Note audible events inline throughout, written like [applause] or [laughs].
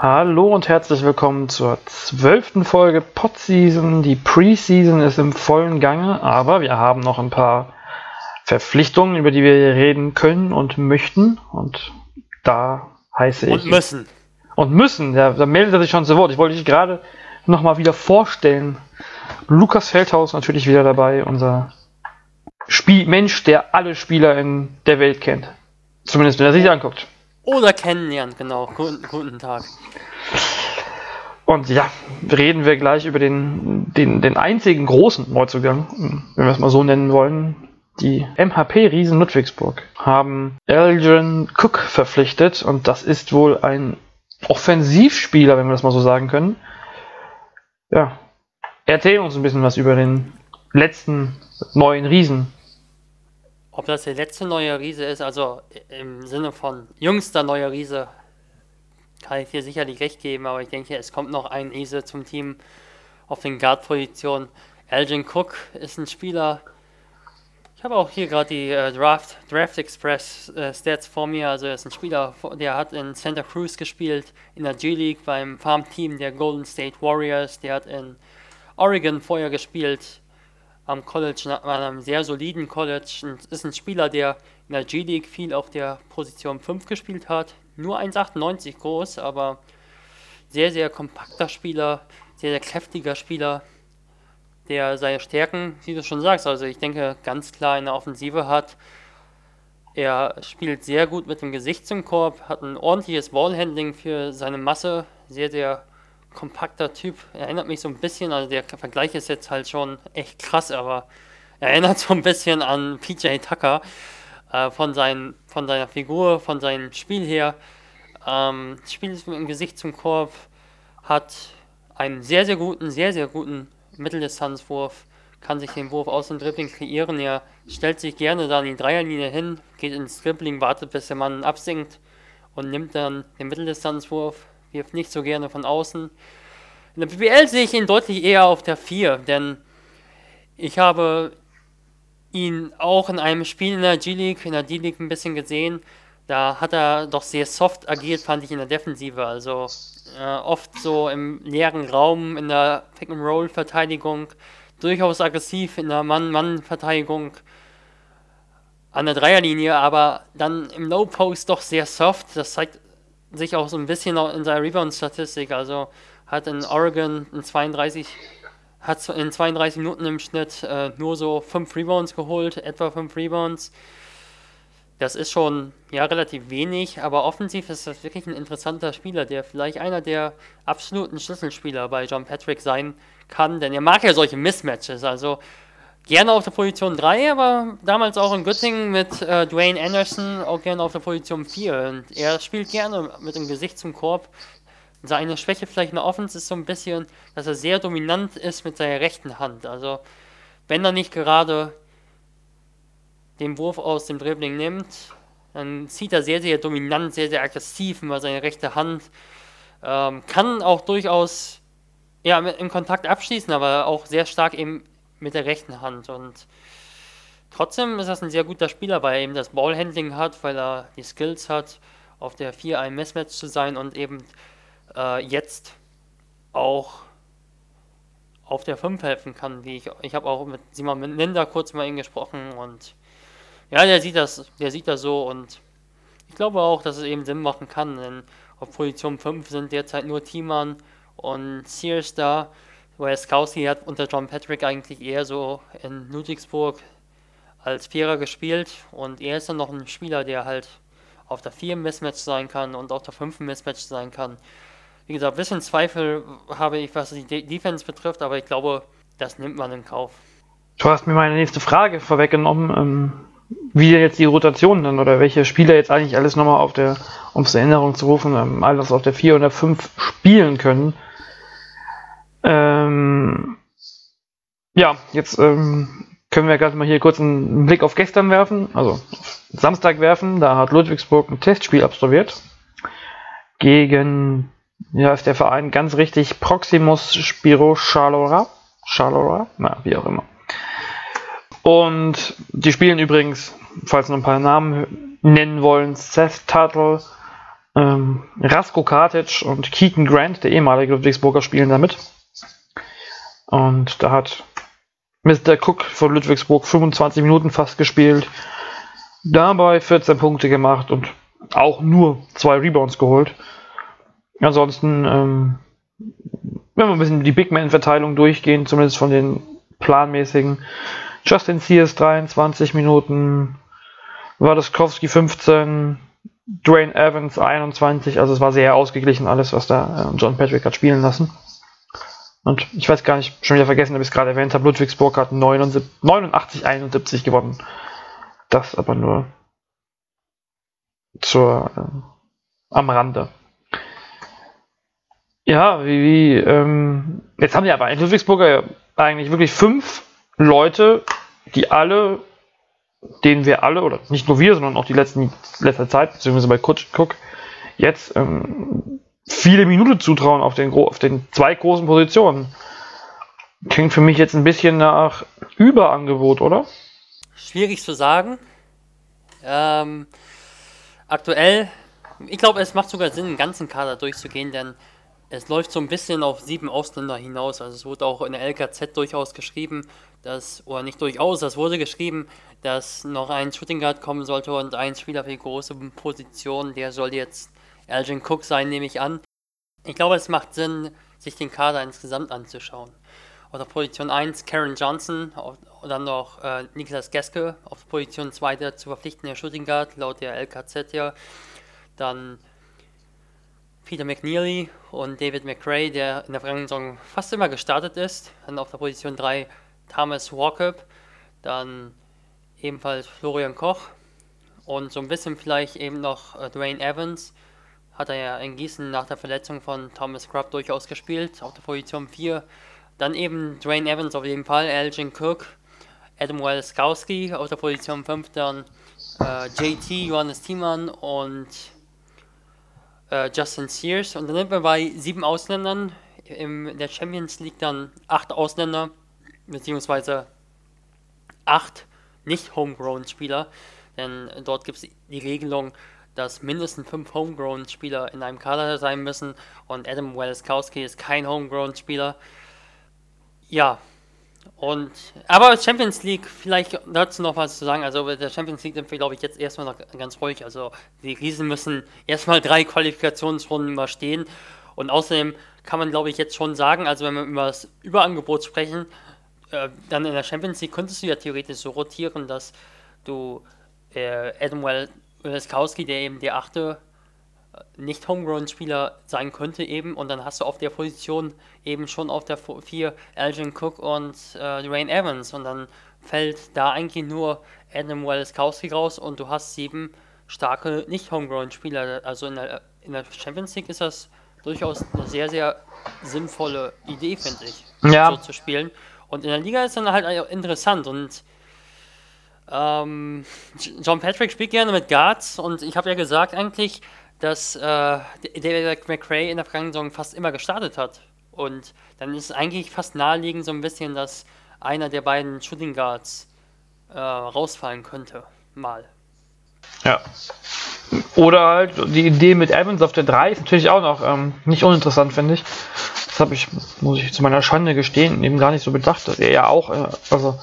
Hallo und herzlich willkommen zur zwölften Folge Podseason. Die Preseason ist im vollen Gange, aber wir haben noch ein paar Verpflichtungen, über die wir reden können und möchten. Und da heiße Und ich. müssen. Und müssen, ja, da meldet er sich schon zu Wort. Ich wollte dich gerade nochmal wieder vorstellen. Lukas Feldhaus natürlich wieder dabei, unser Spiel Mensch, der alle Spieler in der Welt kennt. Zumindest wenn er sich anguckt. Oder kennenlernen, genau. Guten, guten Tag. Und ja, reden wir gleich über den, den, den einzigen großen Neuzugang, wenn wir es mal so nennen wollen. Die MHP-Riesen Ludwigsburg haben Elgin Cook verpflichtet und das ist wohl ein Offensivspieler, wenn wir das mal so sagen können. Ja, erzähl uns ein bisschen was über den letzten neuen Riesen. Ob das der letzte neue Riese ist, also im Sinne von jüngster neuer Riese, kann ich dir sicherlich recht geben, aber ich denke, es kommt noch ein Riese zum Team auf den Guard-Positionen. Elgin Cook ist ein Spieler. Ich habe auch hier gerade die äh, Draft, Draft Express äh, Stats vor mir. Also er ist ein Spieler, der hat in Santa Cruz gespielt, in der G-League beim Farmteam der Golden State Warriors. Der hat in Oregon vorher gespielt, am College, an einem sehr soliden College. Und ist ein Spieler, der in der G-League viel auf der Position 5 gespielt hat. Nur 1,98 groß, aber sehr, sehr kompakter Spieler, sehr, sehr kräftiger Spieler, der seine Stärken, wie du schon sagst, also ich denke, ganz klar in der Offensive hat. Er spielt sehr gut mit dem Gesicht zum Korb, hat ein ordentliches Ballhandling für seine Masse, sehr, sehr kompakter Typ. Erinnert mich so ein bisschen, also der Vergleich ist jetzt halt schon echt krass, aber erinnert [laughs] so ein bisschen an PJ Tucker äh, von, sein, von seiner Figur, von seinem Spiel her. Ähm, spielt mit dem Gesicht zum Korb, hat einen sehr, sehr guten, sehr, sehr guten Mitteldistanzwurf, kann sich den Wurf aus dem Dribbling kreieren. Er stellt sich gerne da an die Dreierlinie hin, geht ins Dribbling, wartet, bis der Mann absinkt und nimmt dann den Mitteldistanzwurf, wirft nicht so gerne von außen. In der BBL sehe ich ihn deutlich eher auf der 4, denn ich habe ihn auch in einem Spiel in der G-League, in der D-League ein bisschen gesehen. Da hat er doch sehr soft agiert, fand ich in der Defensive. Also äh, oft so im leeren Raum, in der Pick-and-Roll-Verteidigung, durchaus aggressiv in der Mann-Mann-Verteidigung an der Dreierlinie, aber dann im No-Post doch sehr soft. Das zeigt sich auch so ein bisschen in seiner Rebound-Statistik. Also hat in Oregon in 32, hat in 32 Minuten im Schnitt äh, nur so 5 Rebounds geholt, etwa 5 Rebounds. Das ist schon ja relativ wenig, aber offensiv ist das wirklich ein interessanter Spieler, der vielleicht einer der absoluten Schlüsselspieler bei John Patrick sein kann, denn er mag ja solche Mismatches. Also gerne auf der Position 3, aber damals auch in Göttingen mit äh, Dwayne Anderson auch gerne auf der Position 4. Und er spielt gerne mit dem Gesicht zum Korb. Seine Schwäche vielleicht in der Offense ist so ein bisschen, dass er sehr dominant ist mit seiner rechten Hand. Also wenn er nicht gerade den Wurf aus dem Dribbling nimmt, dann zieht er sehr, sehr dominant, sehr, sehr aggressiv über seine rechte Hand. Ähm, kann auch durchaus ja, im Kontakt abschließen, aber auch sehr stark eben mit der rechten Hand. Und trotzdem ist das ein sehr guter Spieler, weil er eben das Ballhandling hat, weil er die Skills hat, auf der 4 ein Mismatch zu sein und eben äh, jetzt auch auf der 5 helfen kann, wie ich. Ich habe auch mit Simon Linda kurz mal ihn gesprochen und ja, der sieht das, der sieht das so und ich glaube auch, dass es eben Sinn machen kann, denn auf Position 5 sind derzeit nur Thiemann und Sears da. Skowski hat unter John Patrick eigentlich eher so in Ludwigsburg als Vierer gespielt und er ist dann noch ein Spieler, der halt auf der 4 Mismatch sein kann und auf der 5 Mismatch sein kann. Wie gesagt, ein bisschen Zweifel habe ich, was die De Defense betrifft, aber ich glaube, das nimmt man in Kauf. Du hast mir meine nächste Frage vorweggenommen. Ähm, wie jetzt die Rotation dann oder welche Spieler jetzt eigentlich alles nochmal auf der, um es Erinnerung zu rufen, ähm, alles auf der 4 und der 5 spielen können. Ähm, ja, jetzt ähm, können wir gerade mal hier kurz einen Blick auf gestern werfen, also Samstag werfen. Da hat Ludwigsburg ein Testspiel absolviert gegen, ja, ist der Verein ganz richtig, Proximus Spiro Charlora. Charlora? Na, wie auch immer. Und die spielen übrigens, falls noch ein paar Namen nennen wollen, Seth Tuttle, Ähm, Rasko Kartic und Keaton Grant, der ehemalige Ludwigsburger, spielen damit. Und da hat Mr. Cook von Ludwigsburg 25 Minuten fast gespielt, dabei 14 Punkte gemacht und auch nur zwei Rebounds geholt. Ansonsten, ähm, wenn wir ein bisschen die Big Man-Verteilung durchgehen, zumindest von den planmäßigen, Justin Sears 23 Minuten, Wadaskowski 15, Dwayne Evans 21, also es war sehr ausgeglichen alles, was da äh, John Patrick hat spielen lassen. Und ich weiß gar nicht, schon wieder vergessen, ob ich es gerade erwähnt habe, Ludwigsburg hat 89, 71 gewonnen. Das aber nur zur äh, am Rande. Ja, wie, wie ähm, jetzt haben die aber in Ludwigsburger eigentlich wirklich fünf Leute, die alle, denen wir alle, oder nicht nur wir, sondern auch die letzten, letzte Zeit, beziehungsweise bei Cook, jetzt ähm, viele Minuten zutrauen auf den, auf den zwei großen Positionen. Klingt für mich jetzt ein bisschen nach Überangebot, oder? Schwierig zu sagen. Ähm, aktuell, ich glaube, es macht sogar Sinn, den ganzen Kader durchzugehen, denn es läuft so ein bisschen auf sieben Ausländer hinaus. Also es wurde auch in der LKZ durchaus geschrieben, dass, oder nicht durchaus, das wurde geschrieben, dass noch ein Shooting Guard kommen sollte und ein Spieler für die große Position, der soll jetzt Elgin Cook sein, nehme ich an. Ich glaube, es macht Sinn, sich den Kader insgesamt anzuschauen. Auf der Position 1 Karen Johnson, und dann noch äh, Niklas Geske auf Position 2 der zu verpflichtende Shooting Guard, laut der LKZ ja. Dann Peter McNeely und David McRae, der in der vergangenen Saison fast immer gestartet ist. Dann auf der Position 3 Thomas Walkup, dann ebenfalls Florian Koch und so ein bisschen vielleicht eben noch äh, Dwayne Evans. Hat er ja in Gießen nach der Verletzung von Thomas Scrub durchaus gespielt, auf der Position 4. Dann eben Dwayne Evans auf jeden Fall, Elgin Cook, Adam Welskowski auf der Position 5, dann äh, JT, Johannes Thiemann und äh, Justin Sears. Und dann sind wir bei sieben Ausländern. In der Champions League dann acht Ausländer, beziehungsweise acht nicht-Homegrown-Spieler. Denn dort gibt es die Regelung, dass mindestens fünf Homegrown-Spieler in einem Kader sein müssen. Und Adam Welskowski ist kein Homegrown-Spieler. Ja, und, aber Champions League, vielleicht dazu noch was zu sagen. Also, bei der Champions League sind wir, glaube ich, jetzt erstmal noch ganz ruhig. Also, die Riesen müssen erstmal drei Qualifikationsrunden überstehen. Und außerdem kann man, glaube ich, jetzt schon sagen, also, wenn wir über das Überangebot sprechen, äh, dann in der Champions League könntest du ja theoretisch so rotieren, dass du äh, Adam Welskowski, der eben der achte nicht Homegrown-Spieler sein könnte eben und dann hast du auf der Position eben schon auf der 4 Elgin Cook und äh, Dwayne Evans und dann fällt da eigentlich nur Adam Welskowski raus und du hast sieben starke nicht-Homegrown-Spieler. Also in der, in der Champions League ist das durchaus eine sehr, sehr sinnvolle Idee, finde ich, ja. so zu spielen. Und in der Liga ist dann halt interessant und ähm, John Patrick spielt gerne mit Guards und ich habe ja gesagt eigentlich, dass äh, David McRae in der vergangenen Saison fast immer gestartet hat. Und dann ist es eigentlich fast naheliegend so ein bisschen, dass einer der beiden Shooting Guards äh, rausfallen könnte. Mal. Ja. Oder halt die Idee mit Evans auf der 3 ist natürlich auch noch ähm, nicht uninteressant, finde ich. Das habe ich, muss ich zu meiner Schande gestehen, eben gar nicht so bedacht, dass er ja auch, äh, also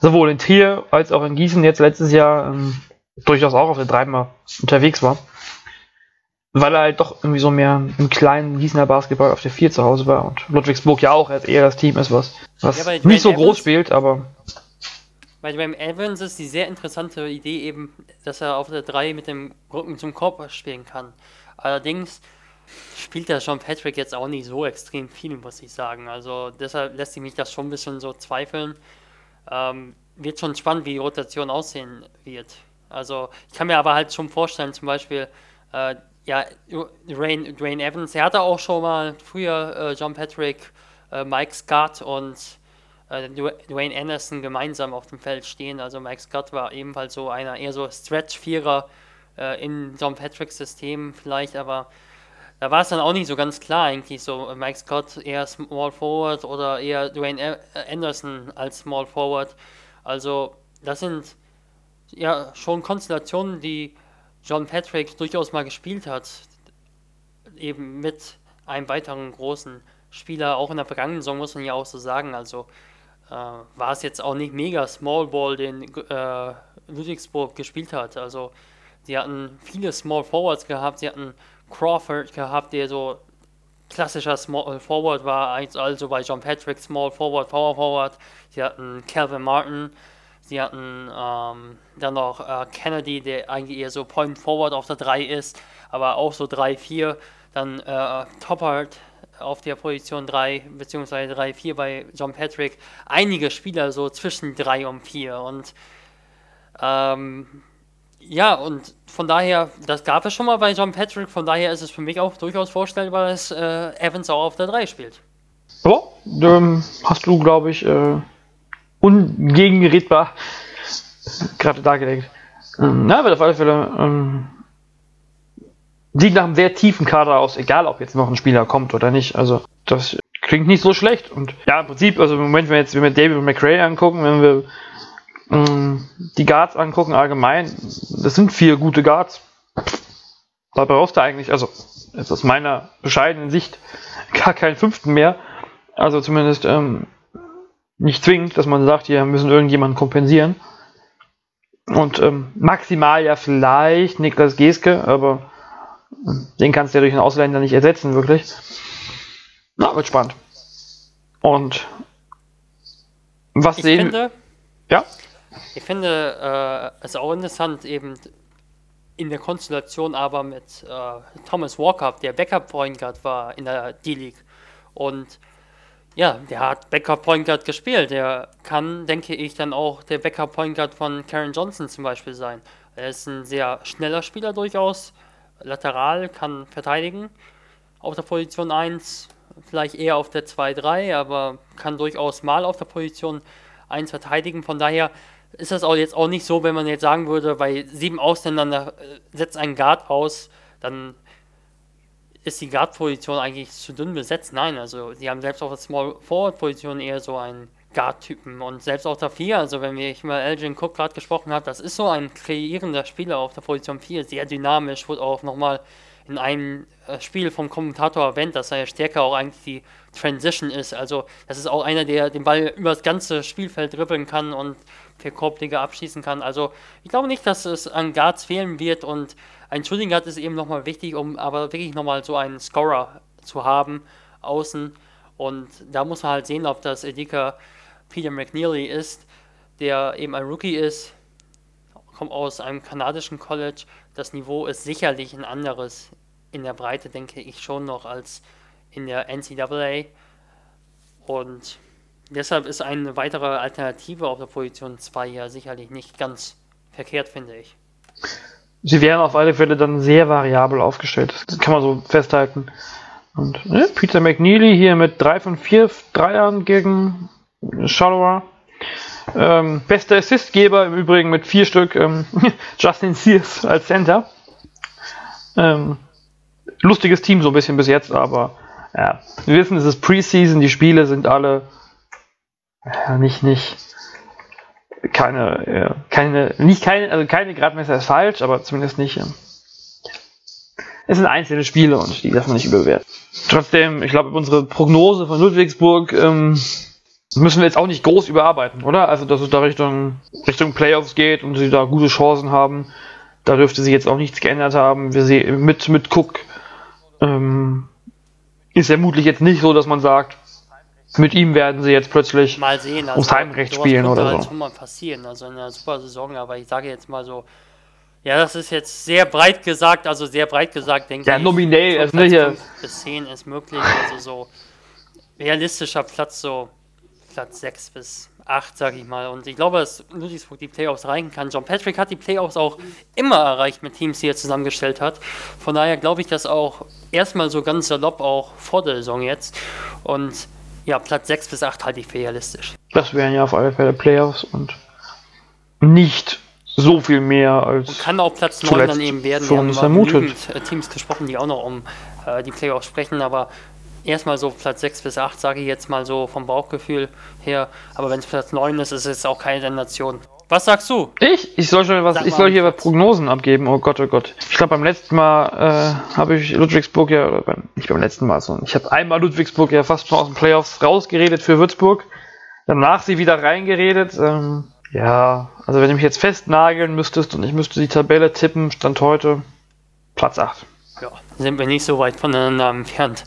sowohl in Trier als auch in Gießen jetzt letztes Jahr ähm, durchaus auch auf der 3 mal unterwegs war weil er halt doch irgendwie so mehr im kleinen Gießener Basketball auf der 4 zu Hause war und Ludwigsburg ja auch eher das Team ist, was, was ja, nicht so Evans, groß spielt, aber. Weil beim Evans ist die sehr interessante Idee eben, dass er auf der 3 mit dem Rücken zum Korb spielen kann. Allerdings spielt der John Patrick jetzt auch nicht so extrem viel, muss ich sagen. Also deshalb lässt sich mich das schon ein bisschen so zweifeln. Ähm, wird schon spannend, wie die Rotation aussehen wird. Also ich kann mir aber halt schon vorstellen, zum Beispiel, äh, ja, Dwayne, Dwayne Evans, er hatte auch schon mal früher äh, John Patrick, äh, Mike Scott und äh, Dwayne Anderson gemeinsam auf dem Feld stehen. Also Mike Scott war ebenfalls so einer eher so Stretch-Vierer äh, in John Patricks System vielleicht, aber da war es dann auch nicht so ganz klar eigentlich so Mike Scott eher Small Forward oder eher Dwayne Anderson als Small Forward. Also das sind ja schon Konstellationen, die John Patrick durchaus mal gespielt hat. eben mit einem weiteren großen Spieler, auch in der vergangenen Saison muss man ja auch so sagen, also äh, war es jetzt auch nicht mega Small Ball, den äh, Ludwigsburg gespielt hat. Also sie hatten viele Small Forwards gehabt, sie hatten Crawford gehabt, der so klassischer Small Forward war, also bei John Patrick Small Forward, Power Forward. Sie hatten Calvin Martin, sie hatten ähm, dann noch äh, Kennedy, der eigentlich eher so Point Forward auf der 3 ist, aber auch so 3-4. Dann äh, Toppard auf der Position 3 bzw. 3-4 bei John Patrick. Einige Spieler so zwischen 3 und 4 und ähm, ja, und von daher, das gab es schon mal bei John Patrick, von daher ist es für mich auch durchaus vorstellbar, dass äh, Evans auch auf der 3 spielt. Ja, ähm, hast du, glaube ich, äh, ungegenredbar gerade dargelegt. Ähm, na, aber auf alle Fälle ähm, sieht nach einem sehr tiefen Kader aus, egal ob jetzt noch ein Spieler kommt oder nicht. Also das klingt nicht so schlecht. Und ja, im Prinzip, also im Moment, wenn wir jetzt wenn wir David McRae angucken, wenn wir die Guards angucken allgemein, das sind vier gute Guards. Da brauchst du eigentlich, also jetzt aus meiner bescheidenen Sicht, [laughs] gar keinen fünften mehr. Also zumindest ähm, nicht zwingend, dass man sagt, hier müssen irgendjemanden kompensieren. Und ähm, maximal ja vielleicht Niklas Geske, aber den kannst du ja durch einen Ausländer nicht ersetzen, wirklich. Na, wird spannend. Und was ich sehen finde, Ja? Ich finde äh, es auch interessant, eben in der Konstellation aber mit äh, Thomas Walker, der Backup Point Guard war in der D-League. Und ja, der hat Backup Point Guard gespielt. Der kann, denke ich, dann auch der Backup Point Guard von Karen Johnson zum Beispiel sein. Er ist ein sehr schneller Spieler durchaus. Lateral, kann verteidigen. Auf der Position 1, vielleicht eher auf der 2-3, aber kann durchaus mal auf der Position 1 verteidigen. Von daher ist das auch jetzt auch nicht so, wenn man jetzt sagen würde, bei sieben Ausländern äh, setzt ein Guard aus, dann ist die Guard-Position eigentlich zu dünn besetzt. Nein, also sie haben selbst auf der Small Forward-Position eher so einen Guard-Typen und selbst auf der 4, also wenn ich mal Elgin Cook gerade gesprochen habe, das ist so ein kreierender Spieler auf der Position 4, sehr dynamisch, wurde auch nochmal in einem äh, Spiel vom Kommentator erwähnt, dass seine Stärke auch eigentlich die Transition ist. Also das ist auch einer, der den Ball über das ganze Spielfeld dribbeln kann und per Korbleger abschießen kann. Also ich glaube nicht, dass es an Guards fehlen wird und ein Shooting Guard ist eben nochmal wichtig, um aber wirklich nochmal so einen Scorer zu haben außen. Und da muss man halt sehen, ob das Edika Peter McNeely ist, der eben ein Rookie ist, kommt aus einem kanadischen College. Das Niveau ist sicherlich ein anderes in der Breite, denke ich schon noch, als in der NCAA. Und deshalb ist eine weitere Alternative auf der Position 2 ja sicherlich nicht ganz verkehrt, finde ich. Sie wären auf alle Fälle dann sehr variabel aufgestellt. Das kann man so festhalten. Und ne, Peter McNeely hier mit 3 von 4 Dreiern gegen Shallower. Ähm, bester Assistgeber im Übrigen mit vier Stück ähm, [laughs] Justin Sears als Center. Ähm, lustiges Team so ein bisschen bis jetzt, aber ja, wir wissen, es ist Preseason, die Spiele sind alle ja, nicht, nicht, keine, ja, keine, nicht keine, also keine Gradmesser ist falsch, aber zumindest nicht. Ähm, es sind einzelne Spiele und die darf man nicht überbewerten. Trotzdem, ich glaube, unsere Prognose von Ludwigsburg ähm, müssen wir jetzt auch nicht groß überarbeiten, oder? Also, dass es da Richtung, Richtung Playoffs geht und sie da gute Chancen haben. Da dürfte sich jetzt auch nichts geändert haben. Wir sehen mit, mit Cook ähm, ist vermutlich jetzt nicht so, dass man sagt, mit ihm werden sie jetzt plötzlich mal sehen, also ums Heimrecht spielen oder halt so. schon mal passieren, also in einer super Saison, aber ich sage jetzt mal so, ja, das ist jetzt sehr breit gesagt, also sehr breit gesagt, denke Ja, ich. nominell, so also Platz hier- bis 10 ist möglich, also so realistischer Platz, so Platz 6 bis 8, sage ich mal. Und ich glaube, dass Ludwigsburg die Playoffs erreichen kann. John Patrick hat die Playoffs auch immer erreicht mit Teams, die er zusammengestellt hat. Von daher glaube ich das auch erstmal so ganz salopp auch vor der Saison jetzt. Und ja, Platz 6 bis 8 halte ich für realistisch. Das wären ja auf alle Fälle Playoffs und nicht so viel mehr als. Kann auch Platz 9 Zuletzt dann eben werden. Wir haben vermutet. äh, Teams gesprochen, die auch noch um äh, die Playoffs sprechen, aber erstmal so Platz 6 bis 8, sage ich jetzt mal so vom Bauchgefühl her. Aber wenn es Platz 9 ist, ist es auch keine Sensation. Was sagst du? Ich? Ich soll schon was, ich soll hier was Prognosen abgeben. Oh Gott, oh Gott. Ich glaube beim letzten Mal äh, habe ich Ludwigsburg ja, oder beim, nicht beim letzten Mal, sondern ich habe einmal Ludwigsburg ja fast schon aus den Playoffs rausgeredet für Würzburg. Danach sie wieder reingeredet. Ähm, ja, also wenn du mich jetzt festnageln müsstest und ich müsste die Tabelle tippen, stand heute Platz 8. Ja, sind wir nicht so weit voneinander entfernt.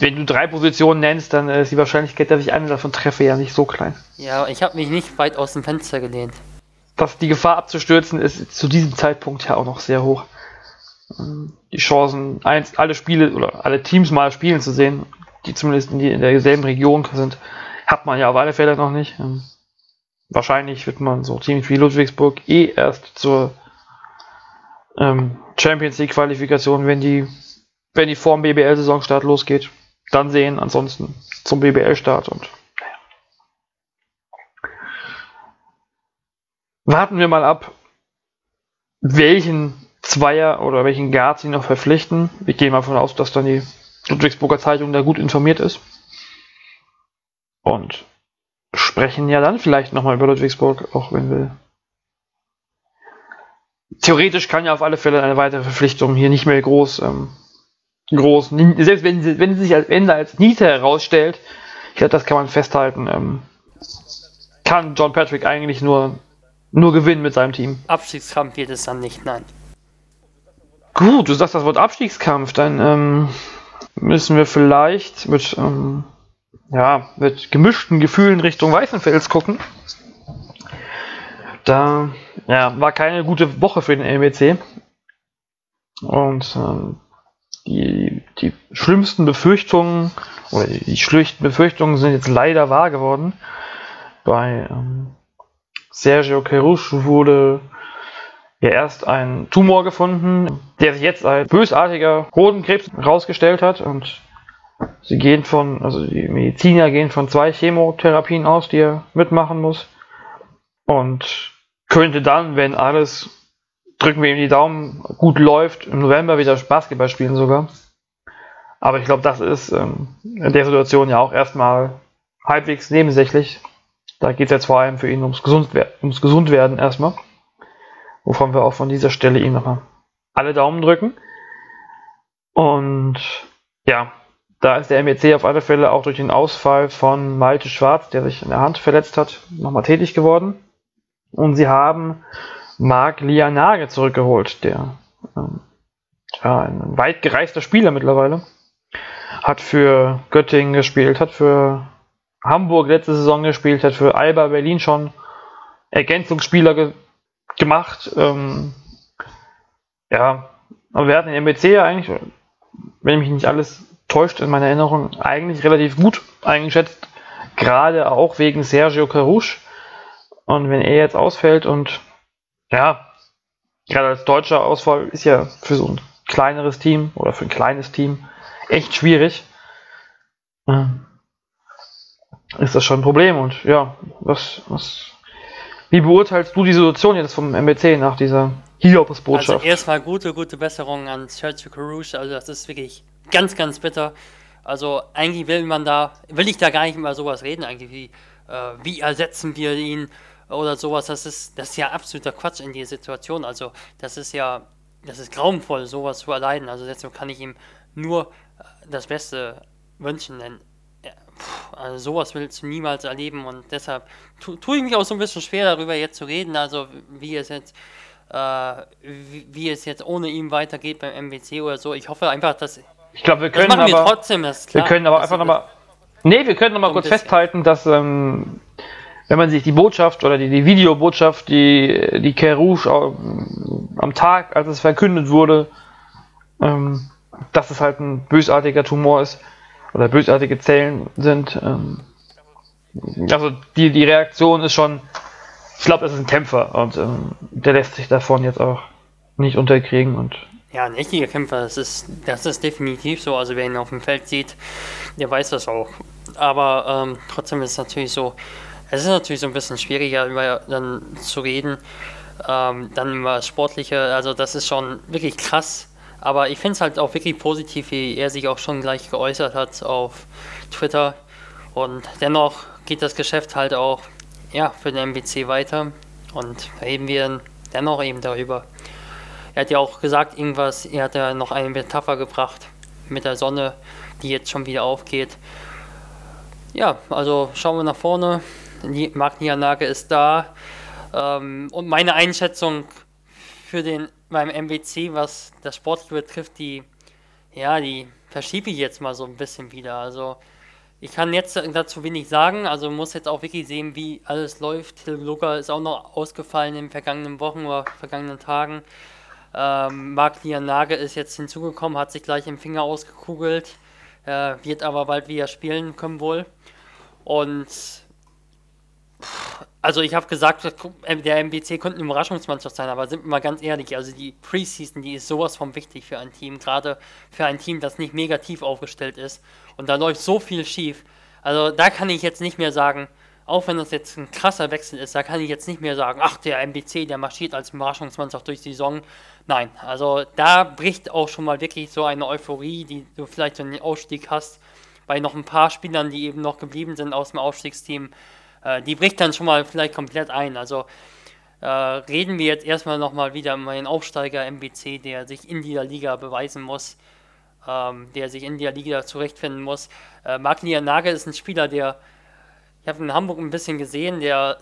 Wenn du drei Positionen nennst, dann ist die Wahrscheinlichkeit, dass ich eine davon treffe, ja nicht so klein. Ja, ich habe mich nicht weit aus dem Fenster gelehnt. Dass die Gefahr abzustürzen ist zu diesem Zeitpunkt ja auch noch sehr hoch. Die Chancen, eins, alle Spiele oder alle Teams mal spielen zu sehen, die zumindest in, die, in derselben Region sind, hat man ja auf alle Fälle noch nicht. Ähm, wahrscheinlich wird man so Teams wie Ludwigsburg eh erst zur ähm, Champions League Qualifikation, wenn die, wenn die vorm BBL-Saisonstart losgeht, dann sehen. Ansonsten zum BBL-Start und warten wir mal ab, welchen Zweier oder welchen Guard sie noch verpflichten. Ich gehe mal davon aus, dass dann die Ludwigsburger Zeitung da gut informiert ist. Und sprechen ja dann vielleicht nochmal über Ludwigsburg, auch wenn wir. Theoretisch kann ja auf alle Fälle eine weitere Verpflichtung hier nicht mehr groß, ähm, groß, selbst wenn sie, wenn sie sich als Ende als Niete herausstellt, ich glaube, das kann man festhalten, ähm, kann John Patrick eigentlich nur, nur gewinnen mit seinem Team. Abstiegskampf wird es dann nicht, nein. Gut, du sagst das Wort Abstiegskampf, dann ähm, müssen wir vielleicht mit ähm, ja, mit gemischten Gefühlen Richtung Weißenfels gucken. Da ja, war keine gute Woche für den LBC. Und ähm, die, die schlimmsten Befürchtungen oder die schlichten Befürchtungen sind jetzt leider wahr geworden. Bei ähm, Sergio Kerouche wurde ja erst ein Tumor gefunden, der sich jetzt als bösartiger Hodenkrebs herausgestellt hat und Sie gehen von, also die Mediziner gehen von zwei Chemotherapien aus, die er mitmachen muss. Und könnte dann, wenn alles, drücken wir ihm die Daumen, gut läuft, im November wieder Basketball spielen sogar. Aber ich glaube, das ist ähm, in der Situation ja auch erstmal halbwegs nebensächlich. Da geht es jetzt vor allem für ihn ums, Gesund ums Gesundwerden erstmal. Wovon wir auch von dieser Stelle ihm nochmal alle Daumen drücken. Und ja, da ist der MEC auf alle Fälle auch durch den Ausfall von Malte Schwarz, der sich in der Hand verletzt hat, nochmal tätig geworden. Und sie haben Marc Lianage zurückgeholt, der ähm, ja, ein weit gereister Spieler mittlerweile. Hat für Göttingen gespielt, hat für Hamburg letzte Saison gespielt, hat für Alba Berlin schon Ergänzungsspieler ge gemacht. Ähm, ja, aber wir hatten den MEC ja eigentlich, wenn mich nicht alles täuscht in meiner Erinnerung, eigentlich relativ gut eingeschätzt. Gerade auch wegen Sergio Carouche. Und wenn er jetzt ausfällt und ja, gerade als deutscher Ausfall ist ja für so ein kleineres Team oder für ein kleines Team echt schwierig. Ähm, ist das schon ein Problem und ja, was, was, wie beurteilst du die Situation jetzt vom MBC nach dieser Hiobsbotschaft? Also erstmal gute, gute Besserung an Sergio Carouche, also das ist wirklich Ganz, ganz bitter. Also eigentlich will man da, will ich da gar nicht über sowas reden, eigentlich wie, äh, wie ersetzen wir ihn oder sowas. Das ist, das ist ja absoluter Quatsch in der Situation. Also das ist ja, das ist grauenvoll, sowas zu erleiden. Also deshalb kann ich ihm nur äh, das Beste wünschen, denn ja, also sowas willst du niemals erleben und deshalb tue tu ich mich auch so ein bisschen schwer darüber jetzt zu reden, also wie es jetzt äh, wie, wie, es jetzt ohne ihn weitergeht beim MWC oder so. Ich hoffe einfach, dass ich glaube, wir können aber, wir trotzdem, klar. Wir können aber einfach nochmal. Nee, wir können nochmal kurz festhalten, dass ähm, wenn man sich die Botschaft oder die, die Videobotschaft, die, die Kerouche am Tag, als es verkündet wurde, ähm, dass es halt ein bösartiger Tumor ist oder bösartige Zellen sind. Ähm, also die, die Reaktion ist schon, ich glaube, das ist ein Kämpfer und ähm, der lässt sich davon jetzt auch nicht unterkriegen und ja, ein richtiger Kämpfer, das ist, das ist definitiv so. Also wer ihn auf dem Feld sieht, der weiß das auch. Aber ähm, trotzdem ist es natürlich so, es ist natürlich so ein bisschen schwieriger, über dann zu reden. Ähm, dann über Sportliche, also das ist schon wirklich krass, Aber ich finde es halt auch wirklich positiv, wie er sich auch schon gleich geäußert hat auf Twitter. Und dennoch geht das Geschäft halt auch ja, für den MBC weiter. Und reden wir dennoch eben darüber. Er hat ja auch gesagt, irgendwas, er hat ja noch eine Metapher gebracht mit der Sonne, die jetzt schon wieder aufgeht. Ja, also schauen wir nach vorne. Nianage ist da. Ähm, und meine Einschätzung für den beim MWC, was das Sportliche betrifft, die, ja, die verschiebe ich jetzt mal so ein bisschen wieder. Also ich kann jetzt dazu wenig sagen, also muss jetzt auch wirklich sehen, wie alles läuft. Till Luca ist auch noch ausgefallen in den vergangenen Wochen oder vergangenen Tagen. Ähm, Marc Lianage ist jetzt hinzugekommen, hat sich gleich im Finger ausgekugelt, äh, wird aber bald wieder spielen können wohl. Und also ich habe gesagt, der MBC könnte eine Überraschungsmannschaft sein, aber sind wir mal ganz ehrlich, also die Preseason, die ist sowas von wichtig für ein Team, gerade für ein Team, das nicht negativ aufgestellt ist. Und da läuft so viel schief. Also da kann ich jetzt nicht mehr sagen, auch wenn das jetzt ein krasser Wechsel ist, da kann ich jetzt nicht mehr sagen, ach, der MBC, der marschiert als Überraschungsmannschaft durch die Saison. Nein, also da bricht auch schon mal wirklich so eine Euphorie, die du vielleicht so einen Ausstieg hast, bei noch ein paar Spielern, die eben noch geblieben sind aus dem Ausstiegsteam äh, die bricht dann schon mal vielleicht komplett ein. Also äh, reden wir jetzt erstmal nochmal wieder über den Aufsteiger MBC, der sich in dieser Liga beweisen muss, ähm, der sich in dieser Liga zurechtfinden muss. Äh, Marc Nagel ist ein Spieler, der, ich habe in Hamburg ein bisschen gesehen, der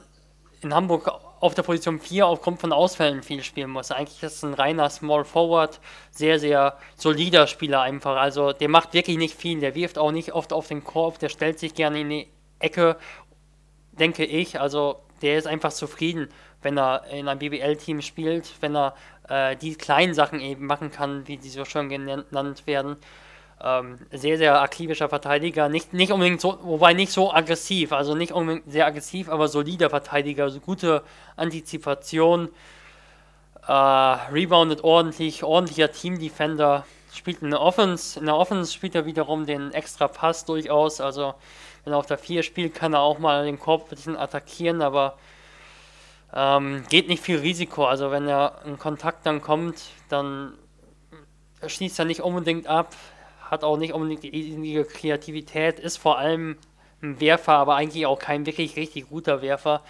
in Hamburg auf der Position 4 aufgrund von Ausfällen viel spielen muss. Eigentlich ist es ein reiner Small Forward, sehr, sehr solider Spieler einfach. Also der macht wirklich nicht viel, der wirft auch nicht oft auf den Korb, der stellt sich gerne in die Ecke denke ich. Also der ist einfach zufrieden, wenn er in einem BBL-Team spielt, wenn er äh, die kleinen Sachen eben machen kann, wie die so schön genannt werden. Ähm, sehr, sehr aktivischer Verteidiger, nicht, nicht unbedingt so, wobei nicht so aggressiv, also nicht unbedingt sehr aggressiv, aber solider Verteidiger, also gute Antizipation, äh, reboundet ordentlich, ordentlicher Team-Defender, spielt in der Offense, in der Offense spielt er wiederum den extra Pass durchaus, also wenn er auf der 4 spielt, kann er auch mal den Korb ein bisschen attackieren, aber ähm, geht nicht viel Risiko. Also wenn er in Kontakt dann kommt, dann schließt er nicht unbedingt ab, hat auch nicht unbedingt die Kreativität, ist vor allem ein Werfer, aber eigentlich auch kein wirklich richtig guter Werfer.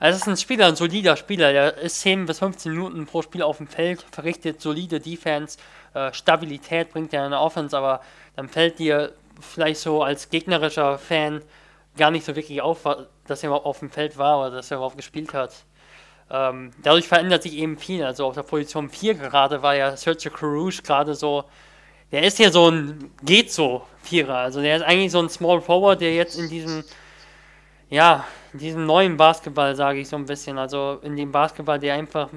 Also es ist ein Spieler, ein solider Spieler, der ist 10 bis 15 Minuten pro Spiel auf dem Feld, verrichtet solide Defense, äh, Stabilität bringt er in der Offense, aber dann fällt dir vielleicht so als gegnerischer Fan gar nicht so wirklich auf, dass er auf dem Feld war oder dass er überhaupt gespielt hat. Ähm, dadurch verändert sich eben viel. Also auf der Position 4 gerade war ja Sergio Carouge gerade so, der ist ja so ein geht so Vierer. Also der ist eigentlich so ein Small Forward, der jetzt in diesem, ja, in diesem neuen Basketball, sage ich so ein bisschen, also in dem Basketball, der einfach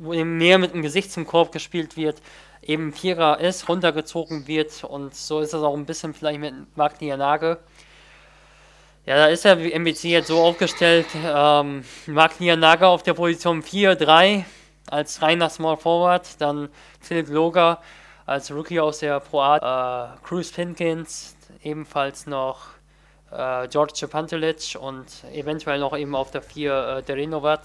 mehr mit dem Gesicht zum Korb gespielt wird, eben Vierer ist, runtergezogen wird und so ist das auch ein bisschen vielleicht mit Marc Nianage. Ja, da ist der MBC jetzt so aufgestellt, ähm, Marc Nianage auf der Position 4-3 als reiner Small Forward, dann Philipp Loger als Rookie aus der Pro A, äh, Cruz Pinkins, ebenfalls noch äh, George Pantelic und eventuell noch eben auf der 4 äh, Derinovac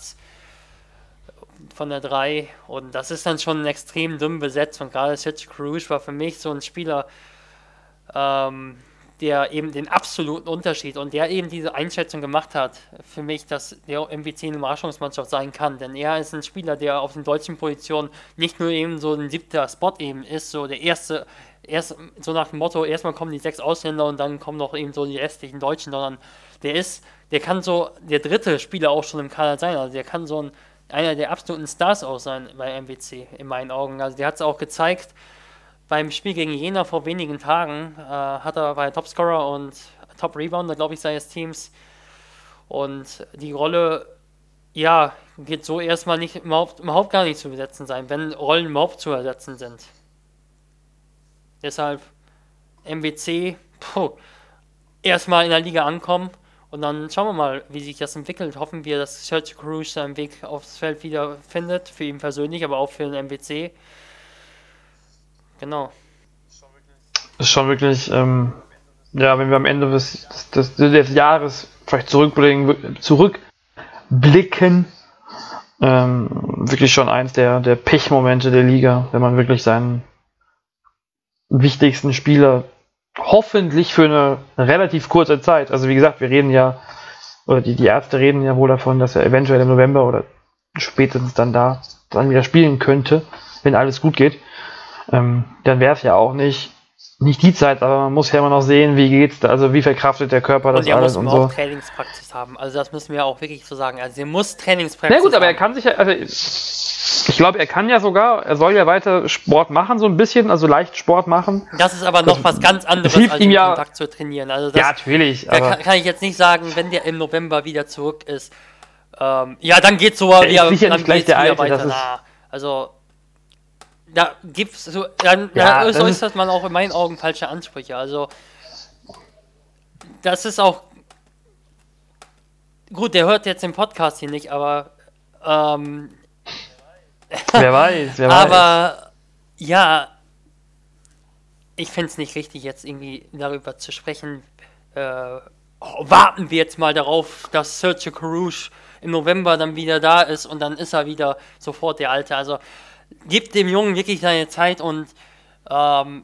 von der 3 und das ist dann schon extrem dünn besetzt. Und gerade Sergio Cruz war für mich so ein Spieler, ähm, der eben den absoluten Unterschied und der eben diese Einschätzung gemacht hat, für mich, dass der MVC eine Überraschungsmannschaft sein kann. Denn er ist ein Spieler, der auf den deutschen Positionen nicht nur eben so ein siebter Spot eben ist, so der erste, erst so nach dem Motto, erstmal kommen die sechs Ausländer und dann kommen noch eben so die restlichen Deutschen, sondern der ist, der kann so der dritte Spieler auch schon im Kader sein. Also der kann so ein einer der absoluten Stars auch sein bei MWC, in meinen Augen. Also der hat es auch gezeigt, beim Spiel gegen Jena vor wenigen Tagen äh, hat er, war er Topscorer und Top-Rebounder, glaube ich, seines Teams. Und die Rolle, ja, wird so erstmal nicht, überhaupt, überhaupt gar nicht zu besetzen sein, wenn Rollen überhaupt zu ersetzen sind. Deshalb MWC, puh, erstmal in der Liga ankommen und dann schauen wir mal, wie sich das entwickelt. Hoffen wir, dass Sergio Cruz seinen Weg aufs Feld wieder findet, für ihn persönlich, aber auch für den MWC. Genau. Ist schon wirklich, ähm, ja, wenn wir am Ende des, des, des Jahres vielleicht zurückblicken, zurückblicken ähm, wirklich schon eins der, der Pechmomente der Liga, wenn man wirklich seinen wichtigsten Spieler hoffentlich für eine relativ kurze Zeit. Also wie gesagt, wir reden ja, oder die, die Ärzte reden ja wohl davon, dass er eventuell im November oder spätestens dann da dann wieder spielen könnte, wenn alles gut geht. Ähm, dann wäre es ja auch nicht nicht die Zeit, aber man muss ja immer noch sehen, wie geht's da, also wie verkraftet der Körper das und er alles muss und auch so. Trainingspraxis haben. Also das müssen wir auch wirklich so sagen. Also er muss Trainingspraxis Na gut, aber er haben. kann sich ja, also ich glaube, er kann ja sogar, er soll ja weiter Sport machen, so ein bisschen, also leicht Sport machen. Das ist aber noch was ganz anderes, als im ja- Kontakt zu trainieren. Also das, ja, natürlich, da kann, kann ich jetzt nicht sagen, wenn der im November wieder zurück ist, ähm, ja, dann geht's so sicher dann nicht gleich der Alte, weiter. das ist- also da gibt's so, dann, Ja, dann das äußert man auch in meinen Augen falsche Ansprüche. Also das ist auch gut. Der hört jetzt den Podcast hier nicht, aber ähm, wer weiß, wer weiß. aber ja, ich finde es nicht richtig, jetzt irgendwie darüber zu sprechen. Äh, oh, warten wir jetzt mal darauf, dass Sergio Carouge im November dann wieder da ist und dann ist er wieder sofort der Alte. Also gibt dem Jungen wirklich seine Zeit und ähm,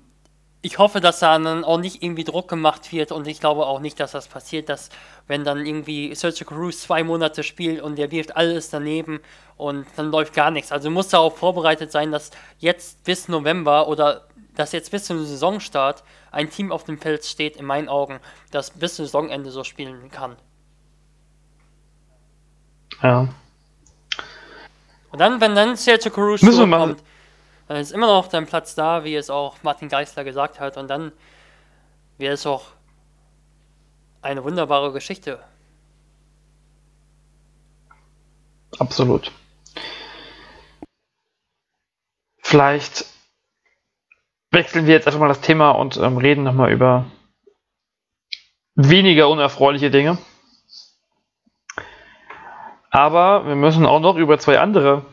ich hoffe, dass da dann auch nicht irgendwie Druck gemacht wird und ich glaube auch nicht, dass das passiert, dass wenn dann irgendwie Sergio Cruz zwei Monate spielt und der wirft alles daneben und dann läuft gar nichts. Also muss darauf vorbereitet sein, dass jetzt bis November oder dass jetzt bis zum Saisonstart ein Team auf dem Feld steht, in meinen Augen, das bis zum Saisonende so spielen kann. ja. Und dann, wenn dann Sergio mal- zurückkommt, dann ist immer noch dein Platz da, wie es auch Martin Geisler gesagt hat. Und dann wäre es auch eine wunderbare Geschichte. Absolut. Vielleicht wechseln wir jetzt einfach mal das Thema und ähm, reden nochmal über weniger unerfreuliche Dinge. Aber wir müssen auch noch über zwei andere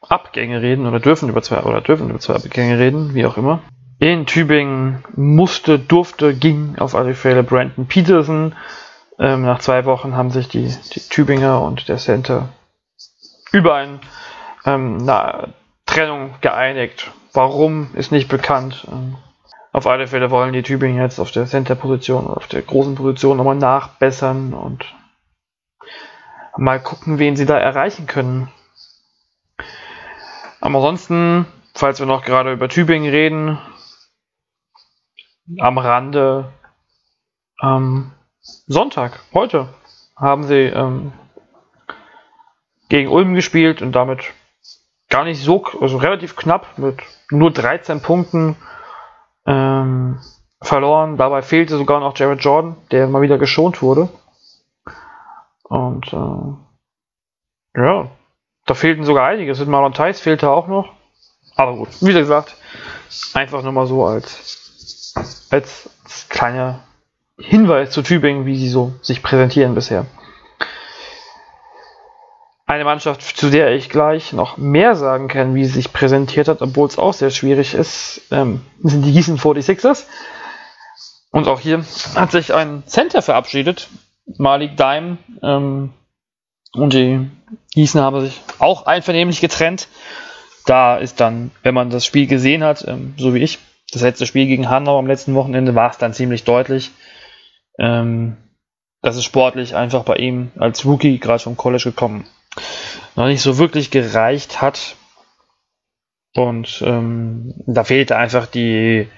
Abgänge reden oder dürfen über zwei oder dürfen über zwei Abgänge reden, wie auch immer. In Tübingen musste, durfte, ging auf alle Fälle Brandon Peterson. Ähm, nach zwei Wochen haben sich die, die Tübinger und der Center über ein, ähm, eine Trennung geeinigt. Warum ist nicht bekannt. Ähm, auf alle Fälle wollen die Tübingen jetzt auf der Center-Position, auf der großen Position nochmal nachbessern und mal gucken, wen sie da erreichen können. Aber ansonsten, falls wir noch gerade über Tübingen reden, am Rande am Sonntag, heute, haben sie ähm, gegen Ulm gespielt und damit gar nicht so, also relativ knapp mit nur 13 Punkten ähm, verloren. Dabei fehlte sogar noch Jared Jordan, der mal wieder geschont wurde. Und äh, ja, da fehlten sogar einige. Mit Marlon Theis fehlte auch noch. Aber gut, wie gesagt, einfach nur mal so als, als kleiner Hinweis zu Tübingen, wie sie so sich präsentieren bisher. Eine Mannschaft, zu der ich gleich noch mehr sagen kann, wie sie sich präsentiert hat, obwohl es auch sehr schwierig ist, ähm, sind die Gießen 46ers. Und auch hier hat sich ein Center verabschiedet, Malik Daim. Ähm, und die Gießen haben sich auch einvernehmlich getrennt. Da ist dann, wenn man das Spiel gesehen hat, ähm, so wie ich, das letzte Spiel gegen Hanau am letzten Wochenende, war es dann ziemlich deutlich, ähm, dass es sportlich einfach bei ihm als Rookie gerade vom College gekommen noch nicht so wirklich gereicht hat. Und ähm, da fehlte einfach die,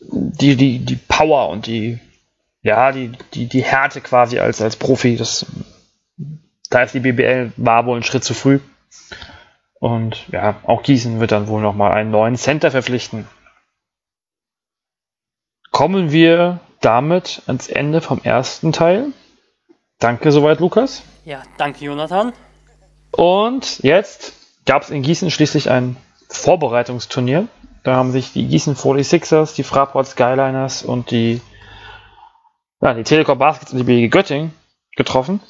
die, die, die Power und die, ja, die, die, die Härte quasi als, als Profi. Das, da ist die BBL war wohl ein Schritt zu früh. Und ja, auch Gießen wird dann wohl nochmal einen neuen Center verpflichten. Kommen wir damit ans Ende vom ersten Teil. Danke soweit, Lukas. Ja, danke Jonathan. Und jetzt gab es in Gießen schließlich ein Vorbereitungsturnier. Da haben sich die Gießen 46ers, die Fraport Skyliners und die, ja, die Telekom Baskets und die BG Göttingen getroffen.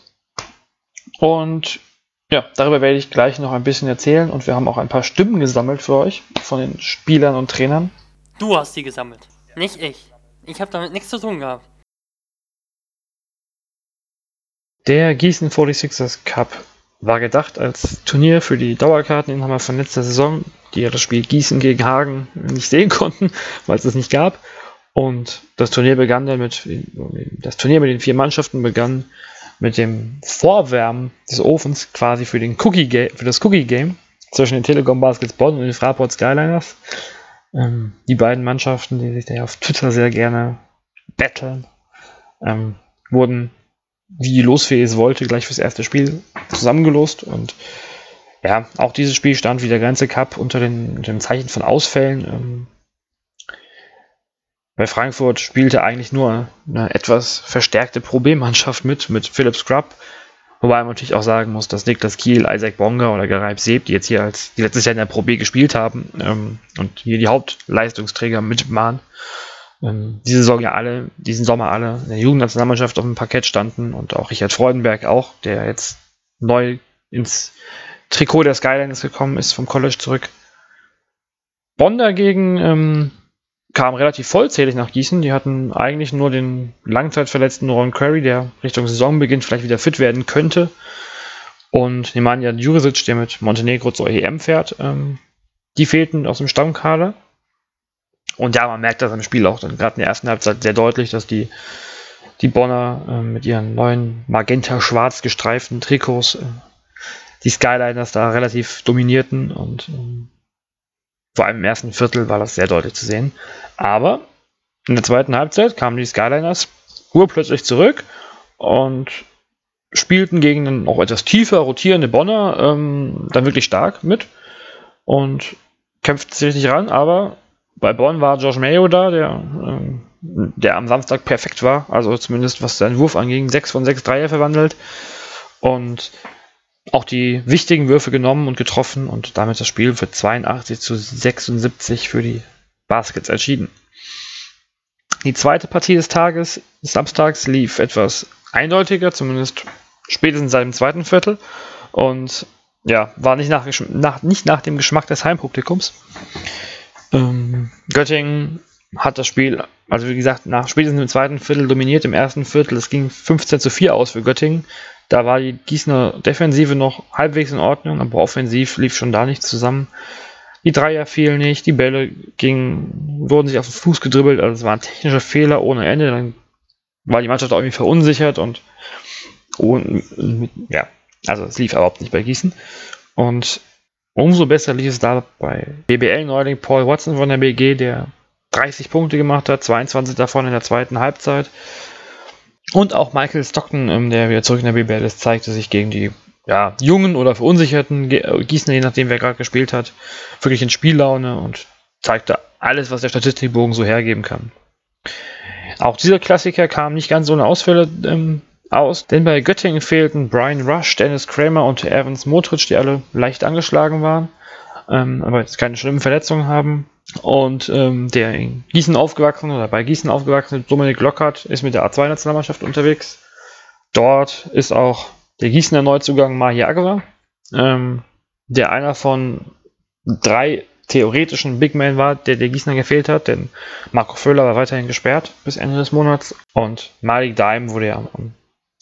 Und ja, darüber werde ich gleich noch ein bisschen erzählen und wir haben auch ein paar Stimmen gesammelt für euch von den Spielern und Trainern. Du hast die gesammelt, nicht ich. Ich habe damit nichts zu tun gehabt. Der Gießen 46ers Cup war gedacht als Turnier für die Dauerkarteninhaber von letzter Saison, die ja das Spiel Gießen gegen Hagen nicht sehen konnten, [laughs] weil es es nicht gab. Und das Turnier begann dann mit, das Turnier mit den vier Mannschaften begann mit dem Vorwärmen des Ofens quasi für, den Cookie für das Cookie Game zwischen den Telekom Baskets Bonn und den Fraport Skyliners. Ähm, die beiden Mannschaften, die sich da auf Twitter sehr gerne battlen, ähm, wurden, wie die Losfee es wollte, gleich fürs erste Spiel zusammengelost und ja, auch dieses Spiel stand wie der ganze Cup unter, den, dem Zeichen von Ausfällen. Ähm, bei Frankfurt spielte eigentlich nur eine etwas verstärkte Problemmannschaft mit, mit Philipp Scrub. Wobei man natürlich auch sagen muss, dass Niklas Kiel, Isaac Bonga oder Gereib Seb, die jetzt hier als, die letztes Jahr in der Pro B gespielt haben ähm, und hier die Hauptleistungsträger mitmachen, ähm, diese Saison ja alle, diesen Sommer alle in der Jugendnationalmannschaft auf dem Parkett standen und auch Richard Freudenberg auch, der jetzt neu ins Trikot der Skyliners gekommen ist, vom College zurück. Bonn dagegen ähm, kam relativ vollzählig nach Gießen. Die hatten eigentlich nur den langzeitverletzten Ron Query, der Richtung Saisonbeginn vielleicht wieder fit werden könnte. Und Nemanja Jurisic, der mit Montenegro zur EM fährt, ähm, die fehlten aus dem Stammkader. Und ja, man merkt das im Spiel auch dann gerade in der ersten Halbzeit sehr deutlich, dass die, die Bonner äh, mit ihren neuen magenta-schwarz gestreiften Trikots äh, die Skyliners da relativ dominierten und ähm, vor allem im ersten Viertel war das sehr deutlich zu sehen. Aber in der zweiten Halbzeit kamen die Skyliners urplötzlich zurück und spielten gegen einen auch etwas tiefer rotierende Bonner ähm, dann wirklich stark mit und kämpften sich richtig ran. Aber bei Bonn war Josh Mayo da, der, ähm, der am Samstag perfekt war, also zumindest was seinen Wurf anging, 6 von 6 Dreier verwandelt und auch die wichtigen Würfe genommen und getroffen und damit das Spiel für 82 zu 76 für die Baskets entschieden. Die zweite Partie des Tages, des Samstags, lief etwas eindeutiger, zumindest spätestens seit dem zweiten Viertel und ja, war nicht nach, nach, nicht nach dem Geschmack des Heimpublikums. Ähm, Göttingen hat das Spiel, also wie gesagt, nach spätestens im zweiten Viertel dominiert, im ersten Viertel, es ging 15 zu 4 aus für Göttingen. Da war die Gießener Defensive noch halbwegs in Ordnung, aber offensiv lief schon da nichts zusammen. Die Dreier fielen nicht, die Bälle gingen, wurden sich auf den Fuß gedribbelt, also es waren technische Fehler ohne Ende. Dann war die Mannschaft auch irgendwie verunsichert und, und ja, also es lief überhaupt nicht bei Gießen. Und umso besser lief es da bei BBL-Neuling Paul Watson von der BG, der 30 Punkte gemacht hat, 22 davon in der zweiten Halbzeit. Und auch Michael Stockton, ähm, der wieder zurück in der BBL ist, zeigte sich gegen die ja, jungen oder verunsicherten äh, Gießener, je nachdem wer gerade gespielt hat, wirklich in Spiellaune und zeigte alles, was der Statistikbogen so hergeben kann. Auch dieser Klassiker kam nicht ganz ohne Ausfälle ähm, aus, denn bei Göttingen fehlten Brian Rush, Dennis Kramer und Evans Motric, die alle leicht angeschlagen waren, ähm, aber jetzt keine schlimmen Verletzungen haben. Und ähm, der in Gießen aufgewachsen oder bei Gießen aufgewachsene Dominik Lockhart ist mit der A2-Nationalmannschaft unterwegs. Dort ist auch der Gießener Neuzugang Mahi Agwa, ähm, der einer von drei theoretischen Big Men war, der der Gießener gefehlt hat, denn Marco Föhler war weiterhin gesperrt bis Ende des Monats und Malik Daim wurde ja am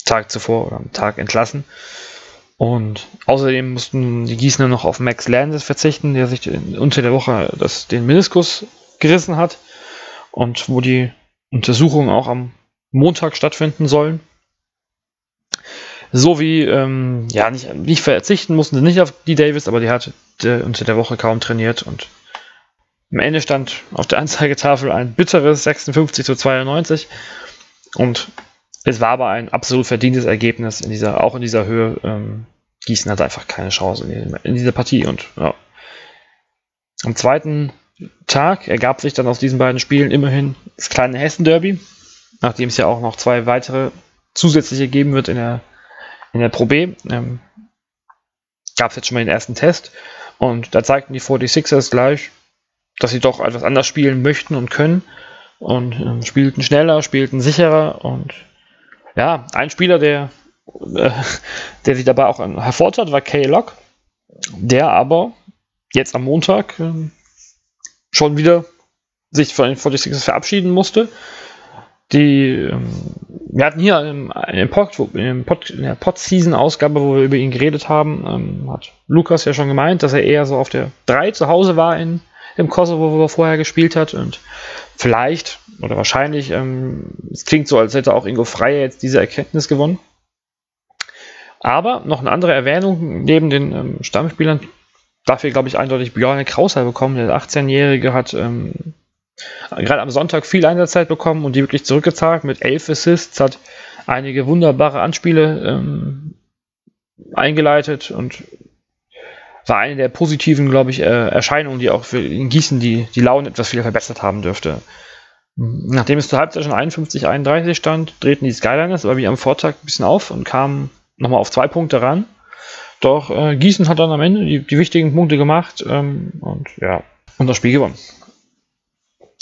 Tag zuvor oder am Tag entlassen. Und außerdem mussten die Gießener noch auf Max Landis verzichten, der sich unter der Woche das, den Meniskus gerissen hat und wo die Untersuchungen auch am Montag stattfinden sollen. So wie, ähm, ja, nicht, nicht verzichten mussten sie nicht auf die Davis, aber die hat äh, unter der Woche kaum trainiert und am Ende stand auf der Anzeigetafel ein bitteres 56 zu 92 und es war aber ein absolut verdientes Ergebnis in dieser, auch in dieser Höhe. Ähm, Gießen hat einfach keine Chance in, in dieser Partie. Und ja. am zweiten Tag ergab sich dann aus diesen beiden Spielen immerhin das kleine Hessen-Derby, nachdem es ja auch noch zwei weitere zusätzliche geben wird in der, in der Pro B. Ähm, Gab es jetzt schon mal den ersten Test. Und da zeigten die 46ers gleich, dass sie doch etwas anders spielen möchten und können. Und ähm, spielten schneller, spielten sicherer und ja, ein Spieler, der, äh, der sich dabei auch hervortat, war Kay Lock, der aber jetzt am Montag äh, schon wieder sich von den 46ers verabschieden musste. Die ähm, wir hatten hier eine Pod, Pod, in der Pod-Season-Ausgabe, wo wir über ihn geredet haben, ähm, hat Lukas ja schon gemeint, dass er eher so auf der 3 zu Hause war in, im Kosovo, wo er vorher gespielt hat. Und vielleicht oder wahrscheinlich, ähm, es klingt so, als hätte auch Ingo Freier jetzt diese Erkenntnis gewonnen. Aber noch eine andere Erwähnung neben den ähm, Stammspielern dafür, glaube ich, eindeutig Björn Krauser bekommen. Der 18-Jährige hat ähm, gerade am Sonntag viel Einsatzzeit bekommen und die wirklich zurückgezahlt mit elf Assists, hat einige wunderbare Anspiele ähm, eingeleitet und war eine der positiven, glaube ich, äh, Erscheinungen, die auch für in Gießen die, die Laune etwas wieder verbessert haben dürfte. Nachdem es zur Halbzeit schon 51, 31 stand, drehten die Skyliners aber wie am Vortag ein bisschen auf und kamen nochmal auf zwei Punkte ran. Doch äh, Gießen hat dann am Ende die, die wichtigen Punkte gemacht ähm, und ja, und das Spiel gewonnen.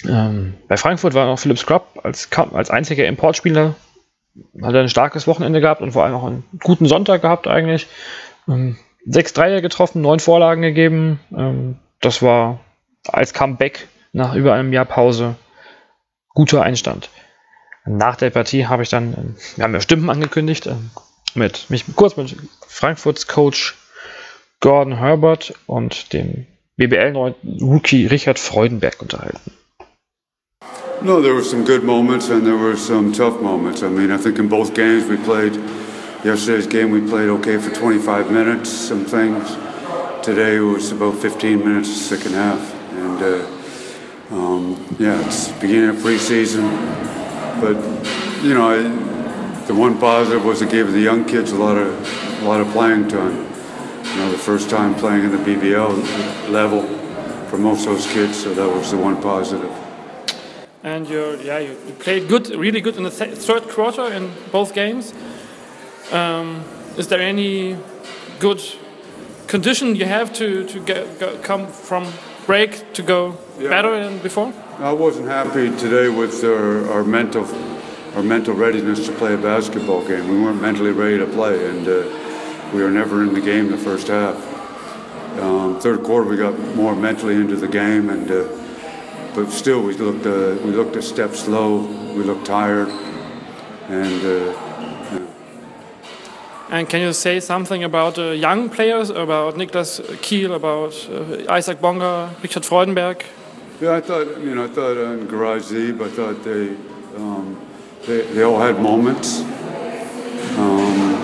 Ähm, bei Frankfurt war noch Philipp Scrub als, als einziger Importspieler, hat er ein starkes Wochenende gehabt und vor allem auch einen guten Sonntag gehabt eigentlich. Ähm, sechs Dreier getroffen, neun Vorlagen gegeben. Ähm, das war als Comeback nach über einem Jahr Pause guter Einstand. Nach der Partie habe ich dann, ähm, wir haben ja Stimmen angekündigt, ähm, mit mich kurz mit Frankfurts Coach Gordon Herbert und dem BBL-Rookie Richard Freudenberg unterhalten. No, there were some good moments and there were some tough moments. I mean, I think in both games we played, yesterday's game we played okay for 25 minutes, some things. Today was about 15 minutes, second half. And uh, um, yeah, it's beginning of preseason. But, you know, I, the one positive was it gave the young kids a lot of, a lot of playing time. You know, the first time playing in the BBL level for most of those kids, so that was the one positive. and you yeah you, played good, really good in the third quarter in both games. Um, is there any good condition you have to to get, go, come from break to go yeah. better than before? I wasn't happy today with our, our, mental our mental readiness to play a basketball game. We weren't mentally ready to play, and uh, we were never in the game the first half. Um, third quarter, we got more mentally into the game, and uh, but still we looked uh, we looked a step slow. We looked tired, and. Uh, and can you say something about uh, young players, about Niklas Kiel, about uh, Isaac Bonga, Richard Freudenberg? Yeah, I thought, you know, I thought in Garage Zeeb, I thought they, um, they, they, all had moments. Um,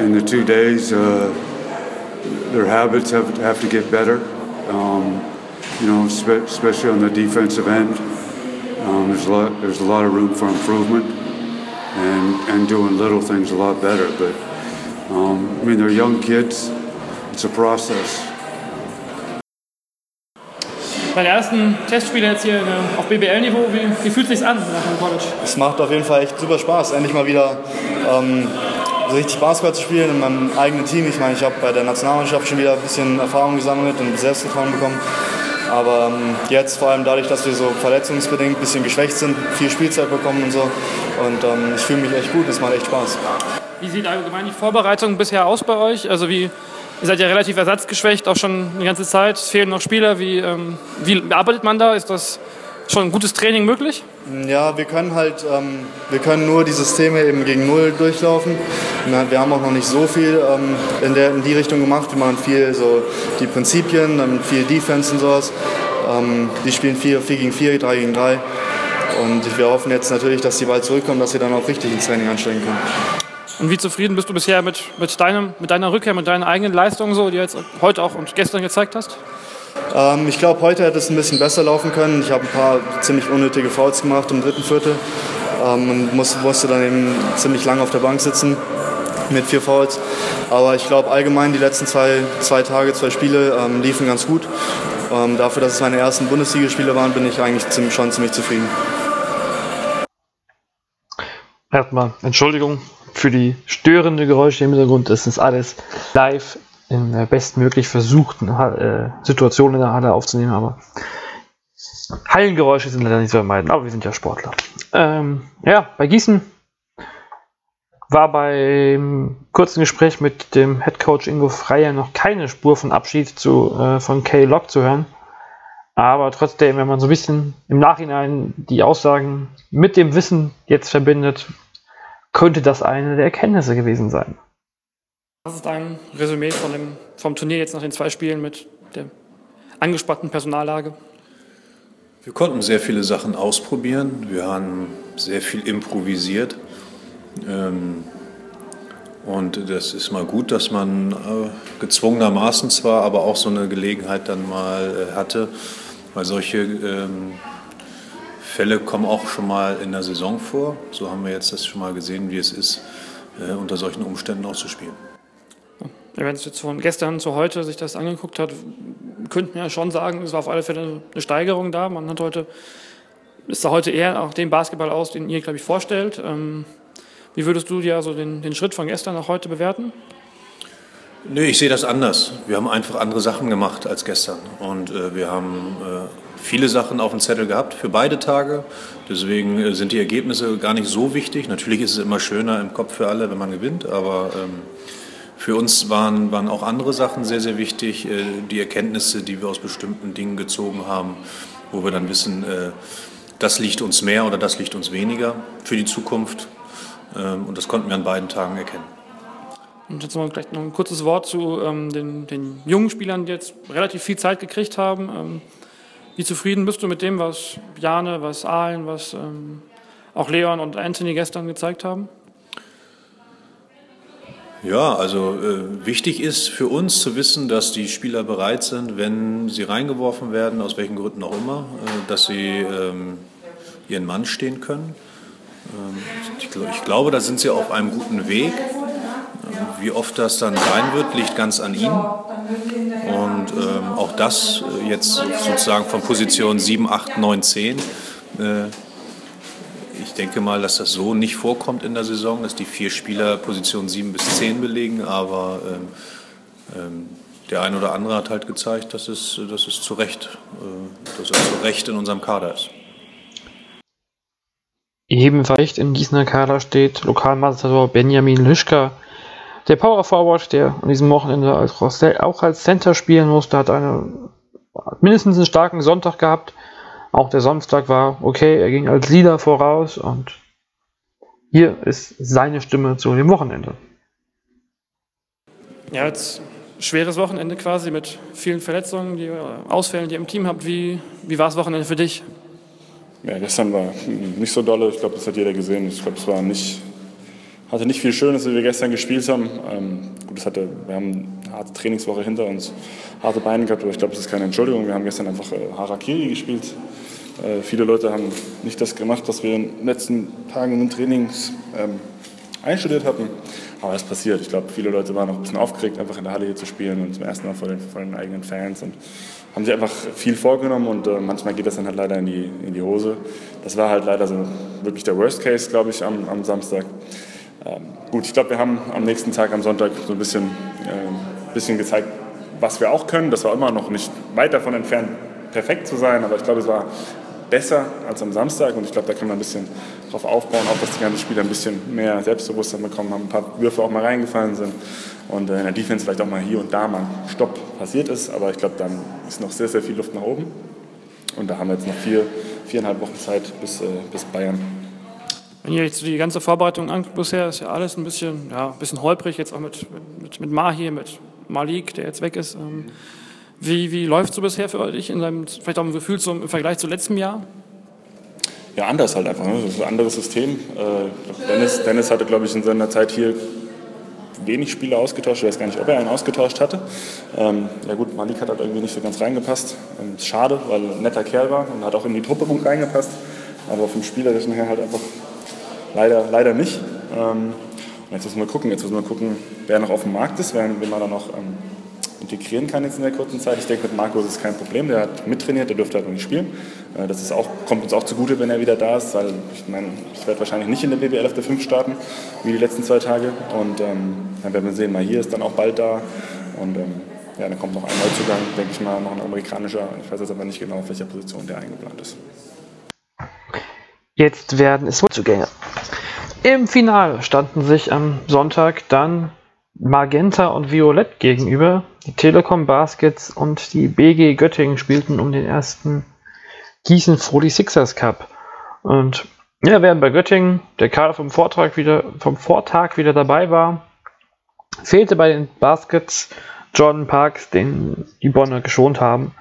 in the two days, uh, their habits have, have to get better. Um, you know, especially on the defensive end. Um, there's a lot there's a lot of room for improvement, and and doing little things a lot better. But um, I mean, they're young kids. It's a process. Deine ersten Testspiele jetzt hier auf BBL-Niveau, wie, wie fühlt es sich an nach dem College? Es macht auf jeden Fall echt super Spaß, endlich mal wieder ähm, so richtig Basketball zu spielen in meinem eigenen Team. Ich meine, ich habe bei der Nationalmannschaft schon wieder ein bisschen Erfahrung gesammelt und Selbstvertrauen bekommen. Aber ähm, jetzt vor allem dadurch, dass wir so verletzungsbedingt ein bisschen geschwächt sind, viel Spielzeit bekommen und so. Und ähm, ich fühle mich echt gut, es macht echt Spaß. Wie sieht allgemein die Vorbereitung bisher aus bei euch? Also wie, ihr seid ja relativ ersatzgeschwächt, auch schon die ganze Zeit. Es fehlen noch Spieler. Wie, ähm, wie arbeitet man da? Ist das schon ein gutes Training möglich? Ja, wir können halt, ähm, wir können nur die Systeme eben gegen Null durchlaufen. Wir haben auch noch nicht so viel ähm, in, der, in die Richtung gemacht. Wir machen viel so die Prinzipien, dann viel Defense und sowas. Ähm, die spielen 4, 4 gegen 4, 3 gegen 3. Und wir hoffen jetzt natürlich, dass sie bald zurückkommen, dass sie dann auch richtig ins Training ansteigen können. Und wie zufrieden bist du bisher mit, mit, deinem, mit deiner Rückkehr, mit deinen eigenen Leistungen, so, die du jetzt heute auch und gestern gezeigt hast? Ähm, ich glaube, heute hätte es ein bisschen besser laufen können. Ich habe ein paar ziemlich unnötige Fouls gemacht im dritten Viertel ähm, und muss, musste dann eben ziemlich lange auf der Bank sitzen mit vier Fouls. Aber ich glaube allgemein die letzten zwei, zwei Tage, zwei Spiele ähm, liefen ganz gut. Ähm, dafür, dass es meine ersten Bundesligaspiele waren, bin ich eigentlich ziemlich, schon ziemlich zufrieden. Erstmal Entschuldigung für die störende Geräusche im Hintergrund. Das ist alles live in bestmöglich versuchten äh, Situation in der Halle aufzunehmen, aber Hallengeräusche sind leider nicht zu vermeiden, aber wir sind ja Sportler. Ähm, ja, bei Gießen war beim kurzen Gespräch mit dem Head Coach Ingo Freier noch keine Spur von Abschied zu, äh, von Kay Lock zu hören. Aber trotzdem, wenn man so ein bisschen im Nachhinein die Aussagen mit dem Wissen jetzt verbindet, könnte das eine der Erkenntnisse gewesen sein. Was ist dein Resümee von dem, vom Turnier jetzt nach den zwei Spielen mit der angespannten Personallage? Wir konnten sehr viele Sachen ausprobieren. Wir haben sehr viel improvisiert. Ähm, und das ist mal gut, dass man äh, gezwungenermaßen zwar, aber auch so eine Gelegenheit dann mal äh, hatte, weil solche ähm, Fälle kommen auch schon mal in der Saison vor. So haben wir jetzt das schon mal gesehen, wie es ist, äh, unter solchen Umständen auch zu spielen. Wenn es jetzt von gestern zu heute sich das angeguckt hat, könnten wir ja schon sagen, es war auf alle Fälle eine Steigerung da. Man hat heute, ist da heute eher auch den Basketball aus, den ihr, glaube ich, vorstellt. Ähm, wie würdest du dir also den, den Schritt von gestern nach heute bewerten? Nee, ich sehe das anders. Wir haben einfach andere Sachen gemacht als gestern. Und äh, wir haben äh, viele Sachen auf dem Zettel gehabt für beide Tage. Deswegen äh, sind die Ergebnisse gar nicht so wichtig. Natürlich ist es immer schöner im Kopf für alle, wenn man gewinnt. Aber ähm, für uns waren, waren auch andere Sachen sehr, sehr wichtig. Äh, die Erkenntnisse, die wir aus bestimmten Dingen gezogen haben, wo wir dann wissen, äh, das liegt uns mehr oder das liegt uns weniger für die Zukunft. Ähm, und das konnten wir an beiden Tagen erkennen. Und jetzt noch vielleicht noch ein kurzes Wort zu ähm, den, den, jungen Spielern, die jetzt relativ viel Zeit gekriegt haben. Ähm, wie zufrieden bist du mit dem, was Jane, was Ahlen, was auch Leon und Anthony gestern gezeigt haben? Ja, also äh, wichtig ist für uns zu wissen, dass die Spieler bereit sind, wenn sie reingeworfen werden, aus welchen Gründen auch immer, äh, dass sie ähm, ihren Mann stehen können. Ähm, ich, ich, glaube, da sind sie auf einem guten Weg. Ähm, wie oft das dann sein wird, liegt ganz an ihnen. Und ähm, auch das äh, jetzt sozusagen von Position 7, 8, 9, 10. Ich denke mal, dass das so nicht vorkommt in der Saison, dass die vier Spieler Position 7 bis 10 belegen, aber ähm, ähm, der eine oder andere hat halt gezeigt, dass es, dass es zu Recht, äh, dass er zu Recht in unserem Kader ist. Ebenfalls in Gießener Kader steht Lokalmatador Benjamin Lischka, der Power Forward, der an diesem Wochenende auch als Center spielen musste, hat eine, mindestens einen starken Sonntag gehabt. Auch der Samstag war okay, er ging als Leader voraus und hier ist seine Stimme zu dem Wochenende. Ja, jetzt schweres Wochenende quasi mit vielen Verletzungen, die Ausfällen, die ihr im Team habt. Wie, wie war das Wochenende für dich? Ja, gestern war nicht so dolle. Ich glaube, das hat jeder gesehen. Ich glaube, es war nicht, hatte nicht viel Schönes, wie wir gestern gespielt haben. Ähm, gut, es hatte, wir haben eine harte Trainingswoche hinter uns, harte Beine gehabt, aber ich glaube, das ist keine Entschuldigung. Wir haben gestern einfach äh, Harakiri gespielt. Äh, viele Leute haben nicht das gemacht, was wir in den letzten Tagen in den Trainings ähm, einstudiert hatten. Aber es passiert. Ich glaube, viele Leute waren auch ein bisschen aufgeregt, einfach in der Halle hier zu spielen und zum ersten Mal vor den, vor den eigenen Fans. Und haben sich einfach viel vorgenommen und äh, manchmal geht das dann halt leider in die, in die Hose. Das war halt leider so wirklich der Worst Case, glaube ich, am, am Samstag. Ähm, gut, ich glaube, wir haben am nächsten Tag, am Sonntag, so ein bisschen, äh, bisschen gezeigt, was wir auch können. Das war immer noch nicht weit davon entfernt, perfekt zu sein, aber ich glaube, es war besser als am Samstag. Und ich glaube, da kann man ein bisschen drauf aufbauen, auch dass die ganzen Spieler ein bisschen mehr Selbstbewusstsein bekommen haben, ein paar Würfe auch mal reingefallen sind. Und äh, in der Defense vielleicht auch mal hier und da mal ein Stopp passiert ist, aber ich glaube, dann ist noch sehr, sehr viel Luft nach oben. Und da haben wir jetzt noch vier, viereinhalb Wochen Zeit bis, äh, bis Bayern. Wenn ihr jetzt die ganze Vorbereitung anguckt bisher, ist ja alles ein bisschen, ja, ein bisschen holprig, jetzt auch mit, mit, mit Mahir, mit Malik, der jetzt weg ist. Ähm, wie, wie läuft so bisher für dich in deinem, vielleicht auch im Gefühl zum, im Vergleich zu letztem Jahr? Ja, anders halt einfach. Ne? Das ist ein anderes System. Äh, Dennis, Dennis hatte, glaube ich, in seiner Zeit hier wenig Spieler ausgetauscht. Ich weiß gar nicht, ob er einen ausgetauscht hatte. Ähm, ja gut, Malik hat halt irgendwie nicht so ganz reingepasst. Ähm, schade, weil er ein netter Kerl war und hat auch in die Truppe gut reingepasst. Aber vom Spielerischen her halt einfach leider, leider nicht. Ähm, und jetzt müssen wir gucken, jetzt müssen wir gucken, wer noch auf dem Markt ist, wen, wen man da noch ähm, integrieren kann jetzt in der kurzen Zeit. Ich denke, mit Marco ist es kein Problem. Der hat mittrainiert, der dürfte halt noch nicht spielen. Äh, das ist auch, kommt uns auch zugute, wenn er wieder da ist, weil ich meine, ich werde wahrscheinlich nicht in der BBL auf der 5 starten, wie die letzten zwei Tage. Und ähm, dann werden wir sehen, mal hier ist dann auch bald da. Und ähm, ja, dann kommt noch ein Neuzugang, denke ich mal, noch ein amerikanischer. Ich weiß jetzt aber nicht genau, auf welcher Position der eingeplant ist. Jetzt werden es Zugänge. Im Finale standen sich am Sonntag dann Magenta und Violett gegenüber. Die Telekom Baskets und die BG Göttingen spielten um den ersten Gießen Froli Sixers Cup. Und Ja, während bei Göttingen der Kader vom Vortrag wieder, vom Vortag wieder dabei war, fehlte bei den Baskets Jordan Parks, den die Bonner geschont haben.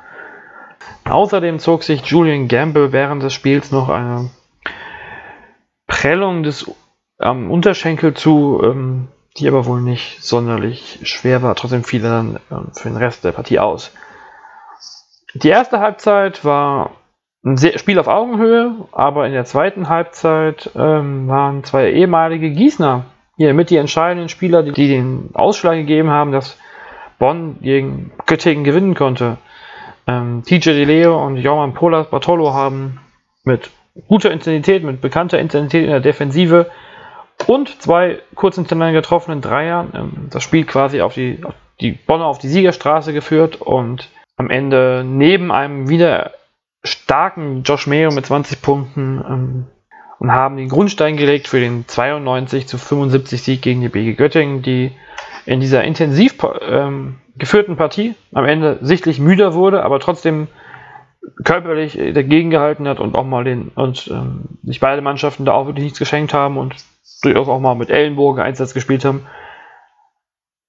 Außerdem zog sich Julian Gamble während des Spiels noch eine Prellung des am Unterschenkel zu, ähm, die aber wohl nicht sonderlich schwer war. Trotzdem fiel er dann ähm, für den Rest der Partie aus. Die erste Halbzeit war ein Spiel auf Augenhöhe, aber in der zweiten Halbzeit ähm, waren zwei ehemalige Gießner hier mit die entscheidenden Spieler, die, die den Ausschlag gegeben haben, dass Bonn gegen Göttingen gewinnen konnte. Ähm, TJ DeLeo und Jorman Polas Bartolo haben mit guter Intensität, mit bekannter Intensität in der Defensive und zwei kurz hintereinander getroffenen Dreier. Ähm, das Spiel quasi auf die, auf die Bonner auf die Siegerstraße geführt und am Ende neben einem wieder starken Josh Mayo mit 20 Punkten ähm, und haben den Grundstein gelegt für den 92 zu 75 Sieg gegen die BG Göttingen, die in dieser intensiv ähm, geführten Partie am Ende sichtlich müder wurde, aber trotzdem körperlich dagegen gehalten hat und auch mal den und ähm, sich beide Mannschaften da auch wirklich nichts geschenkt haben und durchaus auch mal mit Ellenbogen Einsatz gespielt haben.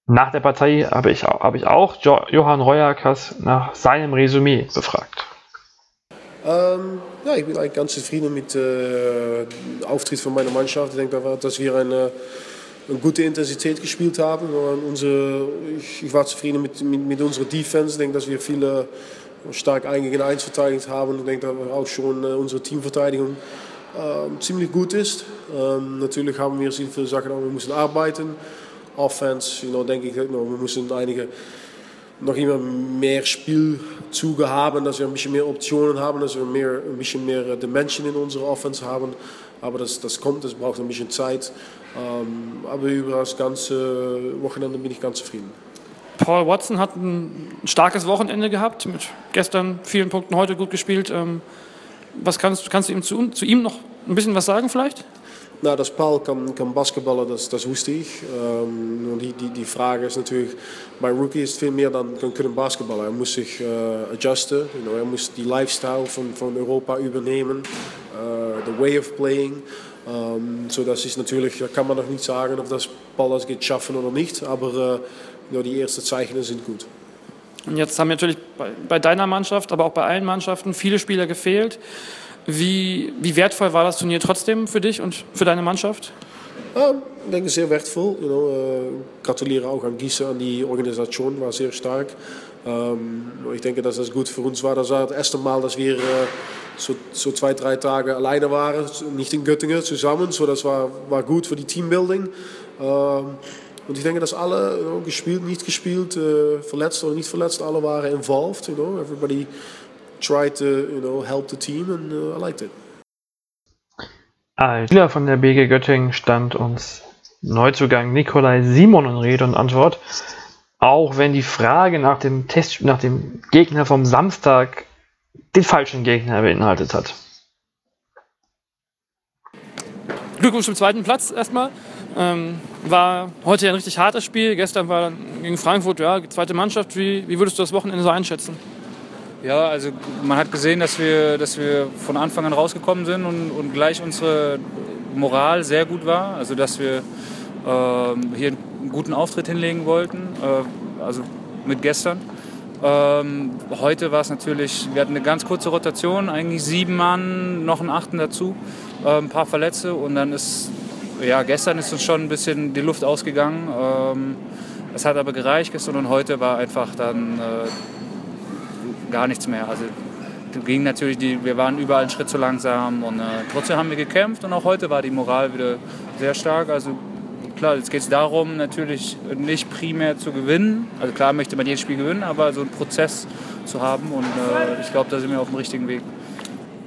Nach der Partei habe ich, hab ich auch jo Johann Reuerkas nach seinem Resümee befragt. Ähm, ja, ich bin eigentlich ganz zufrieden mit äh, dem Auftritt von meiner Mannschaft. Ich denke, dass wir eine, eine gute Intensität gespielt haben. Unsere, ich, ich, war zufrieden mit, mit, mit, unserer Defense. Ich denke, dass wir viele stark 1 gegen 1 verteidigt haben. Ich denke, dass auch schon äh, unsere Teamverteidigung ziemlich gut ist. Ähm, natürlich haben wir sehr viele Sachen, wir müssen arbeiten. Offense, you know, denke ich, wir müssen einige noch immer mehr Spielzüge haben, dass wir ein bisschen mehr Optionen haben, dass wir mehr, ein bisschen mehr Dimension in unserer Offense haben. Aber das, das kommt, das braucht ein bisschen Zeit. Aber über das ganze Wochenende bin ich ganz zufrieden. Paul Watson hat ein starkes Wochenende gehabt, mit gestern vielen Punkten, heute gut gespielt. Was kannst, kannst du ihm zu, zu ihm noch ein bisschen was sagen vielleicht? Nou, dat Paul kan, kan basketballen, dat, dat is woestig. Um, die, die, die vraag is natuurlijk, bij rookie is het veel meer dan kan kunnen basketballen. Hij moest zich uh, adjusten, you know, hij moest die lifestyle van, van Europa übernemen, uh, the way of playing. Um, so das ist natürlich, da kann man noch nicht sagen, ob das Paul das geht schaffen oder nicht, aber uh, die ersten Zeichen sind gut. Und jetzt haben natürlich bei, bei deiner Mannschaft, aber auch bei allen Mannschaften viele Spieler gefehlt. Wie, wie wertvoll war das Turnier trotzdem für dich und für deine Mannschaft? Ja, ich denke sehr wertvoll. You know, äh, gratuliere auch an Gießen, an die Organisation, war sehr stark. Ähm, ich denke, dass das gut für uns war. Das war das erste Mal, dass wir äh, so, so zwei, drei Tage alleine waren, nicht in Göttingen zusammen. So, das war, war gut für die Teambuilding. Ähm, und ich denke, dass alle you know, gespielt, nicht gespielt, äh, verletzt oder nicht verletzt, alle waren involved. You know, everybody tried to you know, help the team and uh, I liked it. Als Spieler von der BG Göttingen stand uns Neuzugang Nikolai Simon in Rede und Antwort. Auch wenn die Frage nach dem Test, nach dem Gegner vom Samstag den falschen Gegner beinhaltet hat. Glückwunsch zum zweiten Platz erstmal. Ähm, war heute ein richtig hartes Spiel. Gestern war gegen Frankfurt, ja, zweite Mannschaft. Wie, wie würdest du das Wochenende so einschätzen? Ja, also man hat gesehen, dass wir, dass wir von Anfang an rausgekommen sind und, und gleich unsere Moral sehr gut war. Also dass wir äh, hier einen guten Auftritt hinlegen wollten, äh, also mit gestern. Ähm, heute war es natürlich, wir hatten eine ganz kurze Rotation, eigentlich sieben Mann, noch einen achten dazu, äh, ein paar Verletzte und dann ist, ja, gestern ist uns schon ein bisschen die Luft ausgegangen. Ähm, es hat aber gereicht gestern und heute war einfach dann äh, gar nichts mehr. Also ging natürlich die, wir waren überall einen Schritt zu langsam und äh, trotzdem haben wir gekämpft und auch heute war die Moral wieder sehr stark. Also klar, jetzt geht es darum, natürlich nicht primär zu gewinnen. Also klar möchte man jedes Spiel gewinnen, aber so einen Prozess zu haben und äh, ich glaube, da sind wir auf dem richtigen Weg.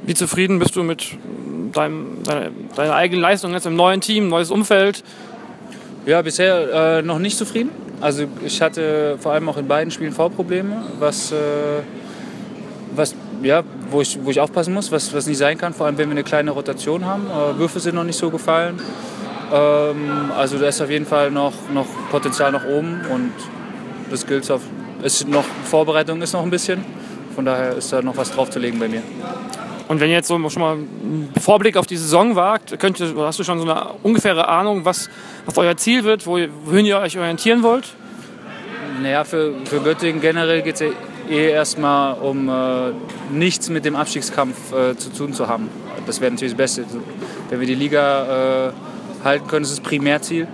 Wie zufrieden bist du mit deinem, deiner, deiner eigenen Leistung jetzt im neuen Team, neues Umfeld? Ja, bisher äh, noch nicht zufrieden. Also ich hatte vor allem auch in beiden Spielen V-Probleme, was äh, was, ja, wo, ich, wo ich aufpassen muss, was, was nicht sein kann, vor allem wenn wir eine kleine Rotation haben. Äh, Würfe sind noch nicht so gefallen. Ähm, also da ist auf jeden Fall noch, noch Potenzial nach oben und das gilt auf. Ist noch, Vorbereitung ist noch ein bisschen. Von daher ist da noch was draufzulegen bei mir. Und wenn ihr jetzt so schon mal einen Vorblick auf die Saison wagt, könnt ihr, hast du schon so eine ungefähre Ahnung, was, was euer Ziel wird, wo, wohin ihr euch orientieren wollt? Naja, für, für Göttingen generell geht es ja eh erstmal um äh, nichts mit dem Abstiegskampf äh, zu tun zu haben. Das wäre natürlich das Beste. Wenn wir die Liga äh, halten können, ist das Primärziel.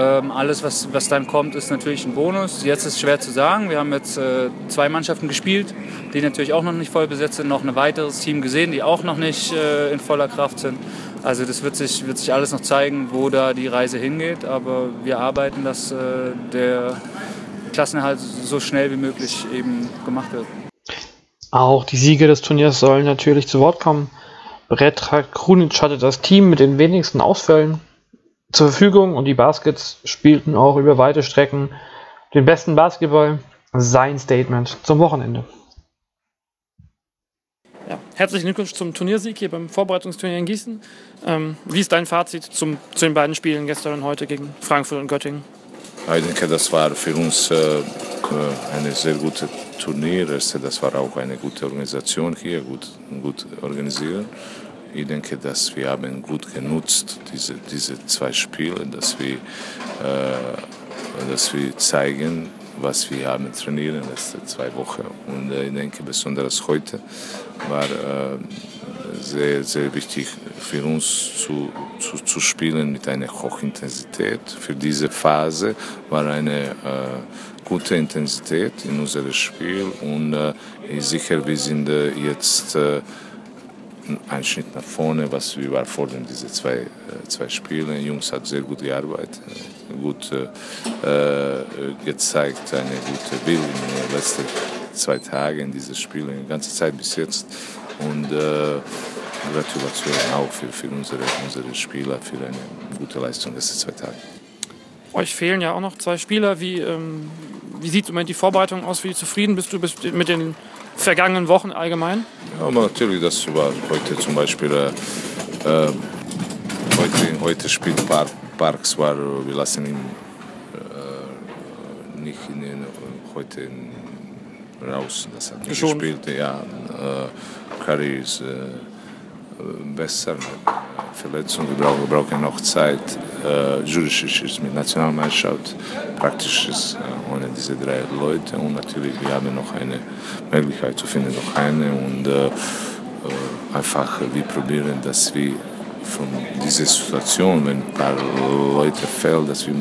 Ähm, alles, was, was dann kommt, ist natürlich ein Bonus. Jetzt ist es schwer zu sagen. Wir haben jetzt äh, zwei Mannschaften gespielt, die natürlich auch noch nicht voll besetzt sind. Noch ein weiteres Team gesehen, die auch noch nicht äh, in voller Kraft sind. Also das wird sich, wird sich alles noch zeigen, wo da die Reise hingeht. Aber wir arbeiten, dass äh, der Klassenerhalt so schnell wie möglich eben gemacht wird. Auch die Siege des Turniers sollen natürlich zu Wort kommen. Predrag Krunic hatte das Team mit den wenigsten Ausfällen zur Verfügung und die Baskets spielten auch über weite Strecken den besten Basketball. Sein Statement zum Wochenende. Ja, herzlichen Glückwunsch zum Turniersieg hier beim Vorbereitungsturnier in Gießen. Ähm, wie ist dein Fazit zum, zu den beiden Spielen gestern und heute gegen Frankfurt und Göttingen? Ich denke, das war für uns äh, eine sehr gute Turnier. Das war auch eine gute Organisation hier, gut, gut organisiert. Ich denke, dass wir haben gut genutzt diese, diese zwei Spiele, dass wir, äh, dass wir zeigen, was wir haben trainiert in den letzten zwei Wochen. Und äh, ich denke, besonders heute war äh, sehr, sehr wichtig für uns zu, zu, zu spielen mit einer Hochintensität. Für diese Phase war eine äh, gute Intensität in unserem Spiel und äh, sicher, wir sind äh, jetzt äh, ein Schritt nach vorne, was wir vor diese zwei, äh, zwei Spiele. Jungs hat sehr gut gearbeitet, gut äh, gezeigt, eine gute Bild in den letzten zwei Tagen in diese Spiele, die ganze Zeit bis jetzt. Und äh, Gratulation auch für, für unsere, unsere Spieler für eine gute Leistung letzten zwei Tage. Euch fehlen ja auch noch zwei Spieler. Wie, ähm, wie sieht im Moment die Vorbereitung aus? Wie zufrieden bist du mit den vergangenen Wochen allgemein? Ja, aber natürlich, das war heute zum Beispiel, äh, heute, heute spielt Park, Parks, war, wir lassen ihn äh, nicht in den, heute in, raus, das hat nicht gespielt. Ja, äh, Curry ist besser, Verletzung, wir brauchen, noch Zeit. Äh, Juricic ist mit Nationalmannschaft, praktisch ist äh, ohne diese drei Leute und natürlich wir haben noch eine Möglichkeit zu finden, noch eine und äh, einfach wir probieren, dass wir von dieser Situation, wenn ein paar Leute fehlen, dass wir,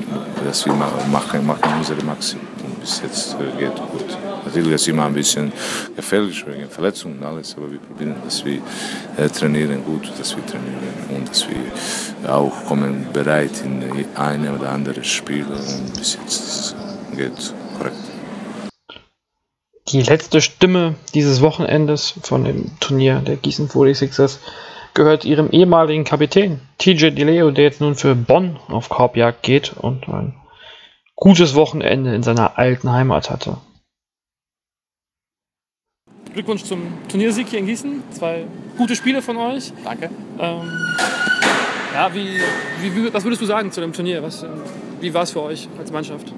dass wir machen, machen unsere Maximum und bis jetzt äh, geht gut. Natürlich ist es immer ein bisschen gefährlich wegen Verletzungen und alles, aber wir probieren, dass wir trainieren gut, dass wir trainieren und dass wir auch kommen bereit in eine oder andere Spiel und bis jetzt geht korrekt. Die letzte Stimme dieses Wochenendes von dem Turnier der Gießen 46ers gehört ihrem ehemaligen Kapitän TJ DeLeo, der jetzt nun für Bonn auf Korbjagd geht und ein gutes Wochenende in seiner alten Heimat hatte. Glückwunsch zum Turniersieg hier in Gießen. Zwei gute Spiele von euch. Danke. Ähm, ja, wie, wie, was würdest du sagen zu dem Turnier? Was, wie war es für euch als Mannschaft?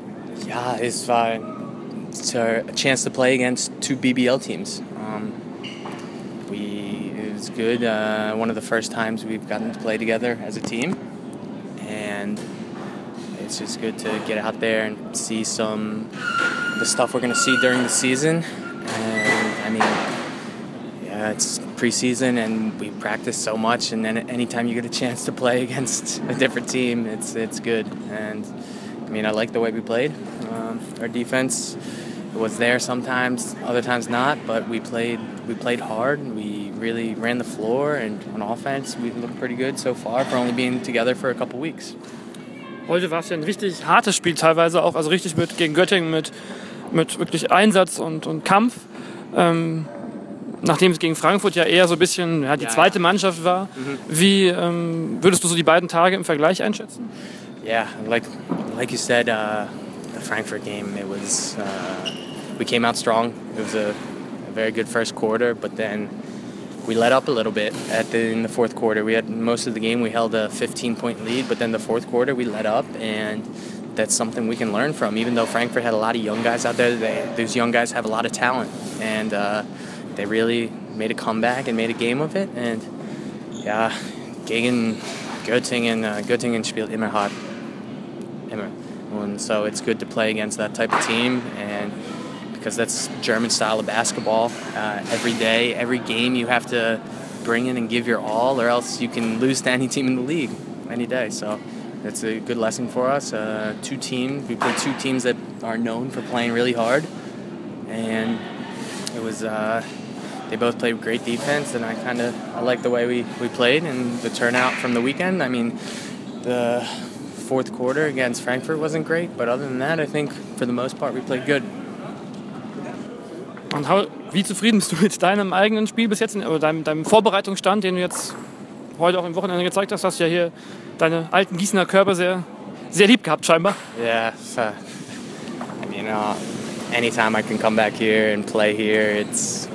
Ja, es war a chance to play against two BBL teams. Um, we, it was good. Uh, one of the first times we've gotten to play together as a team. And it's just good to get out there and see some the stuff we're going to see during the season. And mean, yeah, it's preseason and we practice so much, and then anytime you get a chance to play [laughs] against a different team, it's it's good. And I mean, I like the way we played. Um, our defense was there sometimes, other times not, but we played we played hard. And we really ran the floor, and on offense, we looked pretty good so far for only being together for a couple weeks. Heute war es ja ein richtig hartes Spiel teilweise auch, also richtig mit gegen Göttingen mit mit wirklich Einsatz und, und Kampf. Ähm, nachdem es gegen Frankfurt ja eher so ein bisschen ja, die zweite Mannschaft war. Mhm. Wie ähm, würdest du so die beiden Tage im Vergleich einschätzen? Yeah, like like you said, uh, the Frankfurt game, it was uh, we came out strong. It was a, a, very good first quarter, but then we let up a little bit at the, in the fourth quarter. We had most of the game we held a 15 point lead, but then the fourth quarter we let up and that's something we can learn from. Even though Frankfurt had a lot of young guys out there, they, those young guys have a lot of talent, and uh, they really made a comeback and made a game of it. And yeah, gegen Göttingen, uh, Göttingen spielt immer hart. Immer. And so it's good to play against that type of team. And because that's German style of basketball. Uh, every day, every game, you have to bring in and give your all, or else you can lose to any team in the league any day. So it's a good lesson for us. Uh, two teams, we play two teams that are known for playing really hard, and it was. Uh, they both played great defense, and I kind of I like the way we, we played and the turnout from the weekend. I mean, the fourth quarter against Frankfurt wasn't great, but other than that, I think for the most part we played good. Und how, wie zufrieden bist du mit deinem eigenen Spiel bis jetzt, oder deinem, deinem Vorbereitungsstand, den du jetzt heute auch im Wochenende gezeigt hast? Hast ja hier deine alten Gießener Körper sehr, sehr lieb gehabt, scheinbar. Yeah, so, I mean, uh, anytime I can come back here and play here, it's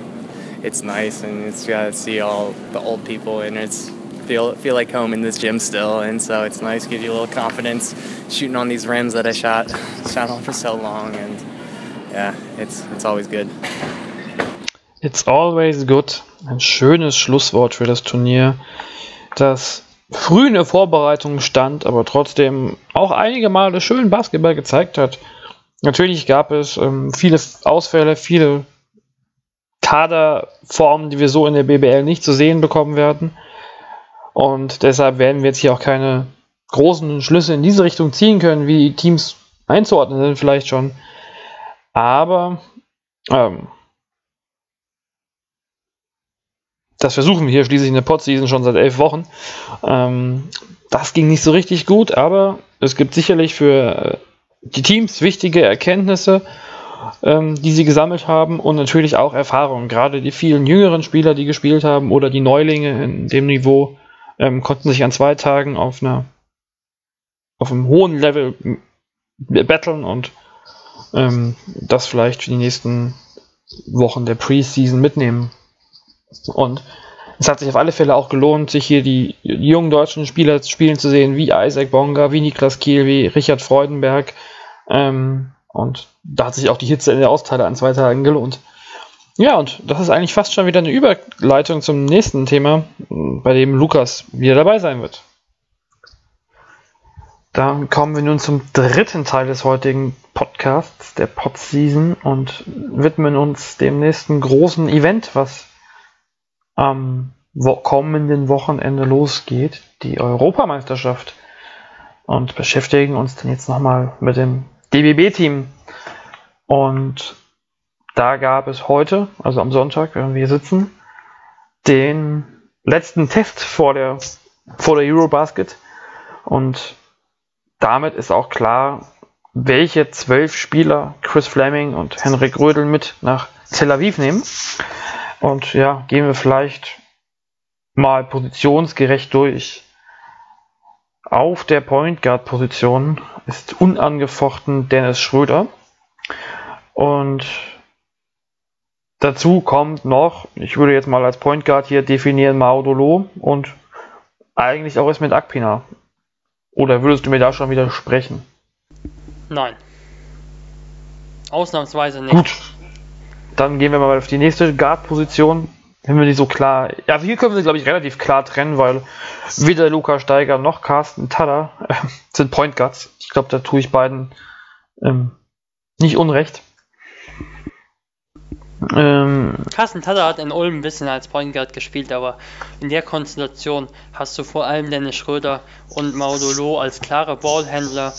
it's nice, and it's got to see all the old people, and it's feel feel like home in this gym still, and so it's nice, give you a little confidence, shooting on these rims that I shot [laughs] shot on for so long, and yeah, it's it's always good. It's always good. Ein schönes Schlusswort für das Turnier, das früh in der Vorbereitung stand, aber trotzdem auch einige Male schön Basketball gezeigt hat. Natürlich gab es ähm, viele Ausfälle, viele Kaderformen, die wir so in der BBL nicht zu sehen bekommen werden. Und deshalb werden wir jetzt hier auch keine großen Schlüsse in diese Richtung ziehen können, wie Teams einzuordnen sind, vielleicht schon. Aber ähm, das versuchen wir hier schließlich in der Pod-Season schon seit elf Wochen. Ähm, das ging nicht so richtig gut, aber es gibt sicherlich für äh, die Teams wichtige Erkenntnisse, ähm, die sie gesammelt haben und natürlich auch Erfahrungen. Gerade die vielen jüngeren Spieler, die gespielt haben oder die Neulinge in dem Niveau, ähm, konnten sich an zwei Tagen auf einer auf einem hohen Level battlen und ähm, das vielleicht für die nächsten Wochen der Preseason mitnehmen. Und es hat sich auf alle Fälle auch gelohnt, sich hier die, jungen deutschen Spieler spielen zu sehen, wie Isaac Bonga, wie Niklas Kiel, wie Richard Freudenberg. Ähm, und da hat sich auch die Hitze in der Austeile an zwei Tagen gelohnt. Ja, und das ist eigentlich fast schon wieder eine Überleitung zum nächsten Thema, bei dem Lukas wieder dabei sein wird. Dann kommen wir nun zum dritten Teil des heutigen Podcasts, der Podseason, und widmen uns dem nächsten großen Event, was am kommenden Wochenende losgeht, die Europameisterschaft. Und beschäftigen uns dann jetzt nochmal mit dem DBB-Team. Und da gab es heute, also am Sonntag, wenn wir sitzen, den letzten Test vor der, vor der Eurobasket. Und damit ist auch klar, welche zwölf Spieler Chris Fleming und Henrik Rödel mit nach Tel Aviv nehmen. Und ja, gehen wir vielleicht mal positionsgerecht durch. Auf der Point Guard Position ist unangefochten Dennis Schröder. Und dazu kommt noch, ich würde jetzt mal als Point Guard hier definieren Maudolo und eigentlich auch mit Akpina. Oder würdest du mir da schon widersprechen? Nein. Ausnahmsweise nicht. Gut. Dann gehen wir mal auf die nächste Guard-Position. Wenn wir die so klar. Ja, also hier können wir sie, glaube ich, relativ klar trennen, weil weder Luca Steiger noch Carsten Tada äh, sind Point Guards. Ich glaube, da tue ich beiden ähm, nicht unrecht. Ähm, Carsten Tada hat in Ulm ein bisschen als Point Guard gespielt, aber in der Konstellation hast du vor allem Dennis Schröder und Maudolo als klare Ballhändler.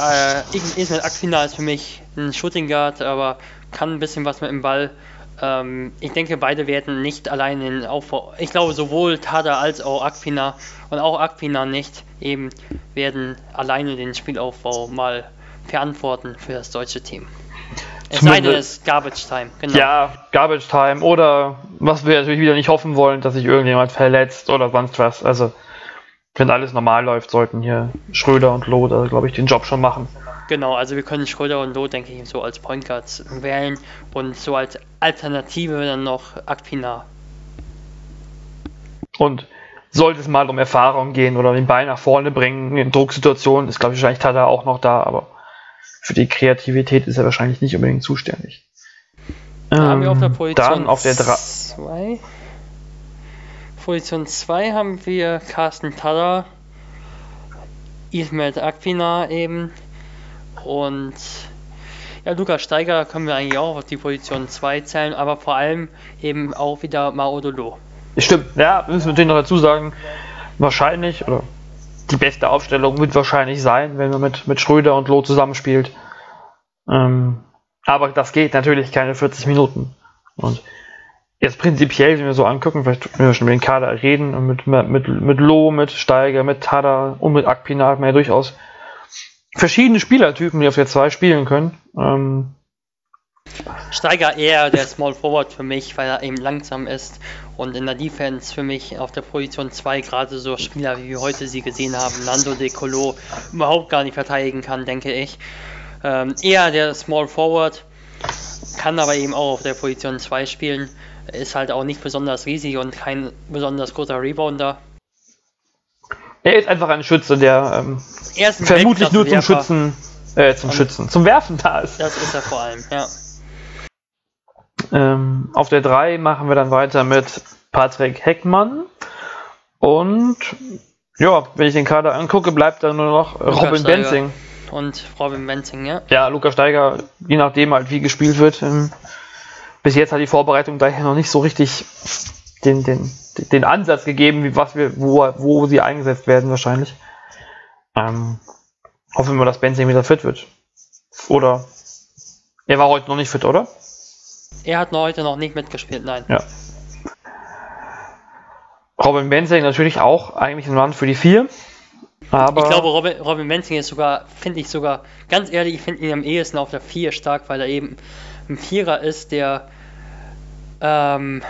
Äh, Ismail Aquina ist für mich ein Shooting Guard, aber kann ein bisschen was mit dem Ball. Ähm, ich denke, beide werden nicht allein den Aufbau. Ich glaube, sowohl Tada als auch Aquina und auch Aquina nicht eben werden alleine den Spielaufbau mal verantworten für das deutsche Team. Es sei denn, es ist Garbage Time, genau. Ja, Garbage Time oder was wir natürlich wieder nicht hoffen wollen, dass sich irgendjemand verletzt oder sonst was. Also, wenn alles normal läuft, sollten hier Schröder und da, glaube ich, den Job schon machen. Genau, also wir können Schröder und Loh, denke ich, so als Point Guards wählen und so als Alternative dann noch Akpina. Und sollte es mal um Erfahrung gehen oder den Bein nach vorne bringen in Drucksituationen, ist, glaube ich, wahrscheinlich Tada auch noch da, aber für die Kreativität ist er wahrscheinlich nicht unbedingt zuständig. Da ähm, haben wir auf der ähm, Position dann auf der 2. Position 2 haben wir Carsten Taller, Ismet Akpina eben und ja, Lukas Steiger können wir eigentlich auch auf die Position 2 zählen, aber vor allem eben auch wieder Maodolo. Stimmt, ja, müssen wir natürlich noch dazu sagen, wahrscheinlich, oder die beste Aufstellung wird wahrscheinlich sein, wenn man mit, mit Schröder und Loh zusammenspielt. Ähm, aber das geht natürlich keine 40 Minuten. Und jetzt prinzipiell, wenn wir so angucken, vielleicht wenn wir schon über den Kader reden, und mit, mit, mit Loh, mit Steiger, mit Tada und mit Akpina hat man ja durchaus verschiedene Spielertypen, die auf der 2 spielen können. Ähm, Steiger eher der Small Forward für mich, weil er eben langsam ist und in der Defense für mich auf der Position 2 gerade so Spieler, wie wir heute sie gesehen haben, Nando De Colo, überhaupt gar nicht verteidigen kann, denke ich. Ähm, eher der Small Forward, kann aber eben auch auf der Position 2 spielen, ist halt auch nicht besonders riesig und kein besonders großer Rebounder. Er ist einfach ein Schütze, der ähm, vermutlich nur zum Schützen, äh, zum Schützen, zum Werfen da ist. Das ist er vor allem, ja. Ähm, auf der 3 machen wir dann weiter mit Patrick Heckmann. Und ja, wenn ich den Kader angucke, bleibt dann nur noch Lukas Robin Steiger Benzing. Und Robin Benzing, ja. Ja, Lukas Steiger, je nachdem halt wie gespielt wird. Ähm, bis jetzt hat die Vorbereitung daher noch nicht so richtig den, den, den Ansatz gegeben, wie was wir, wo, wo sie eingesetzt werden wahrscheinlich. Ähm, hoffen wir, dass Benzing wieder fit wird. Oder er war heute noch nicht fit, oder? Er hat noch heute noch nicht mitgespielt, nein. Ja. Robin Benzing natürlich auch eigentlich ein Mann für die vier. Aber Ich glaube, Robin, Robin Benzing ist sogar, finde ich sogar, ganz ehrlich, ich finde ihn am ehesten auf der 4 stark, weil er eben ein Vierer ist, der, ähm,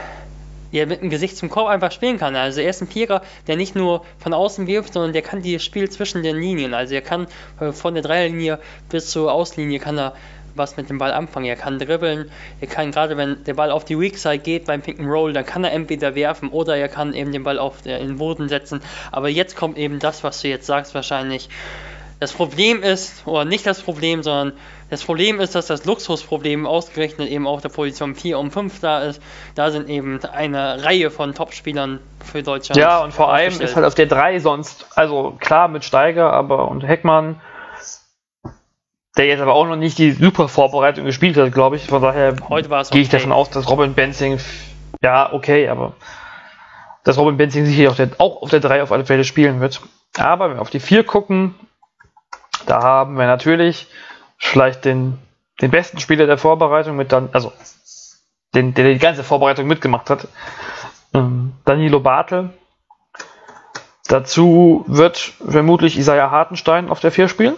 der mit dem Gesicht zum Korb einfach spielen kann. Also er ist ein Vierer, der nicht nur von außen wirft, sondern der kann dieses Spiel zwischen den Linien. Also er kann äh, von der Dreierlinie bis zur Auslinie kann er was mit dem Ball anfangen. Er kann dribbeln, er kann gerade wenn der Ball auf die Weak Side geht beim Pick and Roll, dann kann er entweder werfen oder er kann eben den Ball auf den Boden setzen. Aber jetzt kommt eben das, was du jetzt sagst wahrscheinlich. Das Problem ist, oder nicht das Problem, sondern das Problem ist, dass das Luxusproblem ausgerechnet eben auf der Position 4 und 5 da ist. Da sind eben eine Reihe von Topspielern für Deutschland. ja, und vor allem ist halt auf der 3 sonst, also klar mit Steiger, aber und Heckmann, der jetzt aber auch noch nicht die super Vorbereitung gespielt hat, glaube ich. Von daher es gehe ich okay. davon aus, dass Robin Benzing, ja, okay, aber dass Robin Benzing sicher auf der, auch auf der 3 auf alle Fälle spielen wird. Aber wenn wir auf die 4 gucken, da haben wir natürlich vielleicht den, den besten Spieler der Vorbereitung mit dann, also den, der die ganze Vorbereitung mitgemacht hat, ähm, Danilo Bartel. Dazu wird vermutlich Isaiah Hartenstein auf der 4 spielen.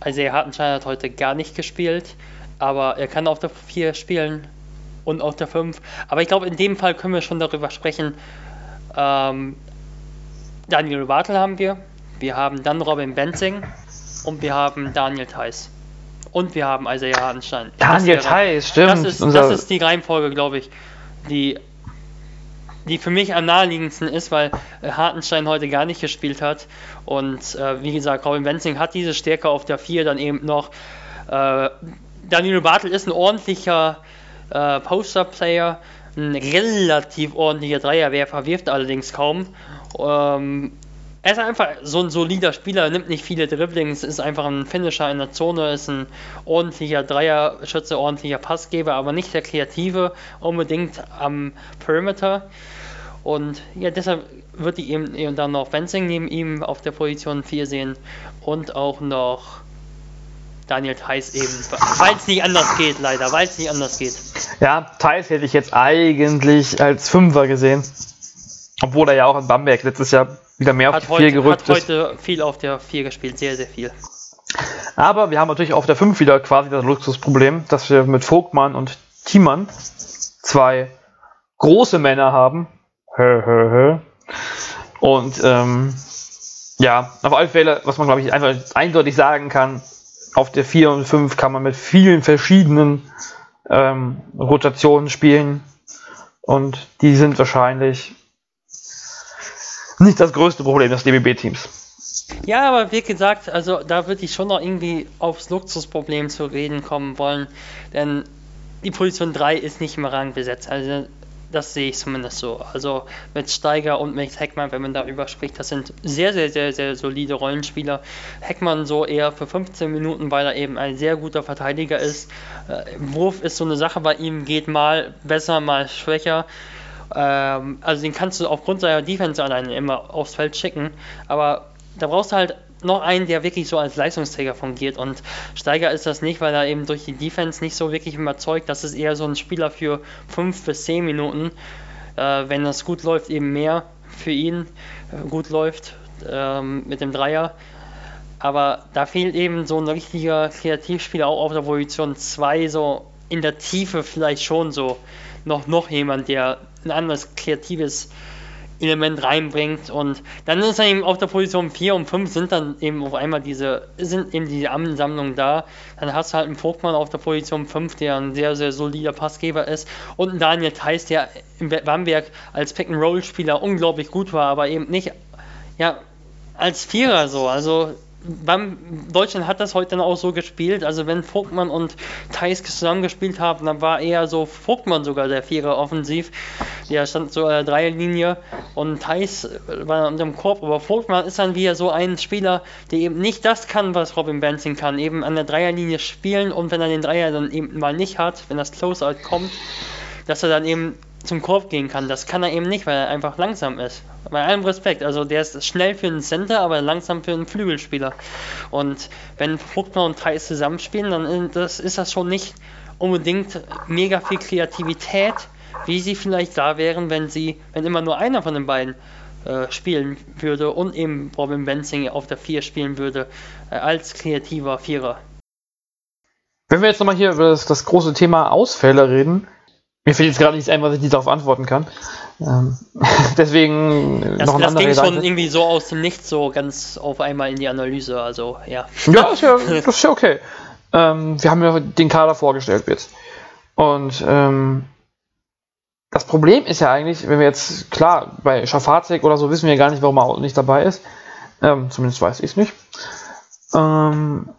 Er Hartenstein hat heute gar nicht gespielt, aber er kann auf der 4 spielen und auf der 5. Aber ich glaube, in dem Fall können wir schon darüber sprechen. Ähm, Daniel Bartel haben wir, wir haben dann Robin Benzing und wir haben Daniel Theiss. Und wir haben Isaiah Hartenstein. Daniel Das wäre- Theiss, stimmt. Das ist, das ist die Reihenfolge, glaube ich, die, die für mich am naheliegendsten ist, weil äh, Hartenstein heute gar nicht gespielt hat. Und äh, wie gesagt, Robin Benzing hat diese Stärke auf der 4 dann eben noch. Äh, Danilo Bartel ist ein ordentlicher äh, Poster-Player, ein relativ ordentlicher Dreierwerfer, wirft allerdings kaum. Ähm, er ist einfach so ein solider Spieler, nimmt nicht viele Dribblings, ist einfach ein Finisher in der Zone, ist ein ordentlicher Dreierschütze, ordentlicher Passgeber, aber nicht der Kreative unbedingt am Perimeter. Und ja, deshalb würde ich eben, eben dann noch Benzing neben ihm auf der Position 4 sehen und auch noch Daniel Theiss eben, weil es nicht anders geht, leider, weil es nicht anders geht. Ja, Thais hätte ich jetzt eigentlich als Fünfer gesehen. Obwohl er ja auch in Bamberg letztes Jahr wieder mehr auf Hat die 4 heute, gerückt hat ist. heute viel auf der 4 gespielt, sehr, sehr viel. Aber wir haben natürlich auf der 5 wieder quasi das Luxusproblem, dass wir mit Vogtmann und Thiemann zwei große Männer haben. Und ähm, ja, auf alle Fälle, was man glaube ich einfach eindeutig sagen kann, auf der 4 und 5 kann man mit vielen verschiedenen ähm, Rotationen spielen. Und die sind wahrscheinlich nicht das größte Problem des DBB-Teams. Ja, aber wie gesagt, also da würde ich schon noch irgendwie aufs Luxusproblem zu reden kommen wollen. Denn die Position 3 ist nicht im Rang besetzt. Also das sehe ich zumindest so. Also mit Steiger und mit Heckmann, wenn man darüber spricht, das sind sehr, sehr, sehr, sehr solide Rollenspieler. Heckmann so eher für 15 Minuten, weil er eben ein sehr guter Verteidiger ist. Äh, Wurf ist so eine Sache bei ihm, geht mal besser, mal schwächer. Ähm, also den kannst du aufgrund seiner Defense alleine immer aufs Feld schicken. Aber da brauchst du halt noch einen, der wirklich so als Leistungsträger fungiert. Und Steiger ist das nicht, weil er eben durch die Defense nicht so wirklich überzeugt. Das ist eher so ein Spieler für 5 bis 10 Minuten. Äh, wenn das gut läuft, eben mehr für ihn äh, gut läuft ähm, mit dem Dreier. Aber da fehlt eben so ein richtiger Kreativspieler auch auf der Position 2, so in der Tiefe vielleicht schon so noch, noch jemand, der ein anderes kreatives Element reinbringt. Und dann ist er eben auf der Position 4 und 5 sind dann eben auf einmal diese, sind eben diese Ansammlungen da. Dann hast du halt einen Vogtmann auf der Position 5, der ein sehr, sehr solider Passgeber ist. Und einen Daniel Theiss, der im Bamberg als Pick-and-Roll-Spieler unglaublich gut war, aber eben nicht, ja, als Vierer so, also beim Deutschland hat das heute dann auch so gespielt. Also wenn Vogtmann und Thais zusammen gespielt haben, dann war eher so Vogtmann sogar der Vierer offensiv. Der stand so der Dreierlinie und Thais war unter dem Korb. Aber Vogtmann ist dann wieder so ein Spieler, der eben nicht das kann, was Robin Benzing kann. Eben an der Dreierlinie spielen und wenn er den Dreier dann eben mal nicht hat, wenn das Closeout kommt, dass er dann eben zum Korb gehen kann. Das kann er eben nicht, weil er einfach langsam ist. Bei allem Respekt. Also der ist schnell für einen Center, aber langsam für einen Flügelspieler. Und wenn Vogtmann und Thais zusammenspielen, dann das, ist das schon nicht unbedingt mega viel Kreativität, wie sie vielleicht da wären, wenn sie, wenn immer nur einer von den beiden äh, spielen würde und eben Robin Benzing auf der 4 spielen würde, äh, als kreativer Vierer. Wenn wir jetzt nochmal hier über das, das große Thema Ausfälle reden, mir fällt jetzt gerade nichts ein, was ich nicht darauf antworten kann. Ähm, [laughs] deswegen das, noch ein Das ging schon irgendwie so aus dem Nichts so ganz auf einmal in die Analyse, also ja. Ja, ist ja das [laughs] ist ja okay. Ähm, wir haben ja den Kader vorgestellt jetzt. Und ähm, das Problem ist ja eigentlich, wenn wir jetzt, klar, bei Schafazik oder so wissen wir gar nicht, warum er nicht dabei ist. Ähm, zumindest weiß ich es nicht. Ähm,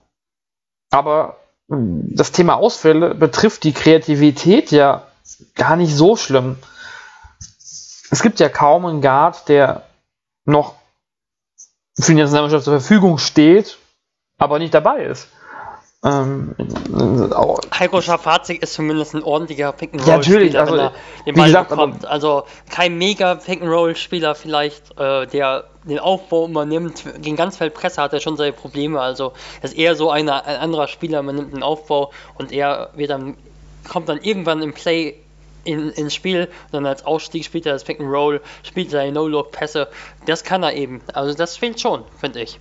aber das Thema Ausfälle betrifft die Kreativität ja gar nicht so schlimm. Es gibt ja kaum einen Guard, der noch für die Nationalmannschaft zur Verfügung steht, aber nicht dabei ist. Ähm, Heiko Schafazik ist zumindest ein ordentlicher Pick'n'Roll-Spieler, ja, natürlich, also, wenn er den Ball gesagt, bekommt. Also kein mega Pick'n'Roll-Spieler vielleicht, äh, der den Aufbau übernimmt. Gegen Ganzfeldpresse hat er schon seine Probleme. Also ist eher so eine, ein anderer Spieler, man nimmt den Aufbau und er wird dann, kommt dann irgendwann im Play in, ins Spiel, sondern als Ausstieg spielt er das Pick and Roll, spielt seine No-Look-Pässe. Das kann er eben. Also das fehlt schon, finde ich.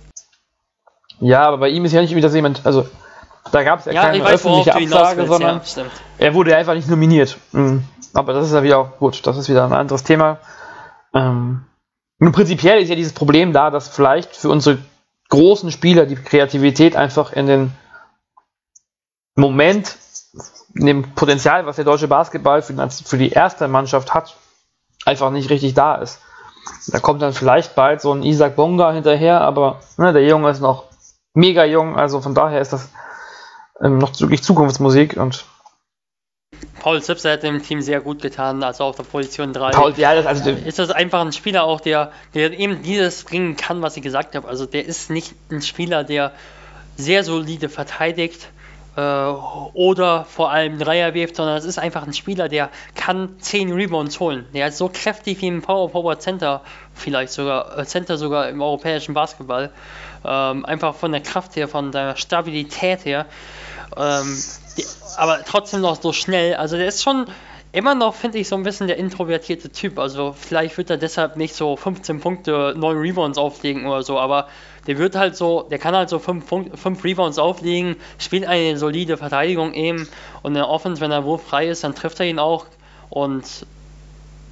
Ja, aber bei ihm ist ja nicht irgendwie, dass jemand, also da gab es ja, ja keine weiß, öffentliche Absage, sondern ja, er wurde einfach nicht nominiert. Mhm. Aber das ist ja wieder auch gut, das ist wieder ein anderes Thema. Ähm, nur prinzipiell ist ja dieses Problem da, dass vielleicht für unsere großen Spieler die Kreativität einfach in den Moment dem Potenzial, was der deutsche Basketball für, die erste Mannschaft hat, einfach nicht richtig da ist. Da kommt dann vielleicht bald so ein Isaac Bonga hinterher, aber ne, der Junge ist noch mega jung, also von daher ist das ähm, noch wirklich Zukunftsmusik und Paul Zipser hat dem Team sehr gut getan, also auf der Position 3. Paul, ja, das, also ist das einfach ein Spieler auch, der, der eben dieses bringen kann, was ich gesagt habe. Also der ist nicht ein Spieler, der sehr solide verteidigt, äh, oder vor allem Dreier wirft, sondern es ist einfach ein Spieler, der kann 10 Rebounds holen. Der ist so kräftig wie ein Power Forward Center, vielleicht sogar, äh, Center sogar im europäischen Basketball. Ähm, einfach von der Kraft her, von der Stabilität her. Ähm, die, aber trotzdem noch so schnell. Also der ist schon immer noch, finde ich, so ein bisschen der introvertierte Typ. Also vielleicht wird er deshalb nicht so 15 Punkte, 9 Rebounds auflegen oder so, aber der wird halt so, der kann halt so 5 Rebounds auflegen, spielt eine solide Verteidigung eben und in der Offense, wenn der Wurf frei ist, dann trifft er ihn auch und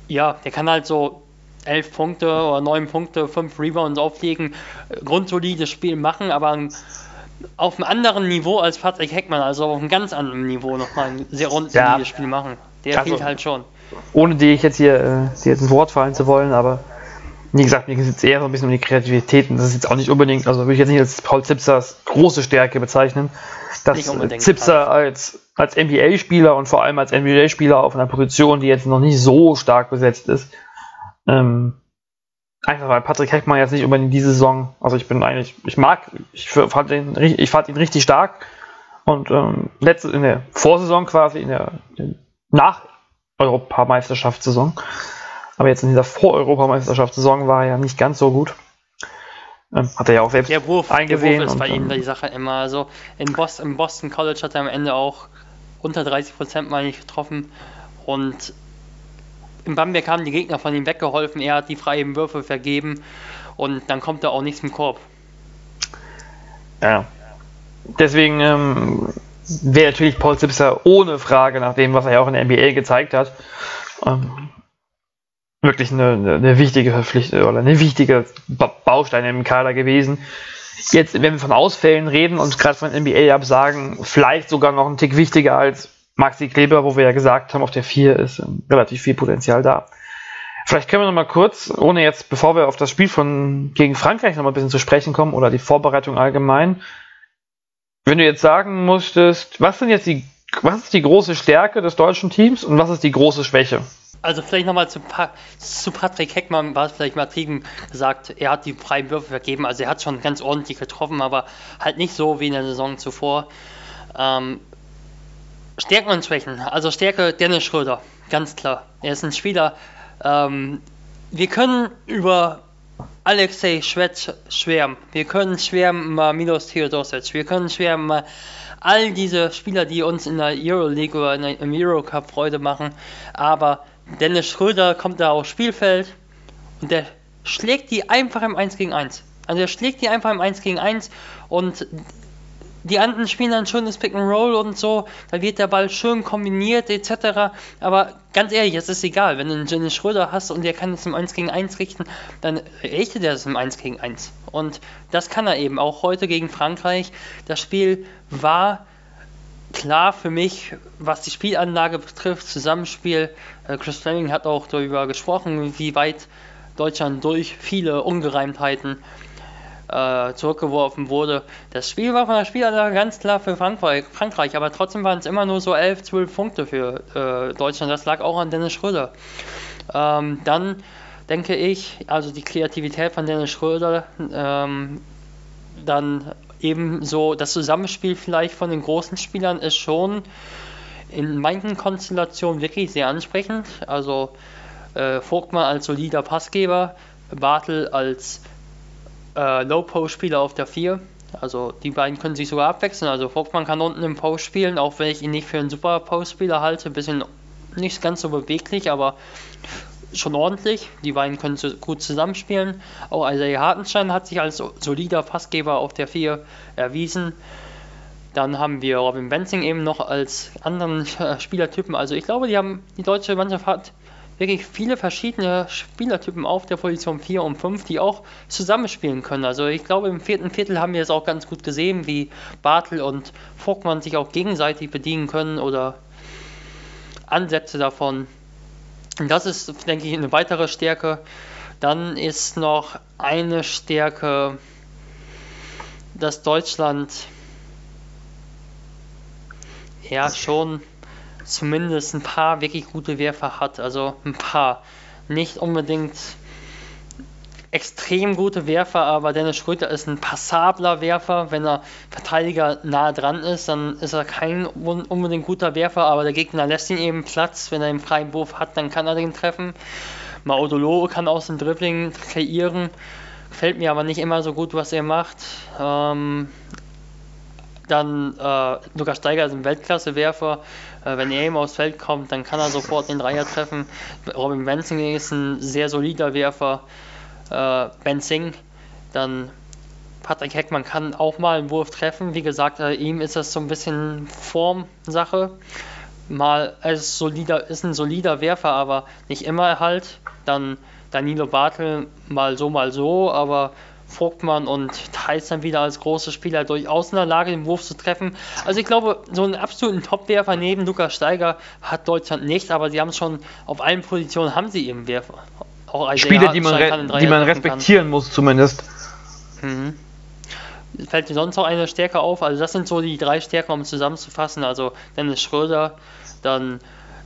ja, der kann halt so 11 Punkte oder 9 Punkte, 5 Rebounds auflegen, grundsolides Spiel machen, aber auf einem anderen Niveau als Patrick Heckmann, also auf einem ganz anderen Niveau nochmal ein sehr grundsolides ja. Spiel machen. Der also, fehlt halt schon. Ohne die ich jetzt hier äh, jetzt ins Wort fallen zu wollen, aber wie gesagt, mir geht es jetzt eher so ein bisschen um die Kreativität und das ist jetzt auch nicht unbedingt, also würde ich jetzt nicht als Paul Zipsers große Stärke bezeichnen, dass Zipser als, als NBA-Spieler und vor allem als NBA-Spieler auf einer Position, die jetzt noch nicht so stark besetzt ist, ähm, einfach weil Patrick Heckmann jetzt nicht unbedingt diese Saison, also ich bin eigentlich, ich mag, ich fand ihn, ich fand ihn richtig stark und ähm, letzte, in der Vorsaison quasi, in der, in, nach Europameisterschaftssaison, aber jetzt in dieser Vor-Europameisterschaftssaison war er ja nicht ganz so gut. Ähm, hat er ja auch selbst der Wurf, eingesehen. Der Wurf ist bei ihm die Sache immer. Also in Boston, im Boston College hat er am Ende auch unter 30 Prozent mal nicht getroffen. Und in Bamberg haben die Gegner von ihm weggeholfen. Er hat die freien Würfe vergeben. Und dann kommt da auch nichts im Korb. Ja. Deswegen ähm, wäre natürlich Paul Zipser ohne Frage, nach dem, was er ja auch in der NBA gezeigt hat, ähm, wirklich eine, eine, wichtige Verpflichtung oder eine wichtige Baustein im Kader gewesen. Jetzt, wenn wir von Ausfällen reden und gerade von NBA-Absagen, vielleicht sogar noch ein Tick wichtiger als Maxi Kleber, wo wir ja gesagt haben, auf der 4 ist ähm, relativ viel Potenzial da. Vielleicht können wir noch mal kurz, ohne jetzt, bevor wir auf das Spiel von gegen Frankreich noch mal ein bisschen zu sprechen kommen oder die Vorbereitung allgemein, wenn du jetzt sagen musstest, was sind jetzt die, was ist die große Stärke des deutschen Teams und was ist die große Schwäche? Also vielleicht nochmal zu, pa zu Patrick Heckmann war es vielleicht übertrieben gesagt, er hat die freien Würfe vergeben, also er hat schon ganz ordentlich getroffen, aber halt nicht so wie in der Saison zuvor. Ähm, Stärken und Schwächen. Also Stärke Dennis Schröder, ganz klar. Er ist ein Spieler. Ähm, wir können über Alexei schwärmen. Wir können schwärmen über Milos Theodosic. Wir können schwärmen über all diese Spieler, die uns in der Euroleague oder in der, im Eurocup Freude machen. Aber Dennis Schröder kommt da aufs Spielfeld und der schlägt die einfach im 1 gegen 1. Also er schlägt die einfach im 1 gegen 1 und die anderen spielen dann schönes Pick and Roll und so, da wird der Ball schön kombiniert etc. Aber ganz ehrlich, es ist egal, wenn du einen Dennis Schröder hast und der kann es im 1 gegen 1 richten, dann richtet er es im 1 gegen 1. Und das kann er eben auch heute gegen Frankreich. Das Spiel war klar für mich, was die Spielanlage betrifft, Zusammenspiel. Äh, Chris Fleming hat auch darüber gesprochen, wie weit Deutschland durch viele Ungereimtheiten äh, zurückgeworfen wurde. Das Spiel war von der Spielanlage ganz klar für Frankreich, Frankreich aber trotzdem waren es immer nur so 11, 12 Punkte für äh, Deutschland. Das lag auch an Dennis Schröder. Ähm, dann denke ich, also die Kreativität von Dennis Schröder, ähm, dann ebenso das Zusammenspiel vielleicht von den großen Spielern ist schon in manchen Konstellationen wirklich sehr ansprechend. Also äh, Vogtmann als solider Passgeber, Bartel als äh, Low-Post-Spieler auf der 4. Also die beiden können sich sogar abwechseln. Also Vogtmann kann unten im Post spielen, auch wenn ich ihn nicht für einen super Post-Spieler halte. Bisschen nicht ganz so beweglich, aber schon ordentlich. Die beiden können so gut zusammenspielen. Auch Isaiah Hartenstein hat sich als solider Passgeber auf der 4 erwiesen. Dann haben wir Robin Benzing eben noch als anderen Spielertypen. Also ich glaube, die haben die deutsche Mannschaft hat wirklich viele verschiedene Spielertypen auf der Position 4 und 5, die auch zusammenspielen können. Also ich glaube, im vierten Viertel haben wir es auch ganz gut gesehen, wie Bartel und Vogtmann sich auch gegenseitig bedienen können oder Ansätze davon das ist, denke ich, eine weitere Stärke. Dann ist noch eine Stärke, dass Deutschland ja schon zumindest ein paar wirklich gute Werfer hat. Also ein paar. Nicht unbedingt extrem gute Werfer, aber Dennis Schröter ist ein passabler Werfer. Wenn er Verteidiger nah dran ist, dann ist er kein unbedingt guter Werfer, aber der Gegner lässt ihn eben Platz. Wenn er einen freien Wurf hat, dann kann er den treffen. Maudolo kann aus dem Dribbling kreieren. Gefällt mir aber nicht immer so gut, was er macht. Ähm, dann äh, Lukas Steiger ist ein Weltklasse-Werfer. Äh, wenn er eben aufs Feld kommt, dann kann er sofort den Dreier treffen. Robin Wenzing ist ein sehr solider Werfer äh, Ben Singh, dann Patrick Heckmann kann auch mal einen Wurf treffen. Wie gesagt, äh, ihm ist das so ein bisschen Formsache. Mal ist, solider, ist ein solider Werfer, aber nicht immer halt. Dann Danilo Bartel mal so, mal so, aber Vogtmann und Thais dann wieder als große Spieler durchaus in der Lage, den Wurf zu treffen. Also ich glaube, so einen absoluten Top-Werfer neben Lukas Steiger hat Deutschland nicht, aber sie haben schon auf allen Positionen haben sie eben Werfer auch Spiele, die man, die man respektieren kann. muss zumindest. Mhm. Fällt dir sonst noch eine Stärke auf? Also das sind so die drei Stärken, um zusammenzufassen. Also Dennis Schröder, dann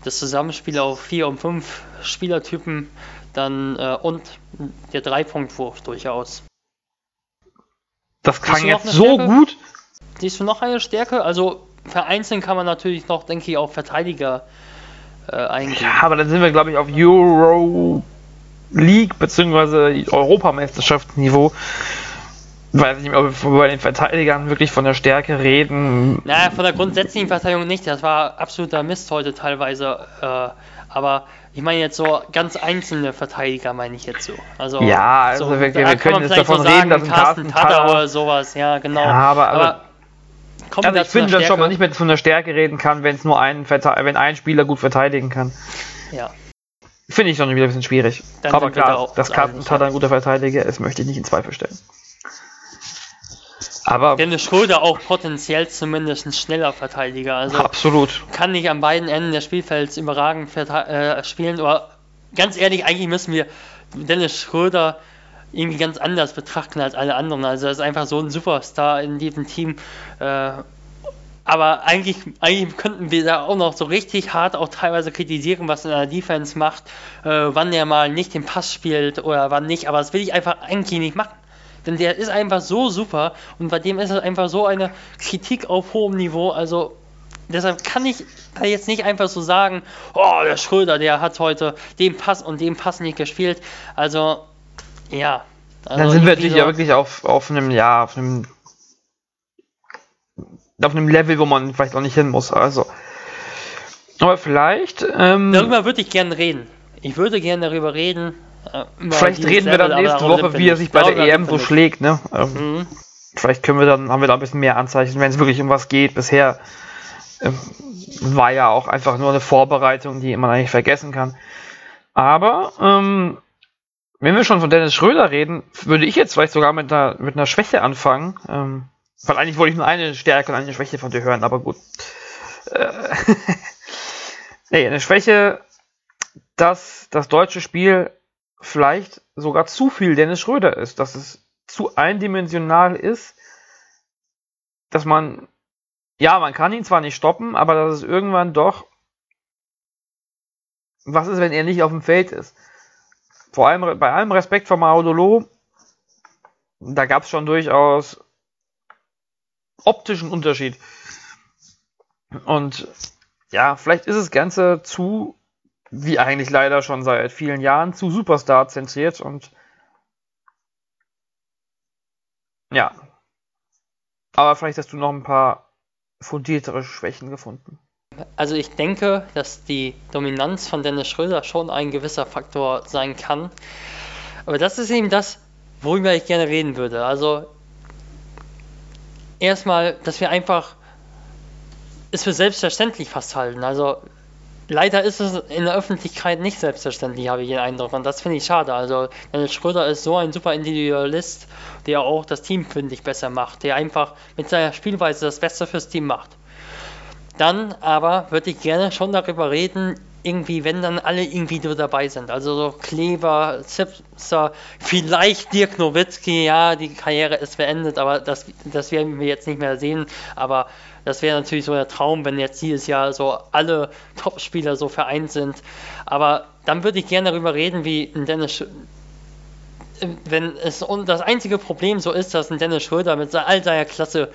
das Zusammenspiel auf vier und fünf Spielertypen, dann äh, und der Dreipunktwurf durchaus. Das klang jetzt so Stärke? gut. Siehst du noch eine Stärke? Also vereinzeln kann man natürlich noch, denke ich, auch Verteidiger äh, eingehen. Ja, aber dann sind wir, glaube ich, auf Euro League bzw. Europameisterschaftsniveau. Weiß nicht mehr, ob wir bei den Verteidigern wirklich von der Stärke reden. Naja, von der grundsätzlichen Verteidigung nicht. Das war absoluter Mist heute teilweise. Äh, aber ich meine jetzt so ganz einzelne Verteidiger, meine ich jetzt so. Also, ja, also so, wir, wir können jetzt davon so reden, sagen, dass ein Carsten Tatter oder sowas, ja, genau. Ja, aber, aber, aber also ich finde, dass schon mal nicht mehr von der Stärke reden kann, wenn es nur ein, wenn ein Spieler gut verteidigen kann. Ja. Finde ich schon wieder ein bisschen schwierig. Dann aber klar, dass Carsten Tatter ein guter Verteidiger ist, möchte ich nicht in Zweifel stellen. Aber Dennis Schröder auch potenziell zumindest ein schneller Verteidiger. Also absolut. Kann nicht an beiden Enden des Spielfelds überragend äh, spielen. Aber ganz ehrlich, eigentlich müssen wir Dennis Schröder irgendwie ganz anders betrachten als alle anderen. Also er ist einfach so ein Superstar in diesem Team. Äh, aber eigentlich, eigentlich könnten wir da auch noch so richtig hart auch teilweise kritisieren, was er in der Defense macht, äh, wann er mal nicht den Pass spielt oder wann nicht. Aber das will ich einfach eigentlich nicht machen. Denn der ist einfach so super und bei dem ist es einfach so eine Kritik auf hohem Niveau. Also deshalb kann ich jetzt nicht einfach so sagen, oh, der Schröder, der hat heute den Pass und den Pass nicht gespielt. Also, ja. Also Dann sind wir natürlich so ja wirklich auf, auf einem, ja, auf einem, auf einem Level, wo man vielleicht auch nicht hin muss. Also, aber vielleicht. Ähm, Darüber würde ich gerne reden. Ich würde gerne darüber reden, Vielleicht reden wir dann nächste Woche, wie er sich bei der EM so schlägt, ne? Ähm, mhm. Vielleicht können wir dann, haben wir da ein bisschen mehr Anzeichen, wenn es wirklich um was geht. Bisher äh, war ja auch einfach nur eine Vorbereitung, die man eigentlich vergessen kann. Aber ähm, wenn wir schon von Dennis Schröder reden, würde ich jetzt vielleicht sogar mit einer, mit einer Schwäche anfangen. Ähm, weil eigentlich wollte ich nur eine Stärke und eine Schwäche von dir hören, aber gut. Äh, [laughs] nee, eine Schwäche, dass das deutsche Spiel vielleicht sogar zu viel Dennis Schröder ist, dass es zu eindimensional ist, dass man, ja, man kann ihn zwar nicht stoppen, aber dass es irgendwann doch, was ist, wenn er nicht auf dem Feld ist? Vor allem, bei allem Respekt vor Maudolo, da gab es schon durchaus optischen Unterschied. Und ja, vielleicht ist das Ganze zu wie eigentlich leider schon seit vielen Jahren, zu Superstar zentriert und ja. Aber vielleicht hast du noch ein paar fundiertere Schwächen gefunden. Also ich denke, dass die Dominanz von Dennis Schröder schon ein gewisser Faktor sein kann. Aber das ist eben das, worüber ich gerne reden würde. Also erstmal, dass wir einfach es für selbstverständlich fast halten. Also Leider ist es in der Öffentlichkeit nicht selbstverständlich, habe ich den Eindruck. Und das finde ich schade. Also, Dennis Schröder ist so ein super Individualist, der auch das Team, finde ich, besser macht. Der einfach mit seiner Spielweise das Beste fürs Team macht. Dann aber würde ich gerne schon darüber reden, irgendwie, wenn dann alle irgendwie dabei sind. Also so Kleber, Zipser, vielleicht Dirk Nowitzki, ja, die Karriere ist beendet, aber das, das werden wir jetzt nicht mehr sehen. Aber das wäre natürlich so der Traum, wenn jetzt dieses Jahr so alle Top-Spieler so vereint sind. Aber dann würde ich gerne darüber reden, wie ein Dennis wenn es und das einzige Problem so ist, dass ein Dennis Schröder mit all seiner Klasse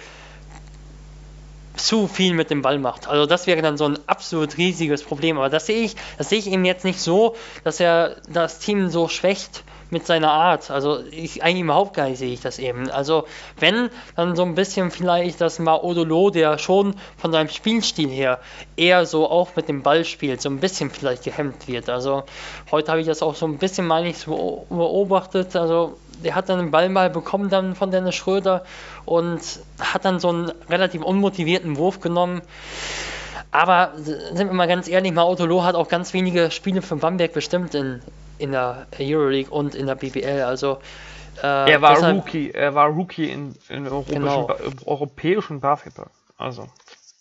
zu viel mit dem Ball macht. Also das wäre dann so ein absolut riesiges Problem. Aber das sehe ich, das sehe ich eben jetzt nicht so, dass er das Team so schwächt mit seiner Art. Also ich eigentlich überhaupt gar nicht sehe ich das eben. Also wenn, dann so ein bisschen vielleicht, dass Maodolo, der schon von seinem Spielstil her eher so auch mit dem Ball spielt, so ein bisschen vielleicht gehemmt wird. Also heute habe ich das auch so ein bisschen, meine ich, so beobachtet. Also der hat dann den Ball mal bekommen dann von Dennis Schröder und hat dann so einen relativ unmotivierten Wurf genommen. Aber sind wir mal ganz ehrlich, Mautolo hat auch ganz wenige Spiele für Bamberg bestimmt in, in der Euroleague und in der BBL. Also äh, er war deshalb, Rookie, er war Rookie in, in europäischen, genau. europäischen Basketball. Also.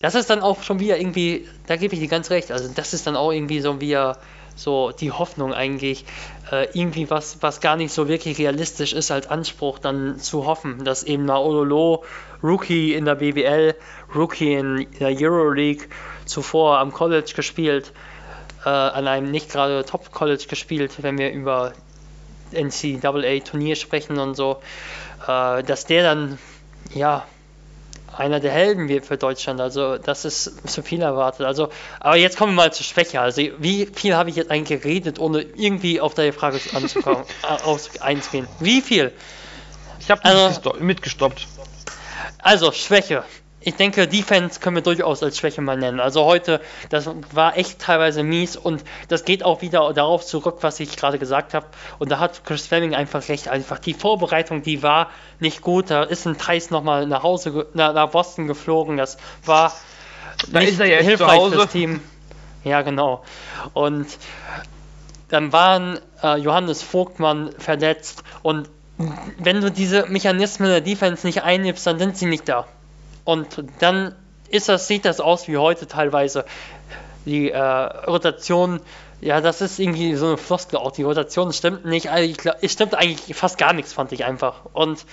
Das ist dann auch schon wieder irgendwie, da gebe ich dir ganz recht. Also das ist dann auch irgendwie so wie er so die Hoffnung eigentlich, äh, irgendwie was, was gar nicht so wirklich realistisch ist als Anspruch, dann zu hoffen, dass eben Maololo, Rookie in der BBL, Rookie in der Euroleague, zuvor am College gespielt, äh, an einem nicht gerade Top-College gespielt, wenn wir über NCAA-Turnier sprechen und so, äh, dass der dann, ja, einer der Helden wird für Deutschland. Also das ist zu viel erwartet. Also, aber jetzt kommen wir mal zur Schwäche. Also wie viel habe ich jetzt eigentlich geredet, ohne irgendwie auf deine Frage anzukommen, [laughs] äh, einzugehen? Wie viel? Ich habe also, mitgestoppt. Also Schwäche ich denke, Defense können wir durchaus als Schwäche mal nennen. Also heute, das war echt teilweise mies und das geht auch wieder darauf zurück, was ich gerade gesagt habe. Und da hat Chris Fleming einfach recht. Einfach die Vorbereitung, die war nicht gut. Da ist ein Thais nochmal nach Hause, nach, nach Boston geflogen. Das war da nicht hilfreich fürs Team. Ja, genau. Und dann waren äh, Johannes Vogtmann verletzt und wenn du diese Mechanismen der Defense nicht einnimmst, dann sind sie nicht da. Und dann das, sieht das aus wie heute teilweise. Die äh, Rotation, ja, das ist irgendwie so eine Floskel auch. Die Rotation stimmt nicht. Also ich, stimmt eigentlich fast gar nichts, fand ich einfach. Und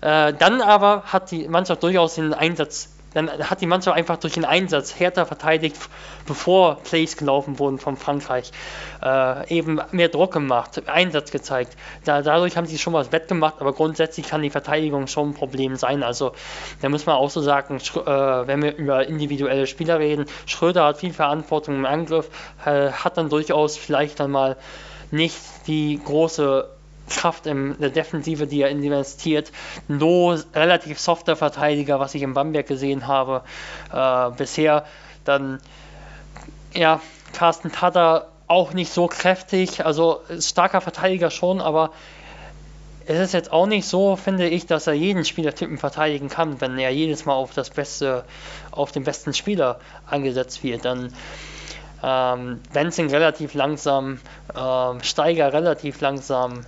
äh, dann aber hat die Mannschaft durchaus den Einsatz dann hat die Mannschaft einfach durch den Einsatz härter verteidigt, bevor Plays gelaufen wurden von Frankreich. Äh, eben mehr Druck gemacht, Einsatz gezeigt. Da, dadurch haben sie schon was wettgemacht, aber grundsätzlich kann die Verteidigung schon ein Problem sein. Also da muss man auch so sagen, äh, wenn wir über individuelle Spieler reden, Schröder hat viel Verantwortung im Angriff, äh, hat dann durchaus vielleicht dann mal nicht die große Kraft in der Defensive, die er investiert. No, relativ softer Verteidiger, was ich in Bamberg gesehen habe äh, bisher. Dann, ja, Carsten Tatter auch nicht so kräftig, also starker Verteidiger schon, aber es ist jetzt auch nicht so, finde ich, dass er jeden Spielertypen verteidigen kann, wenn er jedes Mal auf das beste, auf den besten Spieler angesetzt wird. Dann ähm, Benzing relativ langsam, ähm, Steiger relativ langsam,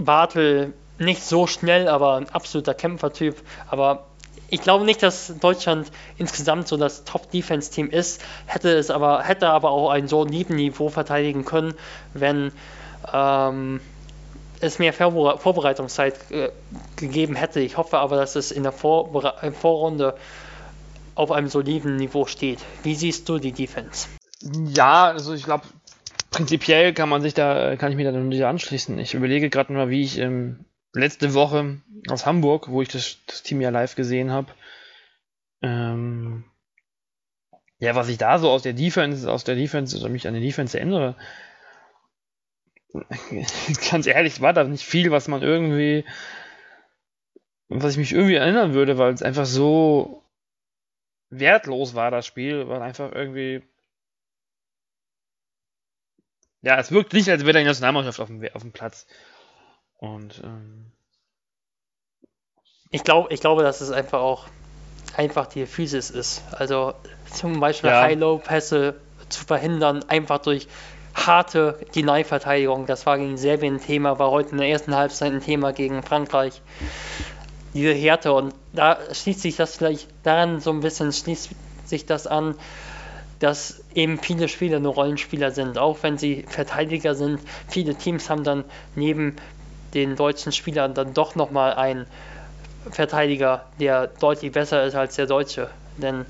Bartel nicht so schnell, aber ein absoluter Kämpfertyp. Aber ich glaube nicht, dass Deutschland insgesamt so das Top-Defense-Team ist, hätte es aber, hätte aber auch ein so lieben Niveau verteidigen können, wenn ähm, es mehr Vorbere Vorbereitungszeit äh, gegeben hätte. Ich hoffe aber, dass es in der Vorbere Vorrunde auf einem soliden Niveau steht. Wie siehst du die Defense? Ja, also ich glaube, prinzipiell kann man sich da, kann ich mir da nicht anschließen. Ich überlege gerade mal, wie ich ähm, letzte Woche aus Hamburg, wo ich das, das Team ja live gesehen habe, ähm, ja, was ich da so aus der Defense, aus der Defense oder mich an der Defense erinnere, [laughs] ganz ehrlich, war da nicht viel, was man irgendwie, was ich mich irgendwie erinnern würde, weil es einfach so wertlos war, das Spiel, weil einfach irgendwie ja, es wirkt nicht, als wäre die Nationalmannschaft auf dem, auf dem Platz. Und ähm, ich glaube, ich glaube, dass es einfach auch einfach die Physis ist. Also zum Beispiel ja. High-Low-Pässe zu verhindern, einfach durch harte Deny-Verteidigung. Das war gegen Serbien ein Thema, war heute in der ersten Halbzeit ein Thema gegen Frankreich. Diese Härte und da schließt sich das vielleicht daran so ein bisschen, schließt sich das an, dass eben viele Spieler nur Rollenspieler sind, auch wenn sie Verteidiger sind. Viele Teams haben dann neben den deutschen Spielern dann doch nochmal einen Verteidiger, der deutlich besser ist als der Deutsche. Denn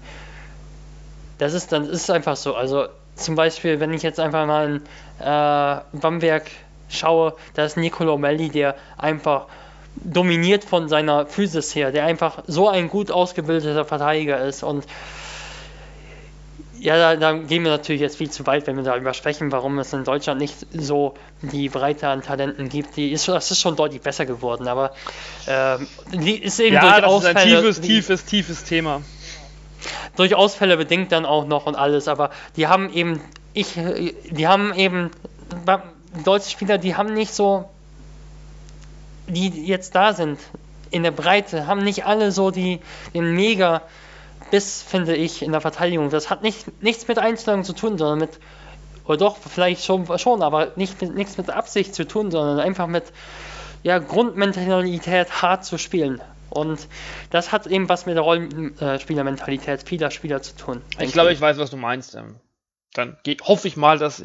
das ist dann ist einfach so. Also zum Beispiel, wenn ich jetzt einfach mal in äh, Bamberg schaue, da ist Nicolo Melli, der einfach dominiert von seiner Physis her, der einfach so ein gut ausgebildeter Verteidiger ist und ja, da, da, gehen wir natürlich jetzt viel zu weit, wenn wir darüber sprechen, warum es in Deutschland nicht so die Breite an Talenten gibt. Die ist, das ist schon deutlich besser geworden, aber äh, die ist eben ja, durch das Ausfälle. Ist ein tiefes, tiefes, tiefes Thema. Durch Ausfälle bedingt dann auch noch und alles, aber die haben eben, ich, die haben eben, deutsche Spieler, die haben nicht so, die jetzt da sind, in der Breite, haben nicht alle so die, den mega ist, finde ich, in der Verteidigung. Das hat nicht, nichts mit Einstellung zu tun, sondern mit, oder doch, vielleicht schon, schon aber nicht mit, nichts mit Absicht zu tun, sondern einfach mit ja, Grundmentalität hart zu spielen. Und das hat eben was mit der Rollenspielermentalität vieler Spieler zu tun. Ich glaube, ich weiß, was du meinst. Ähm. dann hoffe ich mal, dass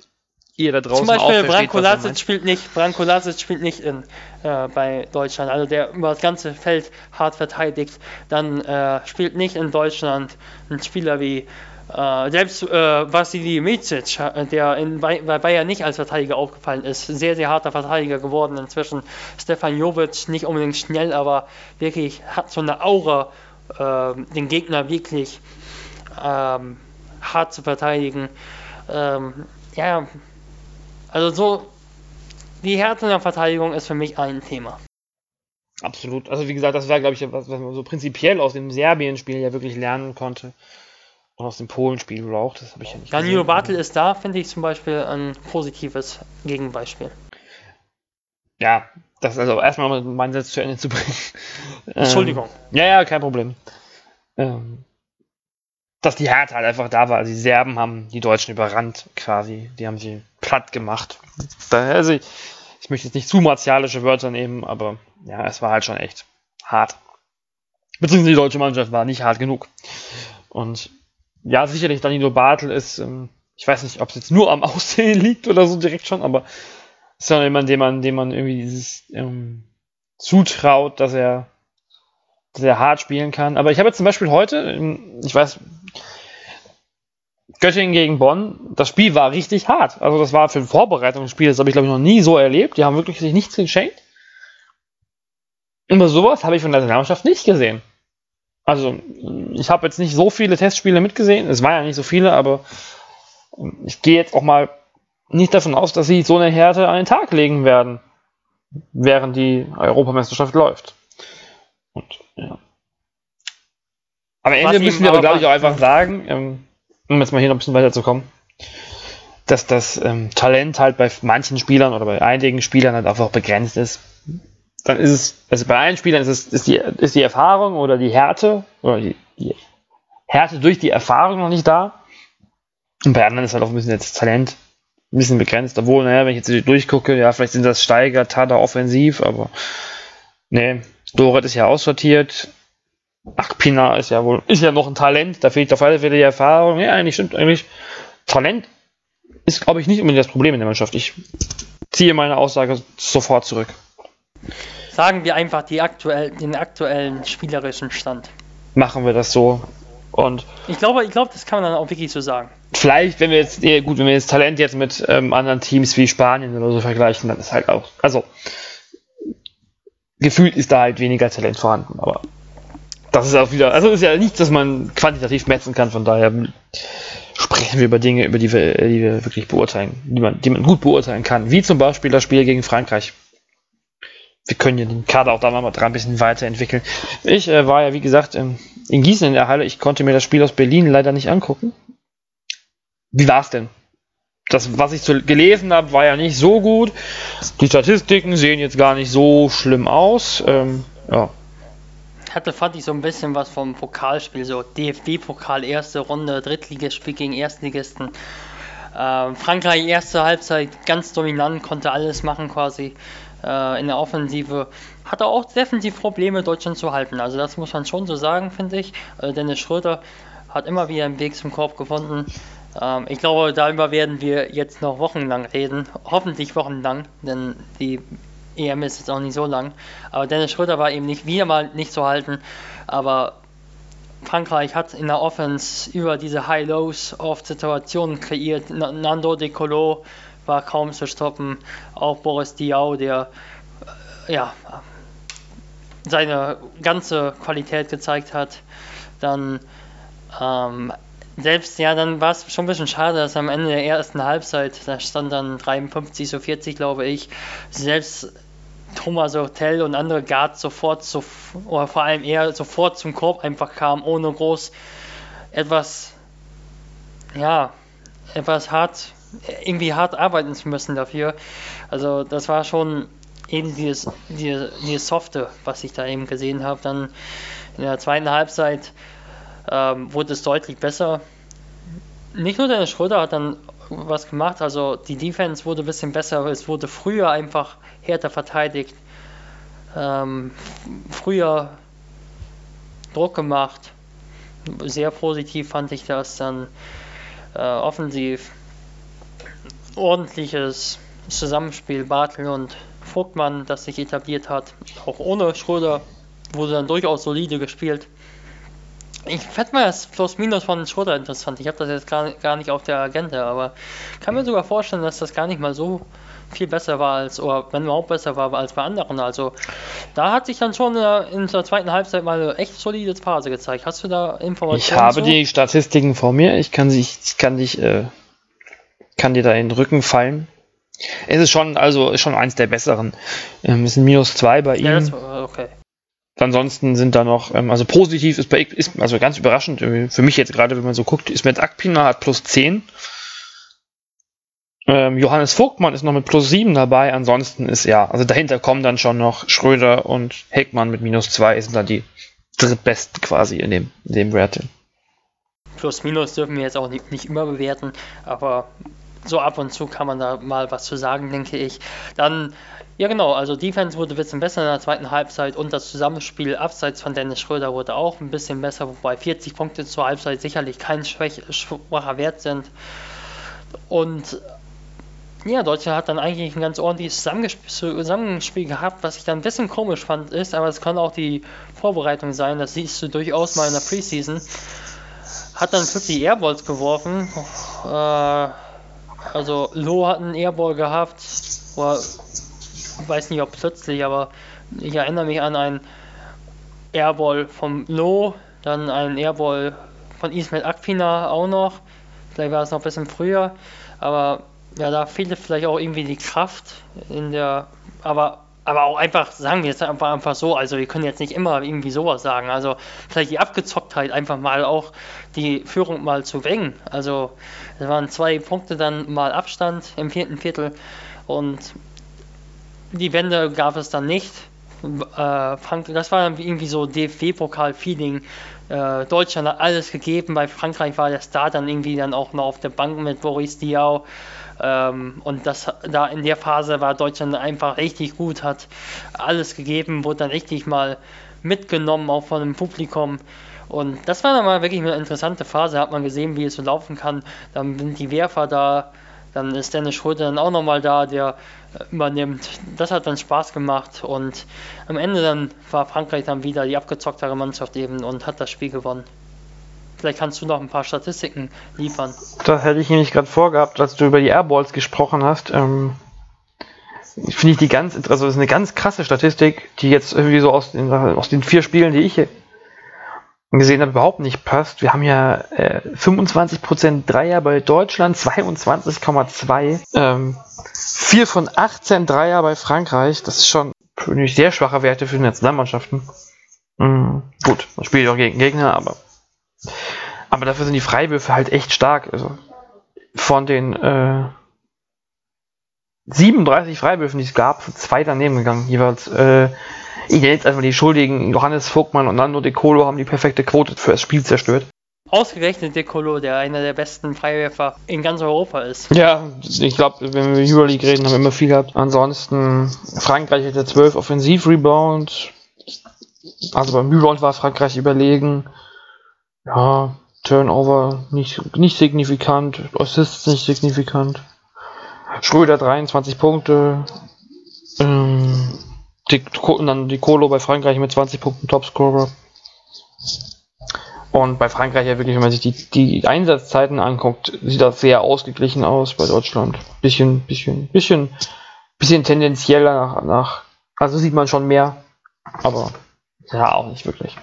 ihr da draußen Zum Beispiel Branko Lasic meint. spielt nicht, Branko Lasic spielt nicht in, äh, bei Deutschland, also der über das ganze Feld hart verteidigt, dann äh, spielt nicht in Deutschland ein Spieler wie äh, selbst äh, Vasili Micic, äh, der in, bei, bei Bayern nicht als Verteidiger aufgefallen ist, sehr, sehr harter Verteidiger geworden inzwischen. Stefan Jovic, nicht unbedingt schnell, aber wirklich hat so eine Aura, äh, den Gegner wirklich ähm, hart zu verteidigen. Ähm, ja, also so, die Härte in der Verteidigung ist für mich ein Thema. Absolut. Also wie gesagt, das war, glaube ich, was, was man so prinzipiell aus dem Serbien-Spiel ja wirklich lernen konnte. Und aus dem Polen-Spiel auch, das habe ich ja nicht Danilo gesehen. Bartel ist da, finde ich zum Beispiel ein positives Gegenbeispiel. Ja, das ist also erstmal um meinen Satz zu Ende zu bringen. Entschuldigung. Ähm, ja, ja, kein Problem. Ähm, dass die Härte halt einfach da war. Also die Serben haben die Deutschen überrannt quasi. Die haben sie platt gemacht. Daher, also ich, möchte jetzt nicht zu martialische Wörter nehmen, aber ja, es war halt schon echt hart. Beziehungsweise die deutsche Mannschaft war nicht hart genug. Und ja, sicherlich Danilo Bartel ist, ähm, ich weiß nicht, ob es jetzt nur am [laughs] Aussehen liegt oder so direkt schon, aber ist ja jemand, dem man, dem man irgendwie dieses ähm, zutraut, dass er, er hart spielen kann. Aber ich habe jetzt zum Beispiel heute, ähm, ich weiß, Göttingen gegen Bonn, das Spiel war richtig hart. Also das war für ein Vorbereitungsspiel, das habe ich glaube ich noch nie so erlebt. Die haben wirklich sich nichts geschenkt. Aber sowas habe ich von der Nationalmannschaft nicht gesehen. Also, ich habe jetzt nicht so viele Testspiele mitgesehen. Es waren ja nicht so viele, aber ich gehe jetzt auch mal nicht davon aus, dass sie so eine Härte an den Tag legen werden, während die Europameisterschaft läuft. Und, ja. Am Ende müssen wir aber, aber- glaube ich, auch einfach sagen, ähm, um jetzt mal hier noch ein bisschen weiterzukommen, dass das ähm, Talent halt bei manchen Spielern oder bei einigen Spielern halt einfach begrenzt ist. Dann ist es, also bei allen Spielern ist es ist die, ist die Erfahrung oder die Härte oder die, die Härte durch die Erfahrung noch nicht da. Und bei anderen ist halt auch ein bisschen das Talent ein bisschen begrenzt. Obwohl, naja, wenn ich jetzt durchgucke, ja, vielleicht sind das Steiger, Tada offensiv, aber nee, Doret ist ja aussortiert. Akpina ist ja wohl, ist ja noch ein Talent, da fehlt auf alle Fälle die Erfahrung. Ja, eigentlich stimmt eigentlich. Talent ist, glaube ich, nicht unbedingt das Problem in der Mannschaft. Ich ziehe meine Aussage sofort zurück. Sagen wir einfach aktuell, den aktuellen spielerischen Stand. Machen wir das so. Und Ich glaube, ich glaube, das kann man dann auch wirklich so sagen. vielleicht, wenn wir jetzt, eh, gut, wenn wir jetzt Talent jetzt mit ähm, anderen Teams wie Spanien oder so vergleichen, dann ist halt auch, also gefühlt ist da halt weniger Talent vorhanden, aber das ist auch wieder, also ist ja nichts, das man quantitativ messen kann, von daher sprechen wir über Dinge, über die wir, die wir wirklich beurteilen, die man, die man gut beurteilen kann, wie zum Beispiel das Spiel gegen Frankreich. Wir können ja den Kader auch da mal dran ein bisschen weiterentwickeln. Ich äh, war ja, wie gesagt, ähm, in Gießen in der Halle. Ich konnte mir das Spiel aus Berlin leider nicht angucken. Wie war's denn? Das, was ich zu, gelesen habe, war ja nicht so gut. Die Statistiken sehen jetzt gar nicht so schlimm aus. Ähm, ja. Hatte, fand ich so ein bisschen was vom Pokalspiel, so DFB-Pokal, erste Runde, Drittligaspiel gegen Erstligisten. Ähm, Frankreich, erste Halbzeit, ganz dominant, konnte alles machen quasi äh, in der Offensive. Hatte auch defensiv Probleme, Deutschland zu halten. Also das muss man schon so sagen, finde ich. Äh, Dennis Schröder hat immer wieder einen Weg zum Korb gefunden. Ähm, ich glaube, darüber werden wir jetzt noch wochenlang reden. Hoffentlich wochenlang, denn die EM ist jetzt auch nicht so lang. Aber Dennis Schröder war eben nicht wieder mal nicht zu halten. Aber Frankreich hat in der Offense über diese High-Lows oft Situationen kreiert. Na- Nando De Colo war kaum zu stoppen. Auch Boris Diaw, der äh, ja, seine ganze Qualität gezeigt hat. Dann ähm, selbst, ja, dann war es schon ein bisschen schade, dass am Ende der ersten Halbzeit, da stand dann 53 zu 40, glaube ich, selbst Thomas Hotel und andere Guards sofort, so, oder vor allem er sofort zum Korb einfach kam, ohne groß etwas, ja, etwas hart, irgendwie hart arbeiten zu müssen dafür. Also das war schon eben dieses, dieses, dieses Softe, was ich da eben gesehen habe. Dann in der zweiten Halbzeit ähm, wurde es deutlich besser. Nicht nur der Schröder hat dann was gemacht, also die Defense wurde ein bisschen besser, es wurde früher einfach härter verteidigt, ähm, früher Druck gemacht. Sehr positiv fand ich das dann. äh, offensiv ordentliches Zusammenspiel Bartel und Vogtmann, das sich etabliert hat. Auch ohne Schröder wurde dann durchaus solide gespielt. Ich fände mal das Plus-Minus von Schröder interessant. Ich habe das jetzt gar, gar nicht auf der Agenda, aber kann mir sogar vorstellen, dass das gar nicht mal so viel besser war als, oder wenn überhaupt besser war als bei anderen. Also da hat sich dann schon in der zweiten Halbzeit mal eine echt solide Phase gezeigt. Hast du da Informationen? Ich habe zu? die Statistiken vor mir. Ich kann sich, ich kann dich, äh, kann dir da in den Rücken fallen. Es ist schon, also schon eins der besseren. Ähm, es sind minus zwei bei ihm. Ja, das, okay. Ansonsten sind da noch, ähm, also positiv ist bei ist also ganz überraschend, äh, für mich jetzt gerade, wenn man so guckt, ist mit Akpina hat plus 10. Ähm, Johannes Vogtmann ist noch mit plus 7 dabei, ansonsten ist ja, also dahinter kommen dann schon noch Schröder und Heckmann mit minus 2, sind dann die drittbesten quasi in dem, in dem Rating. Plus minus dürfen wir jetzt auch nicht, nicht immer bewerten, aber so ab und zu kann man da mal was zu sagen, denke ich. Dann ja, genau. Also Defense wurde ein bisschen besser in der zweiten Halbzeit und das Zusammenspiel abseits von Dennis Schröder wurde auch ein bisschen besser, wobei 40 Punkte zur Halbzeit sicherlich kein schwach, schwacher Wert sind. Und ja, Deutschland hat dann eigentlich ein ganz ordentliches Zusammenspiel gehabt. Was ich dann ein bisschen komisch fand, ist, aber es kann auch die Vorbereitung sein, das siehst du durchaus mal in der Preseason. Hat dann 40 Airballs geworfen. Äh, also Loh hat einen Airball gehabt. Oder weiß nicht ob plötzlich, aber ich erinnere mich an einen Airball vom Loh, dann einen Airball von Ismail Akpina auch noch. Vielleicht war es noch ein bisschen früher, aber ja, da fehlte vielleicht auch irgendwie die Kraft in der, aber aber auch einfach, sagen wir jetzt einfach, einfach so, also wir können jetzt nicht immer irgendwie sowas sagen, also vielleicht die Abgezocktheit einfach mal auch die Führung mal zu bringen. Also es waren zwei Punkte dann mal Abstand im vierten Viertel und die Wende gab es dann nicht. Äh, Frank das war dann irgendwie so DFB-Pokal-Feeling. Äh, Deutschland hat alles gegeben, bei Frankreich war der Star dann irgendwie dann auch noch auf der Bank mit Boris Diaw. Ähm, und das da in der Phase war Deutschland einfach richtig gut, hat alles gegeben, wurde dann richtig mal mitgenommen, auch von dem Publikum. Und das war dann mal wirklich eine interessante Phase, hat man gesehen, wie es so laufen kann. Dann sind die Werfer da, dann ist Dennis Schröder dann auch nochmal da, der übernimmt. Das hat dann Spaß gemacht und am Ende dann war Frankreich dann wieder die abgezocktere Mannschaft eben und hat das Spiel gewonnen. Vielleicht kannst du noch ein paar Statistiken liefern. Das hätte ich nämlich gerade vorgehabt, als du über die Airballs gesprochen hast. Ähm, Finde ich die ganz, also das ist eine ganz krasse Statistik, die jetzt irgendwie so aus den, aus den vier Spielen, die ich gesehen habe, überhaupt nicht passt. Wir haben ja äh, 25% Dreier bei Deutschland, 22,2. Ähm, 4 von 18 Dreier bei Frankreich. Das ist schon sehr schwache Werte für die Nationalmannschaften. Mhm. Gut, man spielt auch gegen Gegner, aber aber dafür sind die Freiwürfe halt echt stark. Also von den äh, 37 Freiwürfen, die es gab, sind zwei daneben gegangen. Jeweils, äh, ich nenne jetzt einfach die Schuldigen, Johannes Vogtmann und Nando De Colo haben die perfekte Quote für das Spiel zerstört. Ausgerechnet De Colo, der einer der besten Freiwerfer in ganz Europa ist. Ja, ich glaube, wenn wir über Euroleague reden, haben wir immer viel gehabt. Ansonsten, Frankreich hatte 12 Offensiv-Rebounds. Also beim Rebound war Frankreich überlegen. Ja, Turnover nicht, nicht signifikant, Assists nicht signifikant. Schröder 23 Punkte. Ähm, die, dann die Colo bei Frankreich mit 20 Punkten Topscorer. Und bei Frankreich ja wirklich, wenn man sich die, die Einsatzzeiten anguckt, sieht das sehr ausgeglichen aus bei Deutschland. Bisschen, bisschen, bisschen, bisschen tendenzieller nach, nach also sieht man schon mehr, aber ja, auch nicht wirklich.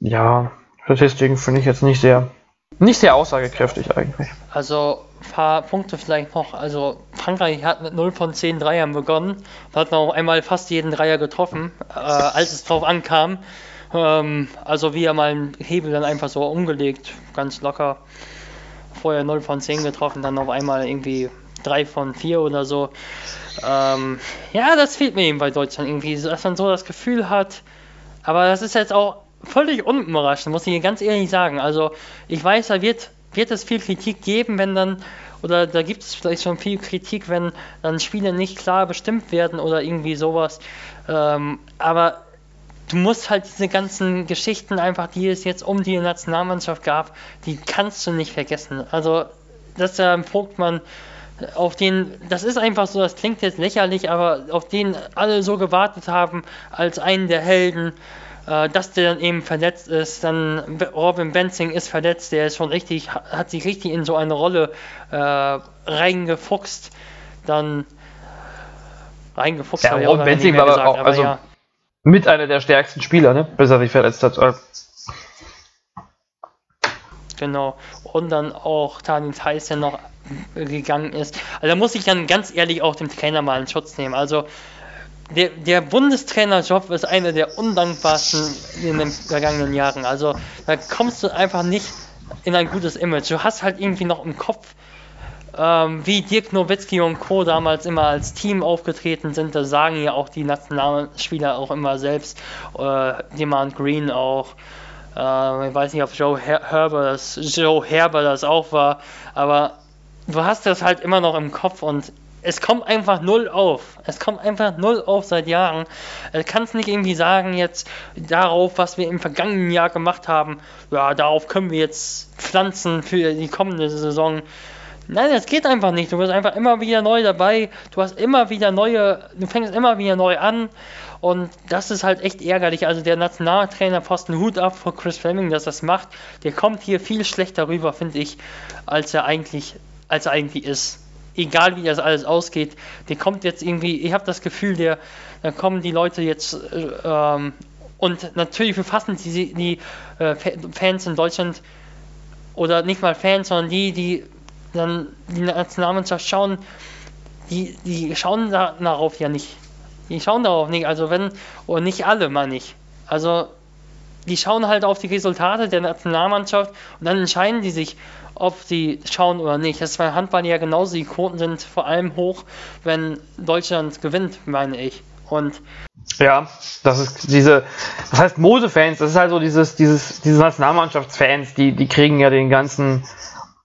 Ja, Statistiken finde ich jetzt nicht sehr, nicht sehr aussagekräftig eigentlich. Also ein paar Punkte vielleicht noch. Also Frankreich hat mit 0 von 10 Dreiern begonnen und hat noch einmal fast jeden Dreier getroffen, äh, als es drauf ankam. Ähm, also wie er mal einen Hebel dann einfach so umgelegt, ganz locker. Vorher 0 von 10 getroffen, dann auf einmal irgendwie 3 von 4 oder so. Ähm, ja, das fehlt mir eben bei Deutschland irgendwie, dass man so das Gefühl hat. Aber das ist jetzt auch völlig unüberraschend, muss ich ganz ehrlich sagen. Also ich weiß, da wird, wird es viel Kritik geben, wenn dann, oder da gibt es vielleicht schon viel Kritik, wenn dann Spiele nicht klar bestimmt werden oder irgendwie sowas. Ähm, aber du musst halt diese ganzen Geschichten einfach, die es jetzt um die Nationalmannschaft gab, die kannst du nicht vergessen. Also, dass der Vogtmann auf den, das ist einfach so, das klingt jetzt lächerlich, aber auf den alle so gewartet haben als einen der Helden, dass der dann eben verletzt ist, dann Robin Benzing ist verletzt, der ist schon richtig, hat sich richtig in so eine Rolle äh, reingefuchst, dann reingefuchst. Ja, Robin Benzing war gesagt, auch, also ja. mit einer der stärksten Spieler, ne? bis er sich verletzt hat. Genau. Und dann auch Tanin Theis, der noch gegangen ist. Also da muss ich dann ganz ehrlich auch den Trainer mal in Schutz nehmen. Also der, der Bundestrainerjob ist einer der undankbarsten in den vergangenen Jahren. Also da kommst du einfach nicht in ein gutes Image. Du hast halt irgendwie noch im Kopf, ähm, wie Dirk Nowitzki und Co. damals immer als Team aufgetreten sind. Das sagen ja auch die Nationalspieler auch immer selbst. Äh, Demand Green auch. Äh, ich weiß nicht, ob Joe Her Herbert das, Joe Herbert das auch war, aber du hast das halt immer noch im Kopf und es kommt einfach null auf. Es kommt einfach null auf seit Jahren. Du kannst nicht irgendwie sagen, jetzt darauf, was wir im vergangenen Jahr gemacht haben, ja, darauf können wir jetzt pflanzen für die kommende Saison. Nein, das geht einfach nicht. Du bist einfach immer wieder neu dabei. Du hast immer wieder neue, du fängst immer wieder neu an. Und das ist halt echt ärgerlich. Also der Nationaltrainer Posten Hut ab vor Chris Fleming, dass das macht. Der kommt hier viel schlechter rüber, finde ich, als er eigentlich als er eigentlich ist. Egal wie das alles ausgeht, der kommt jetzt irgendwie, ich habe das Gefühl, der, da kommen die Leute jetzt äh, ähm, und natürlich befassen die, die äh, Fans in Deutschland oder nicht mal Fans, sondern die, die dann die Nationalmannschaft schauen, die, die schauen da, darauf ja nicht. Die schauen darauf nicht, also wenn, oder nicht alle, meine ich. Also die schauen halt auf die Resultate der Nationalmannschaft und dann entscheiden die sich, ob sie schauen oder nicht. Das ist bei Handball ja genauso. Die Quoten sind vor allem hoch, wenn Deutschland gewinnt, meine ich. Und ja, das ist diese, das heißt Modefans, das ist halt so dieses, dieses, diese Nationalmannschaftsfans, die, die kriegen ja den ganzen,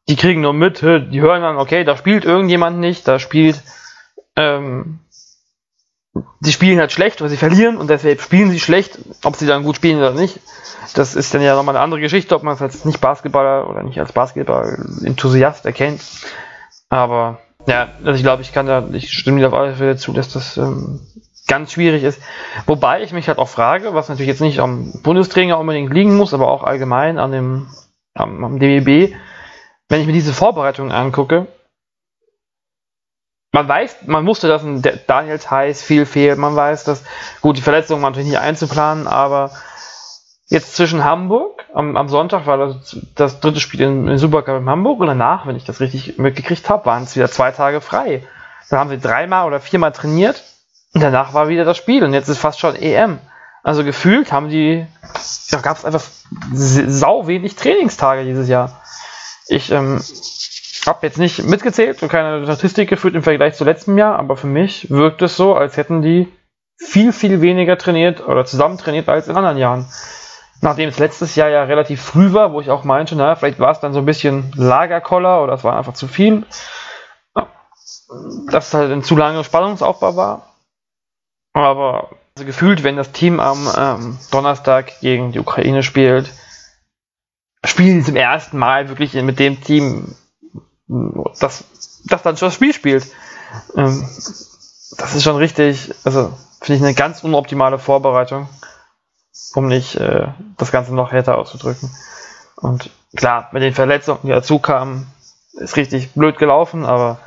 die kriegen nur mit, die hören dann, okay, da spielt irgendjemand nicht, da spielt, ähm, die spielen halt schlecht, weil sie verlieren und deshalb spielen sie schlecht, ob sie dann gut spielen oder nicht. Das ist dann ja nochmal eine andere Geschichte, ob man es als nicht Basketballer oder nicht als Basketball-Enthusiast erkennt. Aber ja, also ich glaube, ich kann da, ich stimme dir auf alle Fälle zu, dass das ähm, ganz schwierig ist. Wobei ich mich halt auch frage, was natürlich jetzt nicht am Bundestrainer unbedingt liegen muss, aber auch allgemein an dem am, am DBB, wenn ich mir diese Vorbereitungen angucke, man weiß, man wusste, dass ein Daniel Theiss viel fehlt, man weiß, dass, gut, die Verletzung war natürlich nicht einzuplanen, aber jetzt zwischen Hamburg, am, am Sonntag war das, das dritte Spiel in, in Supercup in Hamburg und danach, wenn ich das richtig mitgekriegt habe, waren es wieder zwei Tage frei. Dann haben sie dreimal oder viermal trainiert und danach war wieder das Spiel und jetzt ist fast schon EM. Also gefühlt haben die, da gab es einfach sau wenig Trainingstage dieses Jahr. Ich ähm, habe jetzt nicht mitgezählt und keine Statistik geführt im Vergleich zu letztem Jahr, aber für mich wirkt es so, als hätten die viel, viel weniger trainiert oder zusammen trainiert als in anderen Jahren nachdem es letztes Jahr ja relativ früh war, wo ich auch meinte, na, vielleicht war es dann so ein bisschen Lagerkoller oder es war einfach zu viel, dass es halt ein zu langer Spannungsaufbau war. Aber also gefühlt, wenn das Team am ähm, Donnerstag gegen die Ukraine spielt, spielen sie zum ersten Mal wirklich mit dem Team, das, das dann schon das Spiel spielt. Ähm, das ist schon richtig, also finde ich eine ganz unoptimale Vorbereitung um nicht äh, das Ganze noch härter auszudrücken. Und klar, mit den Verletzungen, die dazu kamen, ist richtig blöd gelaufen, aber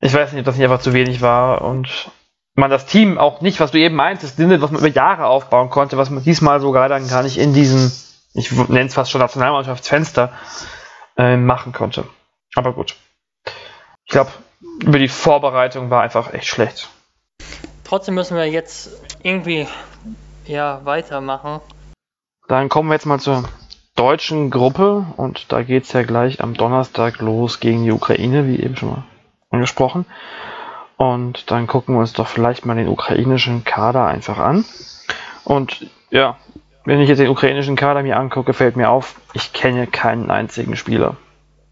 ich weiß nicht, ob das nicht einfach zu wenig war und man das Team auch nicht, was du eben meintest, was man über Jahre aufbauen konnte, was man diesmal sogar dann gar nicht in diesem, ich nenne es fast schon Nationalmannschaftsfenster, äh, machen konnte. Aber gut. Ich glaube, über die Vorbereitung war einfach echt schlecht. Trotzdem müssen wir jetzt irgendwie ja, weitermachen. Dann kommen wir jetzt mal zur deutschen Gruppe und da geht es ja gleich am Donnerstag los gegen die Ukraine, wie eben schon mal angesprochen. Und dann gucken wir uns doch vielleicht mal den ukrainischen Kader einfach an. Und ja, wenn ich jetzt den ukrainischen Kader mir angucke, fällt mir auf, ich kenne keinen einzigen Spieler.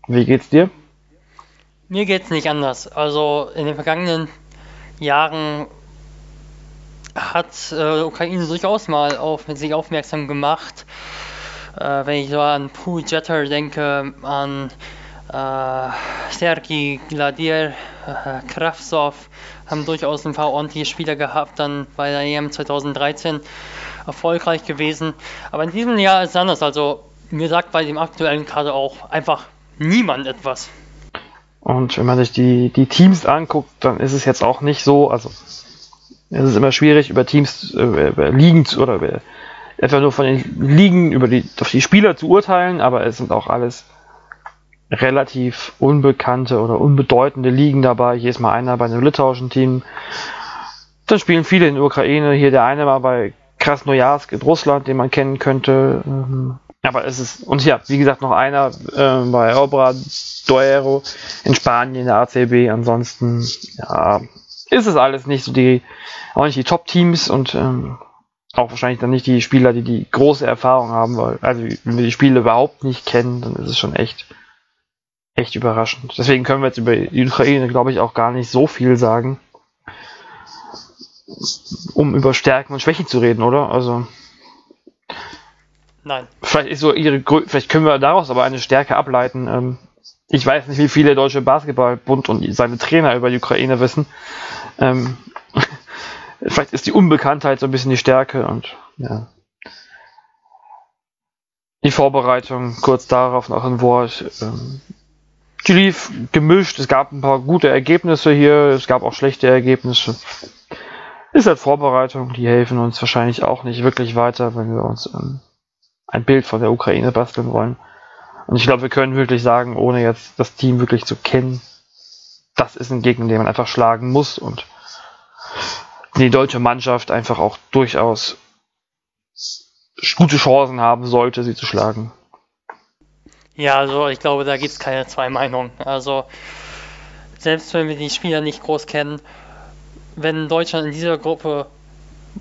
Wie geht's dir? Mir geht's nicht anders. Also in den vergangenen Jahren hat äh, Ukraine durchaus mal auf sich aufmerksam gemacht. Äh, wenn ich so an Pu Jeter denke, an äh, Sergei Gladier, äh, Kravtsov, haben durchaus ein paar ordentliche Spieler gehabt, dann bei der EM 2013 erfolgreich gewesen. Aber in diesem Jahr ist es anders. Also mir sagt bei dem aktuellen Kader auch einfach niemand etwas. Und wenn man sich die, die Teams anguckt, dann ist es jetzt auch nicht so, also es ist immer schwierig, über Teams, äh, über Ligen zu, oder über, etwa nur von den Ligen über die, auf die Spieler zu urteilen, aber es sind auch alles relativ unbekannte oder unbedeutende Ligen dabei. Hier ist mal einer bei einem litauischen Team. Dann spielen viele in der Ukraine. Hier der eine war bei Krasnojarsk in Russland, den man kennen könnte. Ähm, aber es ist, und ja, wie gesagt, noch einer äh, bei Obra Duero in Spanien, der ACB. Ansonsten, ja, ist es alles nicht so die, auch nicht die Top-Teams und ähm, auch wahrscheinlich dann nicht die Spieler, die die große Erfahrung haben, weil, also wenn wir die Spiele überhaupt nicht kennen, dann ist es schon echt, echt überraschend. Deswegen können wir jetzt über die Ukraine, glaube ich, auch gar nicht so viel sagen, um über Stärken und Schwächen zu reden, oder? Also, Nein. Vielleicht ist so ihre, vielleicht können wir daraus aber eine Stärke ableiten. Ähm, ich weiß nicht, wie viele deutsche Basketballbund und seine Trainer über die Ukraine wissen. Ähm, [laughs] vielleicht ist die Unbekanntheit so ein bisschen die Stärke und ja. Die Vorbereitung, kurz darauf noch ein Wort. Ähm, die lief gemischt, es gab ein paar gute Ergebnisse hier, es gab auch schlechte Ergebnisse. Ist halt Vorbereitung, die helfen uns wahrscheinlich auch nicht wirklich weiter, wenn wir uns ähm, ein Bild von der Ukraine basteln wollen. Und ich glaube, wir können wirklich sagen, ohne jetzt das Team wirklich zu kennen, das ist ein Gegner, den man einfach schlagen muss und die deutsche Mannschaft einfach auch durchaus gute Chancen haben sollte, sie zu schlagen. Ja, also ich glaube, da gibt es keine zwei Meinungen. Also selbst wenn wir die Spieler nicht groß kennen, wenn Deutschland in dieser Gruppe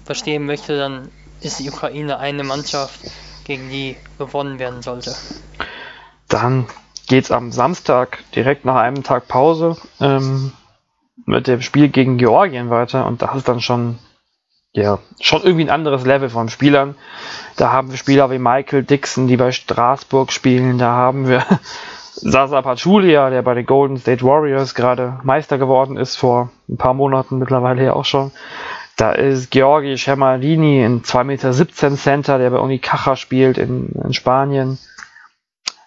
verstehen möchte, dann ist die Ukraine eine Mannschaft, gegen die gewonnen werden sollte. Dann geht es am Samstag direkt nach einem Tag Pause ähm, mit dem Spiel gegen Georgien weiter und das ist dann schon ja schon irgendwie ein anderes Level von Spielern. Da haben wir Spieler wie Michael Dixon, die bei Straßburg spielen. Da haben wir Sasa Pachulia, der bei den Golden State Warriors gerade Meister geworden ist vor ein paar Monaten mittlerweile ja auch schon. Da ist Georgi Schemalini, ein 2,17 Meter Center, der bei Unicaja spielt in, in Spanien.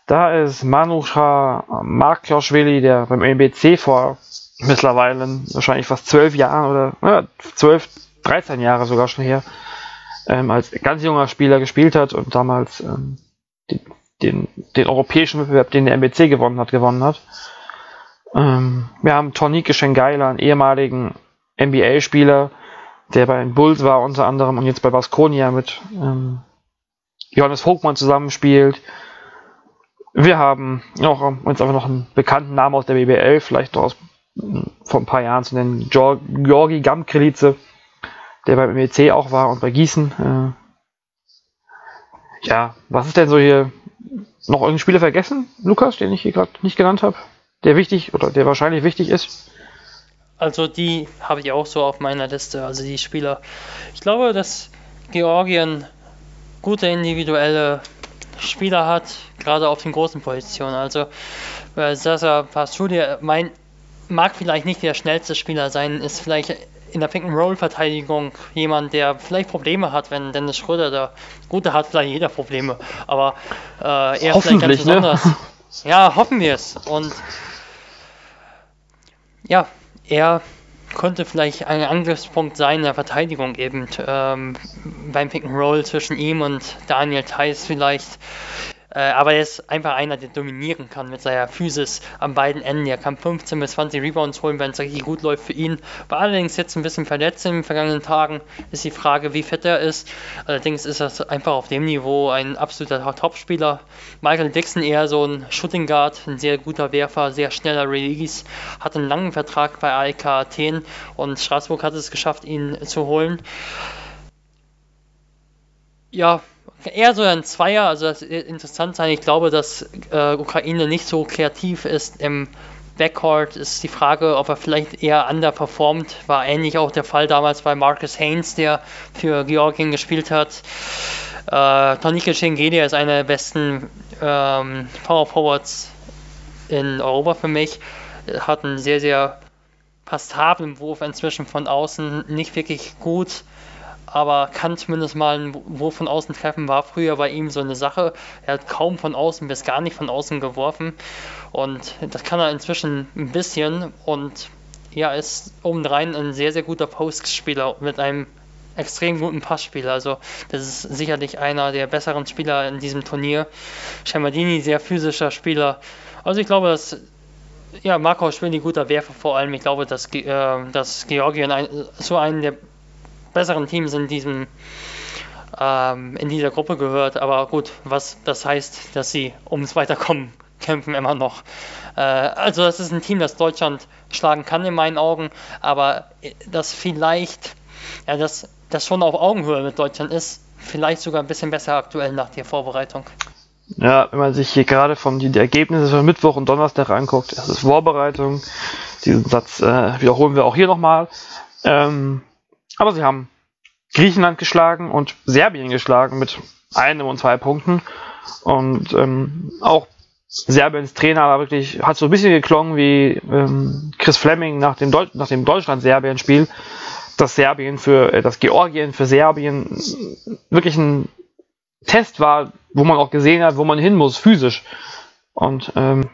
Da ist Manusha Markjoschwili, der beim MBC vor mittlerweile wahrscheinlich fast zwölf Jahren oder ja, 12, 13 Jahre sogar schon her, ähm, als ganz junger Spieler gespielt hat und damals ähm, den, den, den, europäischen Wettbewerb, den der MBC gewonnen hat, gewonnen hat. Ähm, wir haben Tornike Schengeila, einen ehemaligen NBA-Spieler, der bei den Bulls war unter anderem und jetzt bei Baskonia mit ähm, Johannes Vogtmann zusammenspielt. Wir haben auch uns einfach noch einen bekannten Namen aus der BBL, vielleicht aus vor ein paar Jahren zu nennen, Georgi Gamkrelice, der beim MEC auch war und bei Gießen. Äh, ja, was ist denn so hier noch irgendein Spieler vergessen, Lukas, den ich hier gerade nicht genannt habe, der wichtig oder der wahrscheinlich wichtig ist? Also die habe ich auch so auf meiner Liste, also die Spieler. Ich glaube, dass Georgien gute individuelle Spieler hat, gerade auf den großen Positionen. Also äh, Sasa Pasudi mein, mag vielleicht nicht der schnellste Spieler sein, ist vielleicht in der Pick-and-Roll-Verteidigung jemand, der vielleicht Probleme hat, wenn Dennis Schröder da. Gut, da hat vielleicht jeder Probleme, aber äh, er vielleicht ganz besonders. Ne? [laughs] Ja, hoffen wir es. Und ja, er könnte vielleicht ein Angriffspunkt sein in der Verteidigung eben ähm, beim Pick and Roll zwischen ihm und Daniel Theiss vielleicht. Äh, aber er ist einfach einer, der dominieren kann mit seiner Physis an beiden Enden. Er kann 15 bis 20 Rebounds holen, wenn es richtig gut läuft für ihn. War allerdings jetzt ein bisschen verletzt in den vergangenen Tagen. Ist die Frage, wie fit er ist. Allerdings ist er einfach auf dem Niveau ein absoluter Topspieler. Michael Dixon eher so ein Shooting Guard, ein sehr guter Werfer, sehr schneller Release. Hat einen langen Vertrag bei AEK Athen und Straßburg hat es geschafft, ihn zu holen. Ja, eher so ein Zweier, also das ist interessant sein. Ich glaube, dass äh, Ukraine nicht so kreativ ist im Backcourt ist die Frage, ob er vielleicht eher underperformt. War ähnlich auch der Fall damals bei Marcus Haynes, der für Georgien gespielt hat. Äh, Tonike Schengede ist einer der besten ähm, Power Forwards in Europa für mich. Hat einen sehr, sehr pastablen Wurf inzwischen von außen. Nicht wirklich gut aber kann zumindest mal einen Wurf von außen treffen, war früher bei ihm so eine Sache. Er hat kaum von außen bis gar nicht von außen geworfen und das kann er inzwischen ein bisschen und ja, ist obendrein ein sehr, sehr guter Postspieler mit einem extrem guten Passspieler. Also das ist sicherlich einer der besseren Spieler in diesem Turnier. Schemadini, sehr physischer Spieler. Also ich glaube, dass ja, Marco Schwini guter Werfer vor allem. Ich glaube, dass, äh, dass Georgien ein, so einen der besseren Teams in diesem ähm, in dieser Gruppe gehört. Aber gut, was das heißt, dass sie ums Weiterkommen [laughs] kämpfen immer noch. Äh, also das ist ein Team, das Deutschland schlagen kann in meinen Augen, aber das vielleicht, ja, das, das schon auf Augenhöhe mit Deutschland ist, vielleicht sogar ein bisschen besser aktuell nach der Vorbereitung. Ja, wenn man sich hier gerade von die, die Ergebnisse von Mittwoch und Donnerstag anguckt, das ist Vorbereitung. Diesen Satz äh, wiederholen wir auch hier nochmal. Ähm, aber sie haben Griechenland geschlagen und Serbien geschlagen mit einem und zwei Punkten. Und ähm, auch Serbiens Trainer war wirklich, hat so ein bisschen geklungen wie ähm, Chris Fleming nach dem, Deu dem Deutschland-Serbien-Spiel, dass Serbien für, äh, dass Georgien für Serbien wirklich ein Test war, wo man auch gesehen hat, wo man hin muss, physisch. Und ähm,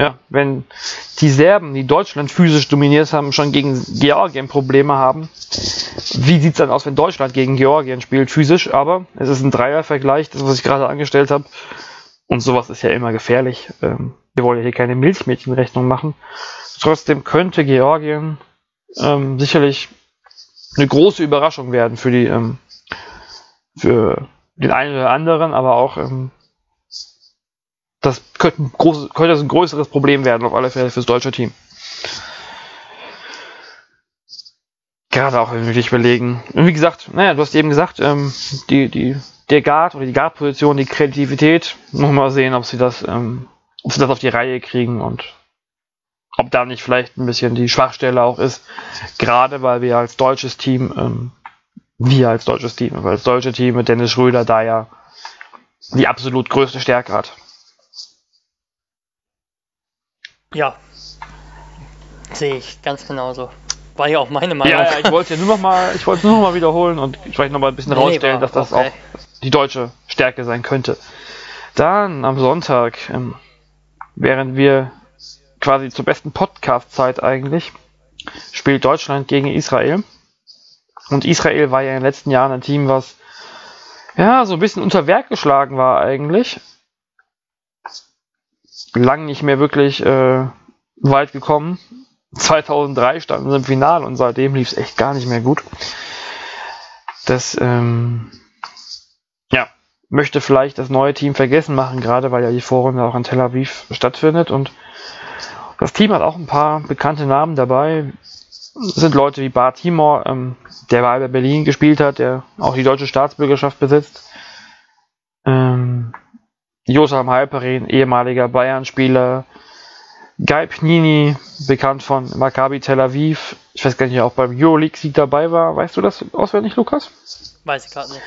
ja, wenn die Serben, die Deutschland physisch dominiert haben, schon gegen Georgien Probleme haben, wie sieht's dann aus, wenn Deutschland gegen Georgien spielt, physisch? Aber es ist ein Dreiervergleich, das, was ich gerade angestellt habe. Und sowas ist ja immer gefährlich. Ähm, wir wollen ja hier keine Milchmädchenrechnung machen. Trotzdem könnte Georgien ähm, sicherlich eine große Überraschung werden für die ähm, für den einen oder anderen, aber auch ähm, das könnte ein, großes, könnte ein größeres Problem werden, auf alle Fälle fürs deutsche Team. Gerade auch, wenn wir dich überlegen. Und wie gesagt, naja, du hast eben gesagt, ähm, die, die, der Guard oder die Guard-Position, die Kreativität, nochmal sehen, ob sie das, ähm, ob sie das auf die Reihe kriegen und ob da nicht vielleicht ein bisschen die Schwachstelle auch ist. Gerade weil wir als deutsches Team, ähm, wir als deutsches Team, weil das deutsche Team mit Dennis Schröder da ja die absolut größte Stärke hat. Ja, sehe ich ganz genauso. War ja auch meine Meinung. Ja, ja ich wollte nur noch mal, ich wollte nur noch mal wiederholen und vielleicht noch mal ein bisschen nee, rausstellen, dass das okay. auch die deutsche Stärke sein könnte. Dann am Sonntag, ähm, während wir quasi zur besten Podcast-Zeit eigentlich, spielt Deutschland gegen Israel. Und Israel war ja in den letzten Jahren ein Team, was ja so ein bisschen unter Werk geschlagen war eigentlich lang nicht mehr wirklich äh, weit gekommen. 2003 standen sie im Finale und seitdem lief es echt gar nicht mehr gut. Das ähm, ja, möchte vielleicht das neue Team vergessen machen, gerade weil ja die Vorrunde auch in Tel Aviv stattfindet und das Team hat auch ein paar bekannte Namen dabei. Sind Leute wie Bart Timor, ähm, der bei Berlin gespielt hat, der auch die deutsche Staatsbürgerschaft besitzt. Ähm, Josam Halperin, ehemaliger Bayern-Spieler, Guy Pnini, bekannt von Maccabi Tel Aviv. Ich weiß gar nicht, ob er auch beim Euroleague-Sieg dabei war. Weißt du das auswendig, Lukas? Weiß ich gerade nicht.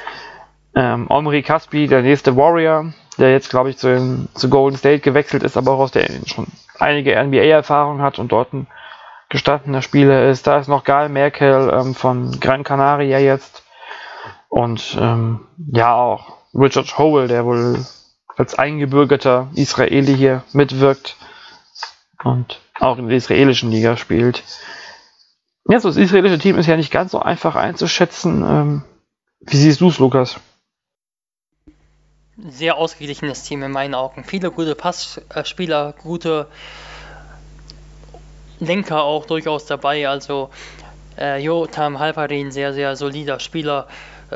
Ähm, Omri Kaspi, der nächste Warrior, der jetzt, glaube ich, zu, zu, Golden State gewechselt ist, aber auch aus der schon einige NBA-Erfahrung hat und dort ein gestandener Spieler ist. Da ist noch Gal Merkel ähm, von Gran Canaria jetzt. Und ähm, ja, auch Richard Howell, der wohl als eingebürgerter Israeli hier mitwirkt und auch in der israelischen Liga spielt. Ja, so das israelische Team ist ja nicht ganz so einfach einzuschätzen. Ähm, wie siehst du es, Lukas? Sehr ausgeglichenes Team in meinen Augen. Viele gute Passspieler, gute Lenker auch durchaus dabei. Also äh, Jotam Halparin, sehr, sehr solider Spieler. Äh,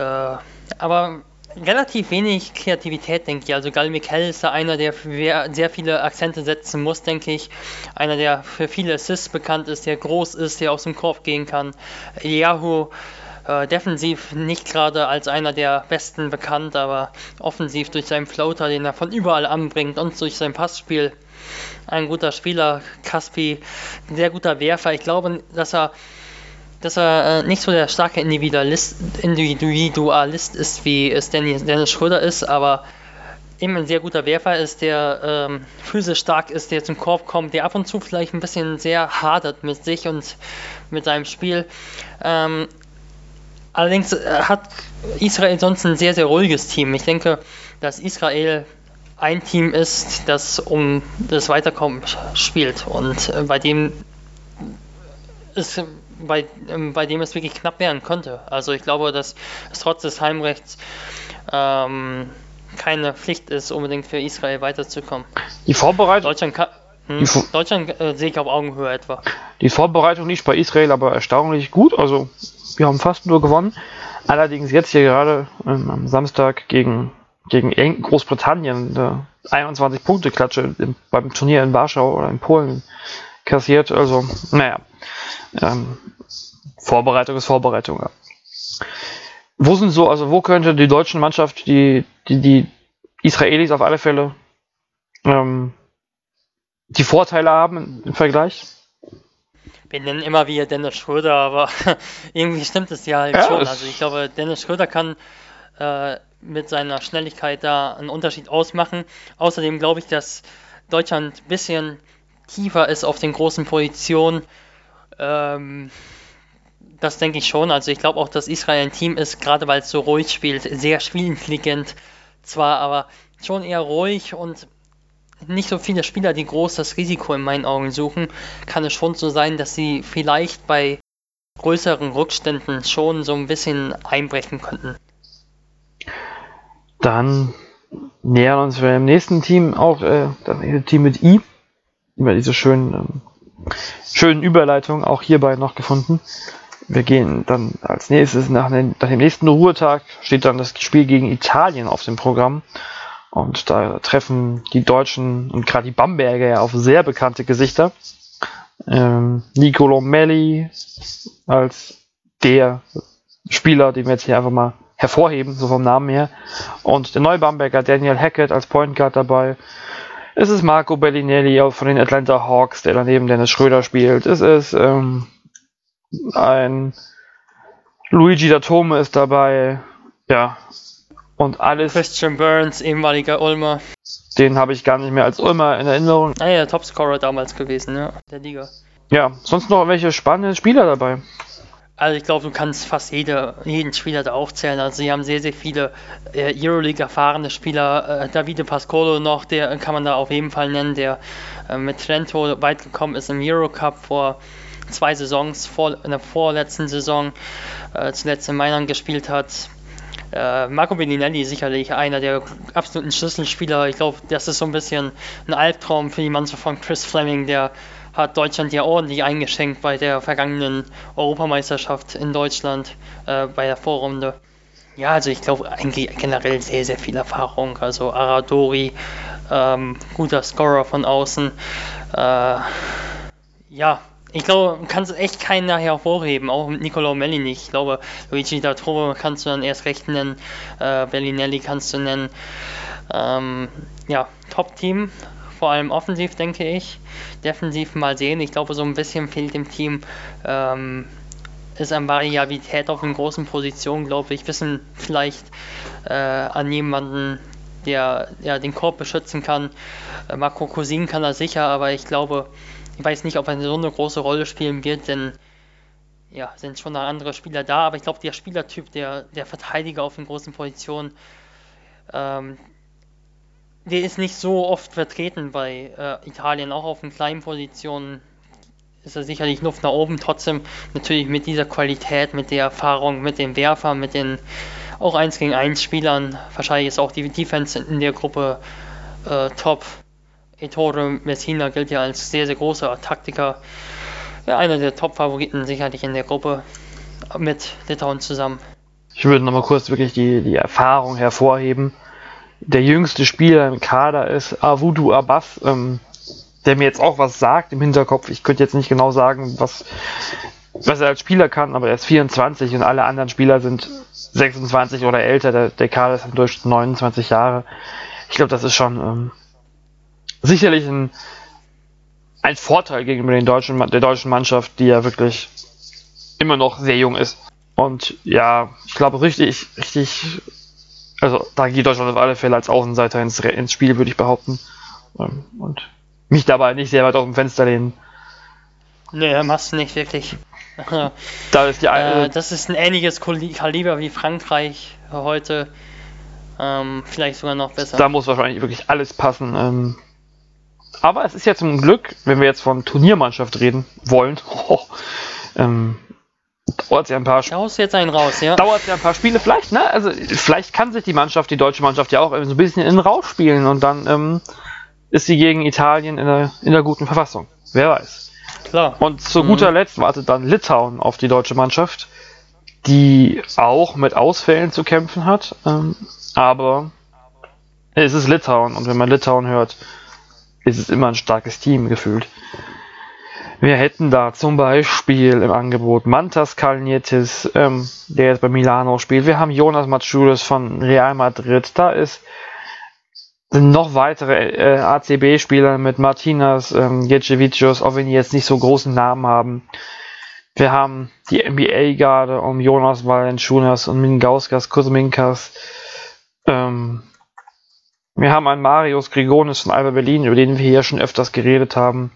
aber relativ wenig Kreativität, denke ich. Also Gal Mikel ist da einer, der sehr viele Akzente setzen muss, denke ich. Einer, der für viele Assists bekannt ist, der groß ist, der aus dem Korb gehen kann. Yahoo Äh, defensiv nicht gerade als einer der besten bekannt, aber offensiv durch seinen Floater, den er von überall anbringt und durch sein Passspiel ein guter Spieler. Caspi, sehr guter Werfer. Ich glaube, dass er dass er äh, nicht so der starke Individualist, Individualist ist, wie es Dennis, Dennis Schröder ist, aber eben ein sehr guter Werfer ist, der ähm, physisch stark ist, der zum Korb kommt, der ab und zu vielleicht ein bisschen sehr hadert mit sich und mit seinem Spiel. Ähm, allerdings äh, hat Israel sonst ein sehr, sehr ruhiges Team. Ich denke, dass Israel ein Team ist, das um das Weiterkommen spielt und äh, bei dem es bei, äh, bei dem es wirklich knapp werden könnte. Also ich glaube, dass es trotz des Heimrechts ähm, keine Pflicht ist, unbedingt für Israel weiterzukommen. Die Vorbereitung. Deutschland, kann, hm, Deutschland äh, sehe ich auf Augenhöhe etwa. Die Vorbereitung nicht bei Israel, aber erstaunlich gut. Also wir haben fast nur gewonnen. Allerdings jetzt hier gerade ähm, am Samstag gegen gegen Großbritannien eine 21 Punkte Klatsche beim Turnier in Warschau oder in Polen kassiert. Also, naja, ähm, Vorbereitung ist Vorbereitung. Ja. Wo sind so, also wo könnte die deutsche Mannschaft, die, die, die Israelis auf alle Fälle ähm, die Vorteile haben im Vergleich? Wir nennen immer wieder Dennis Schröder, aber [laughs] irgendwie stimmt es ja halt ja, schon. Also ich glaube, Dennis Schröder kann äh, mit seiner Schnelligkeit da einen Unterschied ausmachen. Außerdem glaube ich, dass Deutschland ein bisschen tiefer ist auf den großen Positionen. Ähm, das denke ich schon. Also ich glaube auch, dass Israel ein Team ist, gerade weil es so ruhig spielt, sehr [laughs] spielintelligent zwar, aber schon eher ruhig und nicht so viele Spieler, die groß das Risiko in meinen Augen suchen, kann es schon so sein, dass sie vielleicht bei größeren Rückständen schon so ein bisschen einbrechen könnten. Dann nähern uns wir im nächsten Team auch äh, das Team mit I. Über diese schönen, ähm, schönen Überleitungen auch hierbei noch gefunden. Wir gehen dann als nächstes nach, den, nach dem nächsten Ruhetag steht dann das Spiel gegen Italien auf dem Programm. Und da treffen die Deutschen und gerade die Bamberger ja auf sehr bekannte Gesichter. Ähm, Nicolo Melli als der Spieler, den wir jetzt hier einfach mal hervorheben, so vom Namen her. Und der neue Bamberger Daniel Hackett als Point Guard dabei. Es ist Marco Bellinelli von den Atlanta Hawks, der daneben Dennis Schröder spielt. Es ist ähm, ein Luigi Datome ist dabei. Ja. Und alles. Christian Burns, ehemaliger Ulmer. Den habe ich gar nicht mehr als Ulmer in Erinnerung. Ah ja, Topscorer damals gewesen, ja, der Liga. Ja, sonst noch welche spannenden Spieler dabei? Also ich glaube, du kannst fast jede, jeden Spieler da aufzählen. Also sie haben sehr, sehr viele äh, Euroleague erfahrene Spieler. Äh, Davide Pascolo noch, der kann man da auf jeden Fall nennen, der äh, mit Trento weit gekommen ist im Eurocup vor zwei Saisons, vor, in der vorletzten Saison, äh, zuletzt in Mailand gespielt hat. Äh, Marco Beninelli sicherlich einer der absoluten Schlüsselspieler. Ich glaube, das ist so ein bisschen ein Albtraum für die Mannschaft von Chris Fleming, der hat Deutschland ja ordentlich eingeschenkt bei der vergangenen Europameisterschaft in Deutschland, äh, bei der Vorrunde. Ja, also ich glaube eigentlich generell sehr, sehr viel Erfahrung. Also Aradori, ähm, guter Scorer von außen. Äh, ja, ich glaube, man kann es echt keiner hervorheben, auch mit Nicolo Melli nicht. Ich glaube, Luigi Datoro kannst du dann erst recht nennen, äh, Bellinelli kannst du nennen. Ähm, ja, Top-Team, vor allem offensiv, denke ich. Defensiv mal sehen. Ich glaube, so ein bisschen fehlt dem Team. Ähm, ist an Variabilität auf den großen Positionen, glaube ich. Wissen vielleicht äh, an jemanden, der, der den Korb beschützen kann. Äh, Marco Cousin kann er sicher, aber ich glaube, ich weiß nicht, ob er so eine große Rolle spielen wird, denn ja, sind schon andere Spieler da, aber ich glaube, der Spielertyp, der, der Verteidiger auf den großen Positionen, ähm, der ist nicht so oft vertreten bei äh, Italien, auch auf den kleinen Positionen ist er sicherlich Luft nach oben. Trotzdem natürlich mit dieser Qualität, mit der Erfahrung, mit den Werfern, mit den auch 1 gegen 1 Spielern. Wahrscheinlich ist auch die Defense in der Gruppe äh, top. Ettore Messina gilt ja als sehr, sehr großer Taktiker. Ja, einer der Top-Favoriten sicherlich in der Gruppe mit Litauen zusammen. Ich würde nochmal kurz wirklich die, die Erfahrung hervorheben der jüngste Spieler im Kader ist Avudu Abbas, ähm, der mir jetzt auch was sagt im Hinterkopf. Ich könnte jetzt nicht genau sagen, was was er als Spieler kann, aber er ist 24 und alle anderen Spieler sind 26 oder älter. Der, der Kader ist im Durchschnitt 29 Jahre. Ich glaube, das ist schon ähm, sicherlich ein, ein Vorteil gegenüber den deutschen, der deutschen Mannschaft, die ja wirklich immer noch sehr jung ist. Und ja, ich glaube, richtig, richtig, also da geht Deutschland auf alle Fälle als Außenseiter ins, ins Spiel, würde ich behaupten. Ähm, und mich dabei nicht sehr weit aus dem Fenster lehnen. Nee, machst du nicht wirklich. [laughs] da ist die, äh, das ist ein ähnliches Kaliber wie Frankreich heute. Ähm, vielleicht sogar noch besser. Da muss wahrscheinlich wirklich alles passen. Ähm, aber es ist ja zum Glück, wenn wir jetzt von Turniermannschaft reden wollen, oh, [laughs] ähm, dauert ja ein paar Spiele. jetzt einen raus, ja. Dauert ja ein paar Spiele, vielleicht, ne? Also vielleicht kann sich die Mannschaft, die deutsche Mannschaft ja auch so ein bisschen in Rausch spielen und dann ähm, ist sie gegen Italien in der, in der guten Verfassung. Wer weiß. Klar. Und zu mhm. guter Letzt wartet dann Litauen auf die deutsche Mannschaft, die auch mit Ausfällen zu kämpfen hat. Ähm, aber es ist Litauen und wenn man Litauen hört, ist es immer ein starkes Team gefühlt. Wir hätten da zum Beispiel im Angebot Mantas Kalnietis, ähm, der jetzt bei Milano spielt. Wir haben Jonas Matsuris von Real Madrid. Da ist sind noch weitere äh, ACB-Spieler mit Martinas, ähm, Gecevicius, auch wenn die jetzt nicht so großen Namen haben. Wir haben die NBA-Garde um Jonas Valenciunas und Mingauskas Kuzminkas. Ähm, wir haben einen Marius Grigonis von Alba Berlin, über den wir hier schon öfters geredet haben.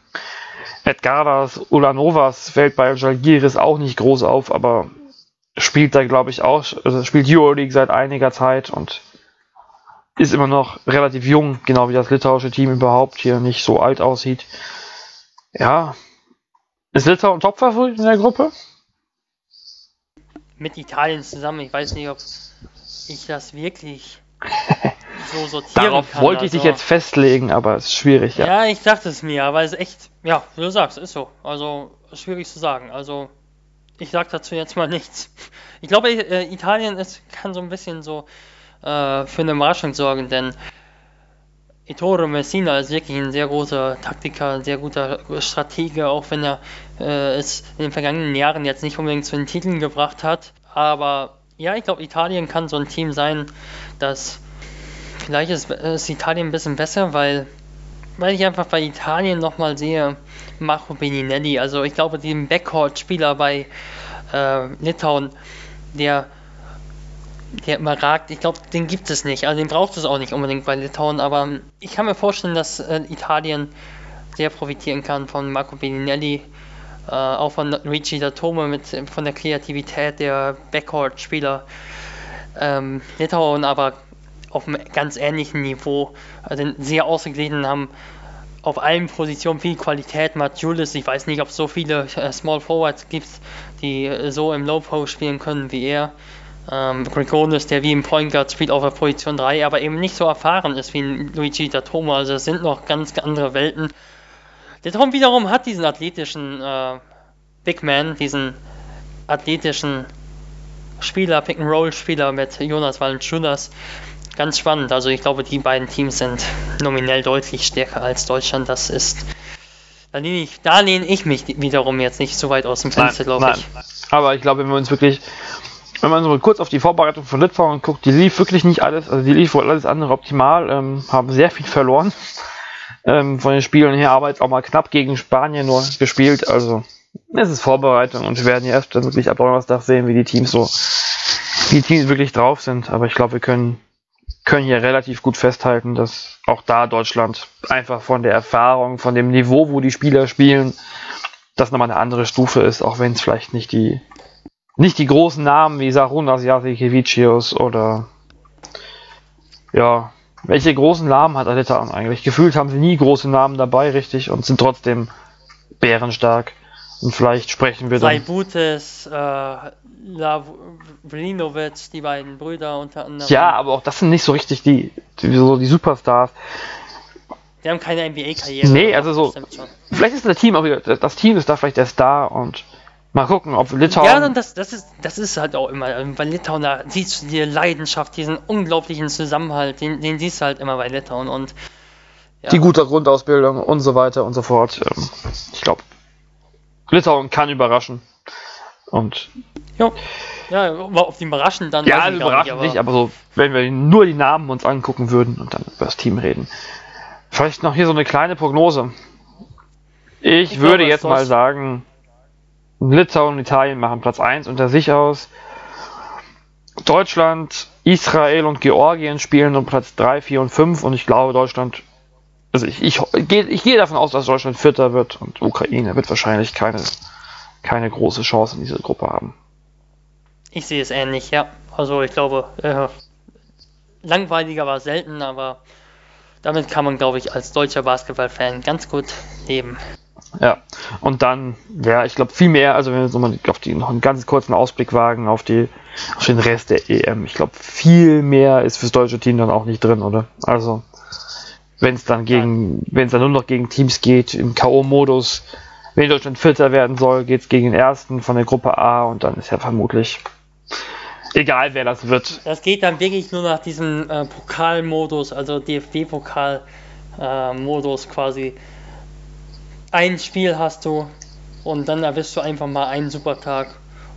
Edgaras Ulanovas fällt bei Jalgiris auch nicht groß auf, aber spielt da, glaube ich, auch, also spielt Euroleague seit einiger Zeit und ist immer noch relativ jung, genau wie das litauische Team überhaupt hier nicht so alt aussieht. Ja. Ist Litauen Topfavorit in der Gruppe? Mit Italien zusammen. Ich weiß nicht, ob ich das wirklich [laughs] so sortieren Darauf kann. wollte ich dich also jetzt festlegen, aber es ist schwierig, ja. Ja, ich dachte es mir, aber es ist echt, ja, wie du sagst, ist so. Also, schwierig zu sagen. Also, ich sag dazu jetzt mal [laughs] nichts. Ich glaube, äh, Italien ist, kann so ein bisschen so äh, für eine Überraschung sorgen, denn Ettore Messina ist wirklich ein sehr großer Taktiker, ein sehr guter Stratege, auch wenn er äh, es in den vergangenen Jahren jetzt nicht unbedingt zu den Titeln gebracht hat. Aber ja, ich glaube, Italien kann so ein Team sein, das vielleicht ist, ist Italien ein bisschen besser, weil, weil ich einfach bei Italien nochmal sehe, Marco Beninelli, also ich glaube, den Backcourt-Spieler bei äh, Litauen, der der überragt. Ich glaube, den gibt es nicht. Also den braucht es auch nicht unbedingt bei Litauen, aber ich kann mir vorstellen, dass äh, Italien sehr profitieren kann von Marco Beninelli, äh, auch von Luigi Datome mit von der Kreativität der Backcourt-Spieler. Ähm, Litauen aber auf einem ganz ähnlichen Niveau, also sehr ausgeglichen haben auf allen Positionen viel Qualität. Julius, ich weiß nicht, ob es so viele äh, Small Forwards gibt, die äh, so im Low Post spielen können wie er. Ähm, Grigonis, der wie im Point Guard spielt auf der Position 3, aber eben nicht so erfahren ist wie Luigi Datoma. Also es sind noch ganz andere Welten. Der Tom wiederum hat diesen athletischen äh, Big Man, diesen athletischen Spieler, Pick-and-Roll-Spieler mit Jonas Valanciunas. Ganz spannend. Also ich glaube, die beiden Teams sind nominell deutlich stärker als Deutschland. Das ist. Da lehne ich, da lehne ich mich wiederum jetzt nicht so weit aus dem Fenster, glaube ich. Aber ich glaube, wenn wir uns wirklich wenn man so kurz auf die Vorbereitung von Litauen guckt, die lief wirklich nicht alles, also die lief wohl alles andere optimal, ähm, haben sehr viel verloren. Ähm, von den Spielen her aber jetzt auch mal knapp gegen Spanien nur gespielt, also es ist Vorbereitung und wir werden ja erst dann wirklich ab Donnerstag sehen, wie die Teams so, wie die Teams wirklich drauf sind, aber ich glaube, wir können, können hier relativ gut festhalten, dass auch da Deutschland einfach von der Erfahrung, von dem Niveau, wo die Spieler spielen, das nochmal eine andere Stufe ist, auch wenn es vielleicht nicht die nicht die großen Namen wie Sarunas Jasikevicius oder ja, welche großen Namen hat Alitaun eigentlich? Gefühlt haben sie nie große Namen dabei, richtig, und sind trotzdem bärenstark. Und vielleicht sprechen wir dann. Saibutes, äh, Lavrinovic, die beiden Brüder unter anderem. Ja, aber auch das sind nicht so richtig die, die, so die Superstars. Die haben keine NBA-Karriere. Nee, also so. Vielleicht ist das Team auch wieder, das Team ist da vielleicht der Star und Mal gucken, ob Litauen. Ja, das, das, ist, das ist halt auch immer, bei Litauen, da siehst du die Leidenschaft, diesen unglaublichen Zusammenhalt, den, den siehst du halt immer bei Litauen und. Ja. Die gute Grundausbildung und so weiter und so fort. Ähm, ich glaube, Litauen kann überraschen. Und ja, ja auf die überraschen dann. Ja, also überraschen nicht, aber, nicht, aber so, wenn wir nur die Namen uns angucken würden und dann über das Team reden. Vielleicht noch hier so eine kleine Prognose. Ich, ich würde glaube, jetzt mal sagen, Litauen und Italien machen Platz 1 unter sich aus. Deutschland, Israel und Georgien spielen um Platz 3, 4 und 5 und ich glaube Deutschland, also ich, ich, ich, gehe, ich gehe davon aus, dass Deutschland Vierter wird und Ukraine wird wahrscheinlich keine, keine große Chance in dieser Gruppe haben. Ich sehe es ähnlich, ja. Also ich glaube, äh, langweiliger war selten, aber damit kann man, glaube ich, als deutscher Basketballfan ganz gut leben. Ja, und dann, ja, ich glaube viel mehr, also wenn wir mal auf die, noch einen ganz kurzen Ausblick wagen auf, die, auf den Rest der EM, ich glaube viel mehr ist fürs deutsche Team dann auch nicht drin, oder? Also, wenn es dann gegen, wenn es dann nur noch gegen Teams geht, im K.O.-Modus, wenn Deutschland Vierter werden soll, geht es gegen den ersten von der Gruppe A und dann ist ja vermutlich egal, wer das wird. Das geht dann wirklich nur nach diesem äh, Pokalmodus, also DFB-Pokal-Modus äh, quasi ein Spiel hast du und dann erwischst du einfach mal einen super Tag.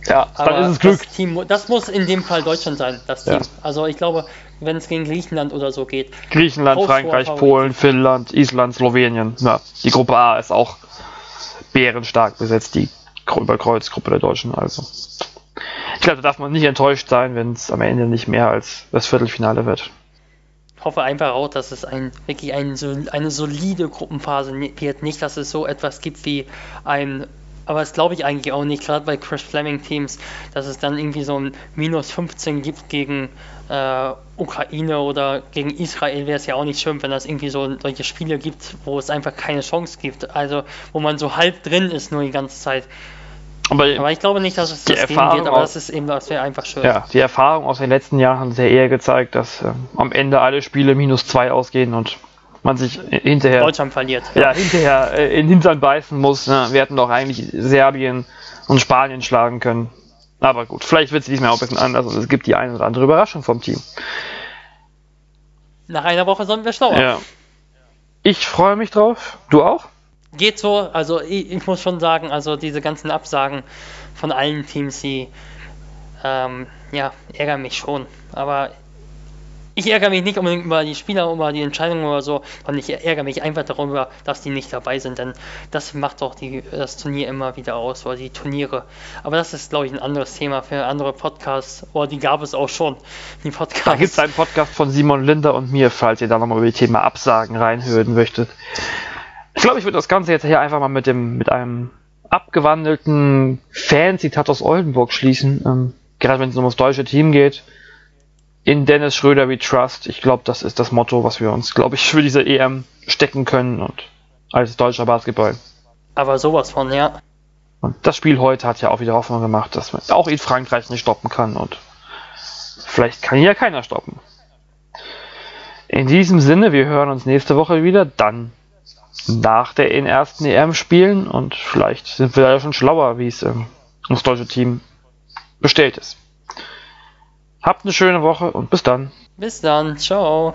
Ja, Aber dann ist es Glück. Das, Team, das muss in dem Fall Deutschland sein, das Team. Ja. Also ich glaube, wenn es gegen Griechenland oder so geht. Griechenland, Frankreich, Polen, Finnland, Island, Slowenien. Ja, die Gruppe A ist auch bärenstark besetzt, die Überkreuzgruppe der Deutschen. Also. Ich glaube, da darf man nicht enttäuscht sein, wenn es am Ende nicht mehr als das Viertelfinale wird hoffe einfach auch, dass es ein, wirklich ein, eine solide Gruppenphase wird. Nicht, dass es so etwas gibt wie ein aber das glaube ich eigentlich auch nicht, gerade bei Chris Fleming Teams, dass es dann irgendwie so ein Minus 15 gibt gegen äh, Ukraine oder gegen Israel, wäre es ja auch nicht schön, wenn es irgendwie so solche Spiele gibt, wo es einfach keine Chance gibt. Also wo man so halb drin ist nur die ganze Zeit. Aber, aber, ich glaube nicht, dass es das geben wird, aber das ist eben, das wäre einfach schön. Ja, die Erfahrung aus den letzten Jahren hat ja eher gezeigt, dass äh, am Ende alle Spiele minus zwei ausgehen und man sich hinterher. Deutschland verliert. Ja, hinterher äh, in Hintern beißen muss. Ne? Wir hätten doch eigentlich Serbien und Spanien schlagen können. Aber gut, vielleicht wird es diesmal auch ein bisschen anders und es gibt die eine oder andere Überraschung vom Team. Nach einer Woche sollen wir schlauer. Ja. Ich freue mich drauf. Du auch? geht so. Also ich, ich, muss schon sagen, also diese ganzen Absagen von allen Teams, die ähm, ja, ärgern mich schon. Aber ich ärgere mich nicht unbedingt über die Spieler, über die Entscheidungen oder so, sondern ich ärgere mich einfach darüber, dass die nicht dabei sind, denn das macht doch die, das Turnier immer wieder aus, oder die Turniere. Aber das ist, glaube ich, ein anderes Thema für andere Podcasts, oder die gab es auch schon, die Podcasts. Da gibt es einen Podcast von Simon Linder und mir, falls ihr da nochmal über das Thema Absagen reinhören möchtet. Ich glaube, ich würde das Ganze jetzt hier einfach mal mit dem, mit einem abgewandelten Fan-Zitat aus Oldenburg schließen. Ähm, gerade wenn es um das deutsche Team geht. In Dennis Schröder we trust. Ich glaube, das ist das Motto, was wir uns, glaube ich, für diese EM stecken können und als deutscher Basketball. Aber sowas von, ja. Und das Spiel heute hat ja auch wieder Hoffnung gemacht, dass man auch in Frankreich nicht stoppen kann und vielleicht kann hier ja keiner stoppen. In diesem Sinne, wir hören uns nächste Woche wieder, dann nach der ersten EM spielen und vielleicht sind wir ja schon schlauer, wie es ähm, das deutsche Team bestellt ist. Habt eine schöne Woche und bis dann. Bis dann, ciao.